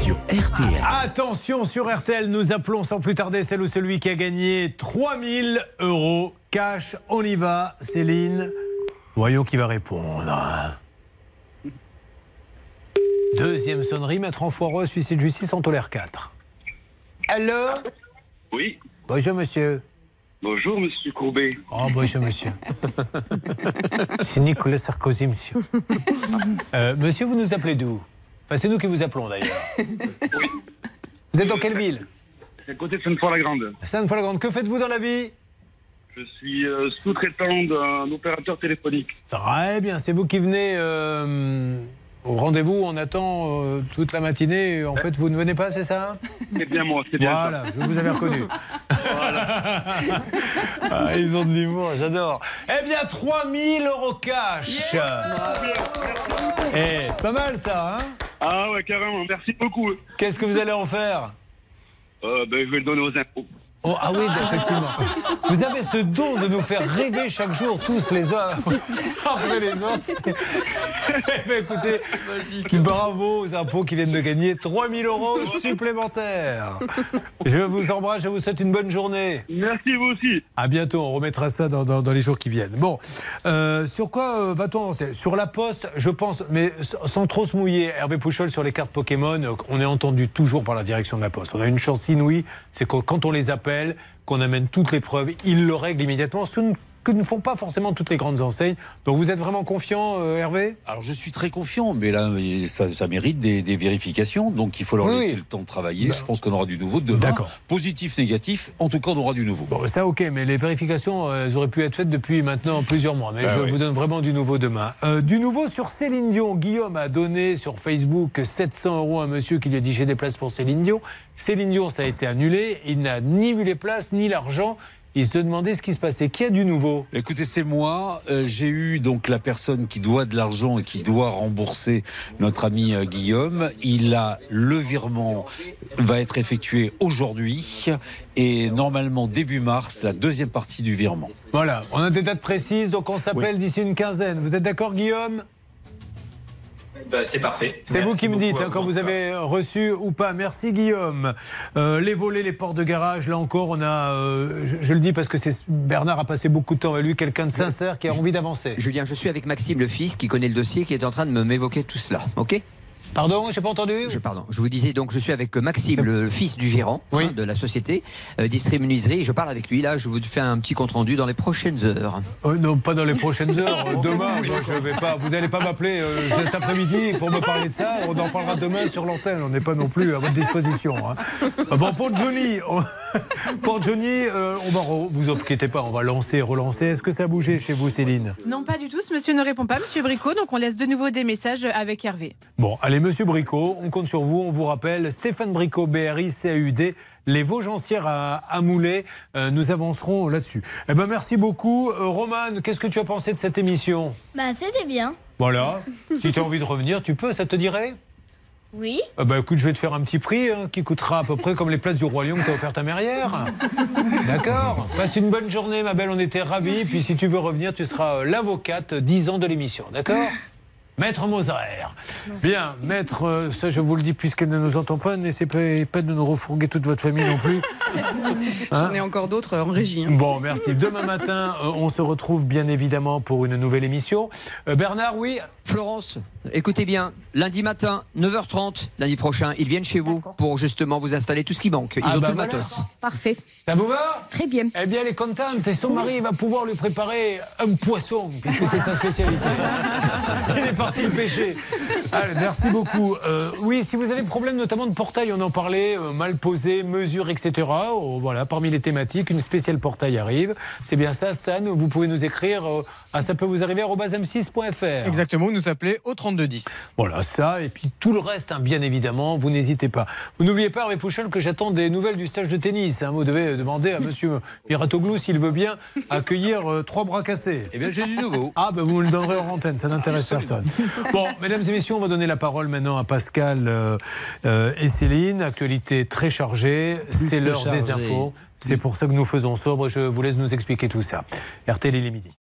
Sur RTL. Attention sur RTL, nous appelons sans plus tarder celle ou celui qui a gagné 3000 euros cash. On y va, Céline. Voyons qui va répondre. Deuxième sonnerie, maître en foireux, suicide de justice, en tolère 4. Allô? Oui. Bonjour monsieur. Bonjour, monsieur Courbet. Oh, bonjour monsieur. <laughs> C'est Nicolas Sarkozy, monsieur. <laughs> Euh, monsieur, vous nous appelez d'où? Enfin, c'est nous qui vous appelons d'ailleurs. Vous êtes dans quelle ville? C'est à côté de Sainte-Foy-la-Grande. Sainte-Foy-la-Grande. Que faites-vous dans la vie? Je suis euh, sous-traitant d'un opérateur téléphonique. Très bien, c'est vous qui venez euh, au rendez-vous, on attend euh, toute la matinée. En fait, vous ne venez pas, c'est ça? C'est bien moi, c'est bien Voilà, ça. je vous avais reconnu. <laughs> Ah, ils ont de l'humour, j'adore. Eh bien, 3000 euros cash Eh, pas mal ça, hein? Ah ouais, carrément, merci beaucoup. Qu'est-ce que vous allez en faire? Euh, ben, je vais le donner aux impôts. Oh, ah oui, effectivement. Vous avez ce don de nous faire rêver chaque jour, tous les uns après <laughs> les autres. Eh ben, écoutez, bravo aux impôts qui viennent de gagner 3000 euros supplémentaires. Je vous embrasse, je vous souhaite une bonne journée. Merci, vous aussi. À bientôt, on remettra ça dans, dans- dans les jours qui viennent. Bon, euh, sur quoi euh, va-t-on avancer? Sur la poste, je pense, mais sans trop se mouiller, Hervé Pouchol sur les cartes Pokémon, euh, on est entendu toujours par la direction de la poste. On a une chance inouïe, c'est que quand on les appelle, qu'on amène toutes les preuves, ils le règlent immédiatement, que ne font pas forcément toutes les grandes enseignes. Donc vous êtes vraiment confiant, euh, Hervé? Alors je suis très confiant, mais là ça, ça mérite des, des vérifications, donc il faut leur Oui, laisser le temps de travailler. Je pense qu'on aura du nouveau demain. Positif, négatif, en tout cas on aura du nouveau. Bon, ça ok, mais les vérifications, euh, elles auraient pu être faites depuis maintenant plusieurs mois. Mais Bah je oui. vous donne vraiment du nouveau demain. Euh, du nouveau sur Céline Dion. Guillaume a donné sur Facebook 700 euros à un monsieur qui lui a dit j'ai des places pour Céline Dion. Céline Dion, ça a été annulé. Il n'a ni vu les places, ni l'argent. Il se demandait ce qui se passait. Qui a du nouveau? Écoutez, c'est moi. Euh, J'ai eu donc la personne qui doit de l'argent et qui doit rembourser notre ami euh, Guillaume. Il a le virement va être effectué aujourd'hui et normalement début mars la deuxième partie du virement. Voilà, on a des dates précises, donc on s'appelle d'ici une quinzaine. Vous êtes d'accord, Guillaume? Bah, c'est parfait. C'est vous qui me dites hein, quand vous. avez reçu ou pas. Merci Guillaume. Euh, les volets, les portes de garage, là encore, on a. euh, je, je le dis parce que c'est Bernard a passé beaucoup de temps avec lui, quelqu'un de sincère qui a envie d'avancer. Julien, je suis avec Maxime, le fils, qui connaît le dossier, qui est en train de me m'évoquer tout cela. Ok? Pardon, j'ai pas entendu je, Pardon, je vous disais donc, je suis avec Maxime, le fils du gérant hein, de la société euh, Distrib Menuiserie. Je parle avec lui là, je vous fais un petit compte rendu dans les prochaines heures. Euh, non, pas dans les prochaines heures. <laughs> Euh, Demain, moi, je vais pas. Vous n'allez pas m'appeler euh, cet après-midi pour me parler de ça. On en parlera demain sur l'antenne. On n'est pas non plus à votre disposition. hein. Euh, Bon, pour Johnny, on, <laughs> Pour Johnny, euh, on va re- vous inquiétez pas, on va lancer, relancer. Est-ce que ça a bougé chez vous, Céline? Non, pas du tout. Ce monsieur ne répond pas, monsieur Bricot. Donc on laisse de nouveau des messages avec Hervé. Bon, allez, monsieur Bricot, on compte sur vous. On vous rappelle, Stéphane Bricot, BRI, CAUD, les Vosgencières à, à Moulay. Euh, nous avancerons là-dessus. Eh ben, merci beaucoup. Euh, Roman, qu'est-ce que tu as pensé de cette émission? Bah, c'était bien. Voilà. <laughs> si tu as envie de revenir, tu peux, ça te dirait? Oui. Ah bah écoute, je vais te faire un petit prix hein, qui coûtera à peu près comme les places du Roi Lion que t'as offert ta mère. <laughs> D'accord Passe une bonne journée, ma belle, on était ravis. Puis si tu veux revenir, tu seras euh, l'avocate 10 ans de l'émission, d'accord? Maître Moser. Bien, maître, euh, ça je vous le dis puisqu'elle ne nous entend pas, n'essayez pas, pas de nous refourguer toute votre famille non plus. <laughs> Hein J'en ai encore d'autres en régie. hein. Bon, merci. Demain matin, euh, on se retrouve bien évidemment pour une nouvelle émission. Euh, Bernard, oui Florence, écoutez bien, lundi matin, 9h30, lundi prochain, ils viennent chez vous pour justement vous installer tout ce qui manque. Ils Ah ont bah tout le voilà. matos. Parfait. Ça vous va Très bien. Eh bien, elle est contente et son mari va pouvoir lui préparer un poisson, puisque c'est sa spécialité. <laughs> Il est parti le pêcher. Allez, merci beaucoup. Euh, oui, si vous avez problème notamment de portail, on en parlait, euh, mal posé, mesure, etc. Oh, voilà, parmi les thématiques, une spéciale portail arrive. C'est bien ça, Stan. Vous pouvez nous écrire euh, à ça peut vous arriver m6.fr. Exactement, vous nous appelez au 3210. Voilà, ça, et puis tout le reste, hein, bien évidemment, vous n'hésitez pas. Vous n'oubliez pas, Hervé Pouchol, que j'attends des nouvelles du stage de tennis. hein. Vous devez demander à <laughs> monsieur Piratoglou s'il veut bien accueillir euh, trois bras cassés. Eh bien, j'ai du nouveau. Ah, ben vous me le donnerez en antenne, ça n'intéresse personne. <laughs> Bon, mesdames et messieurs, on va donner la parole maintenant à Pascal euh, euh, et Céline. Actualité très chargée, c'est l'heure des infos. C'est pour ça que nous faisons sobre. Je vous laisse nous expliquer tout ça. RTL, il est midi.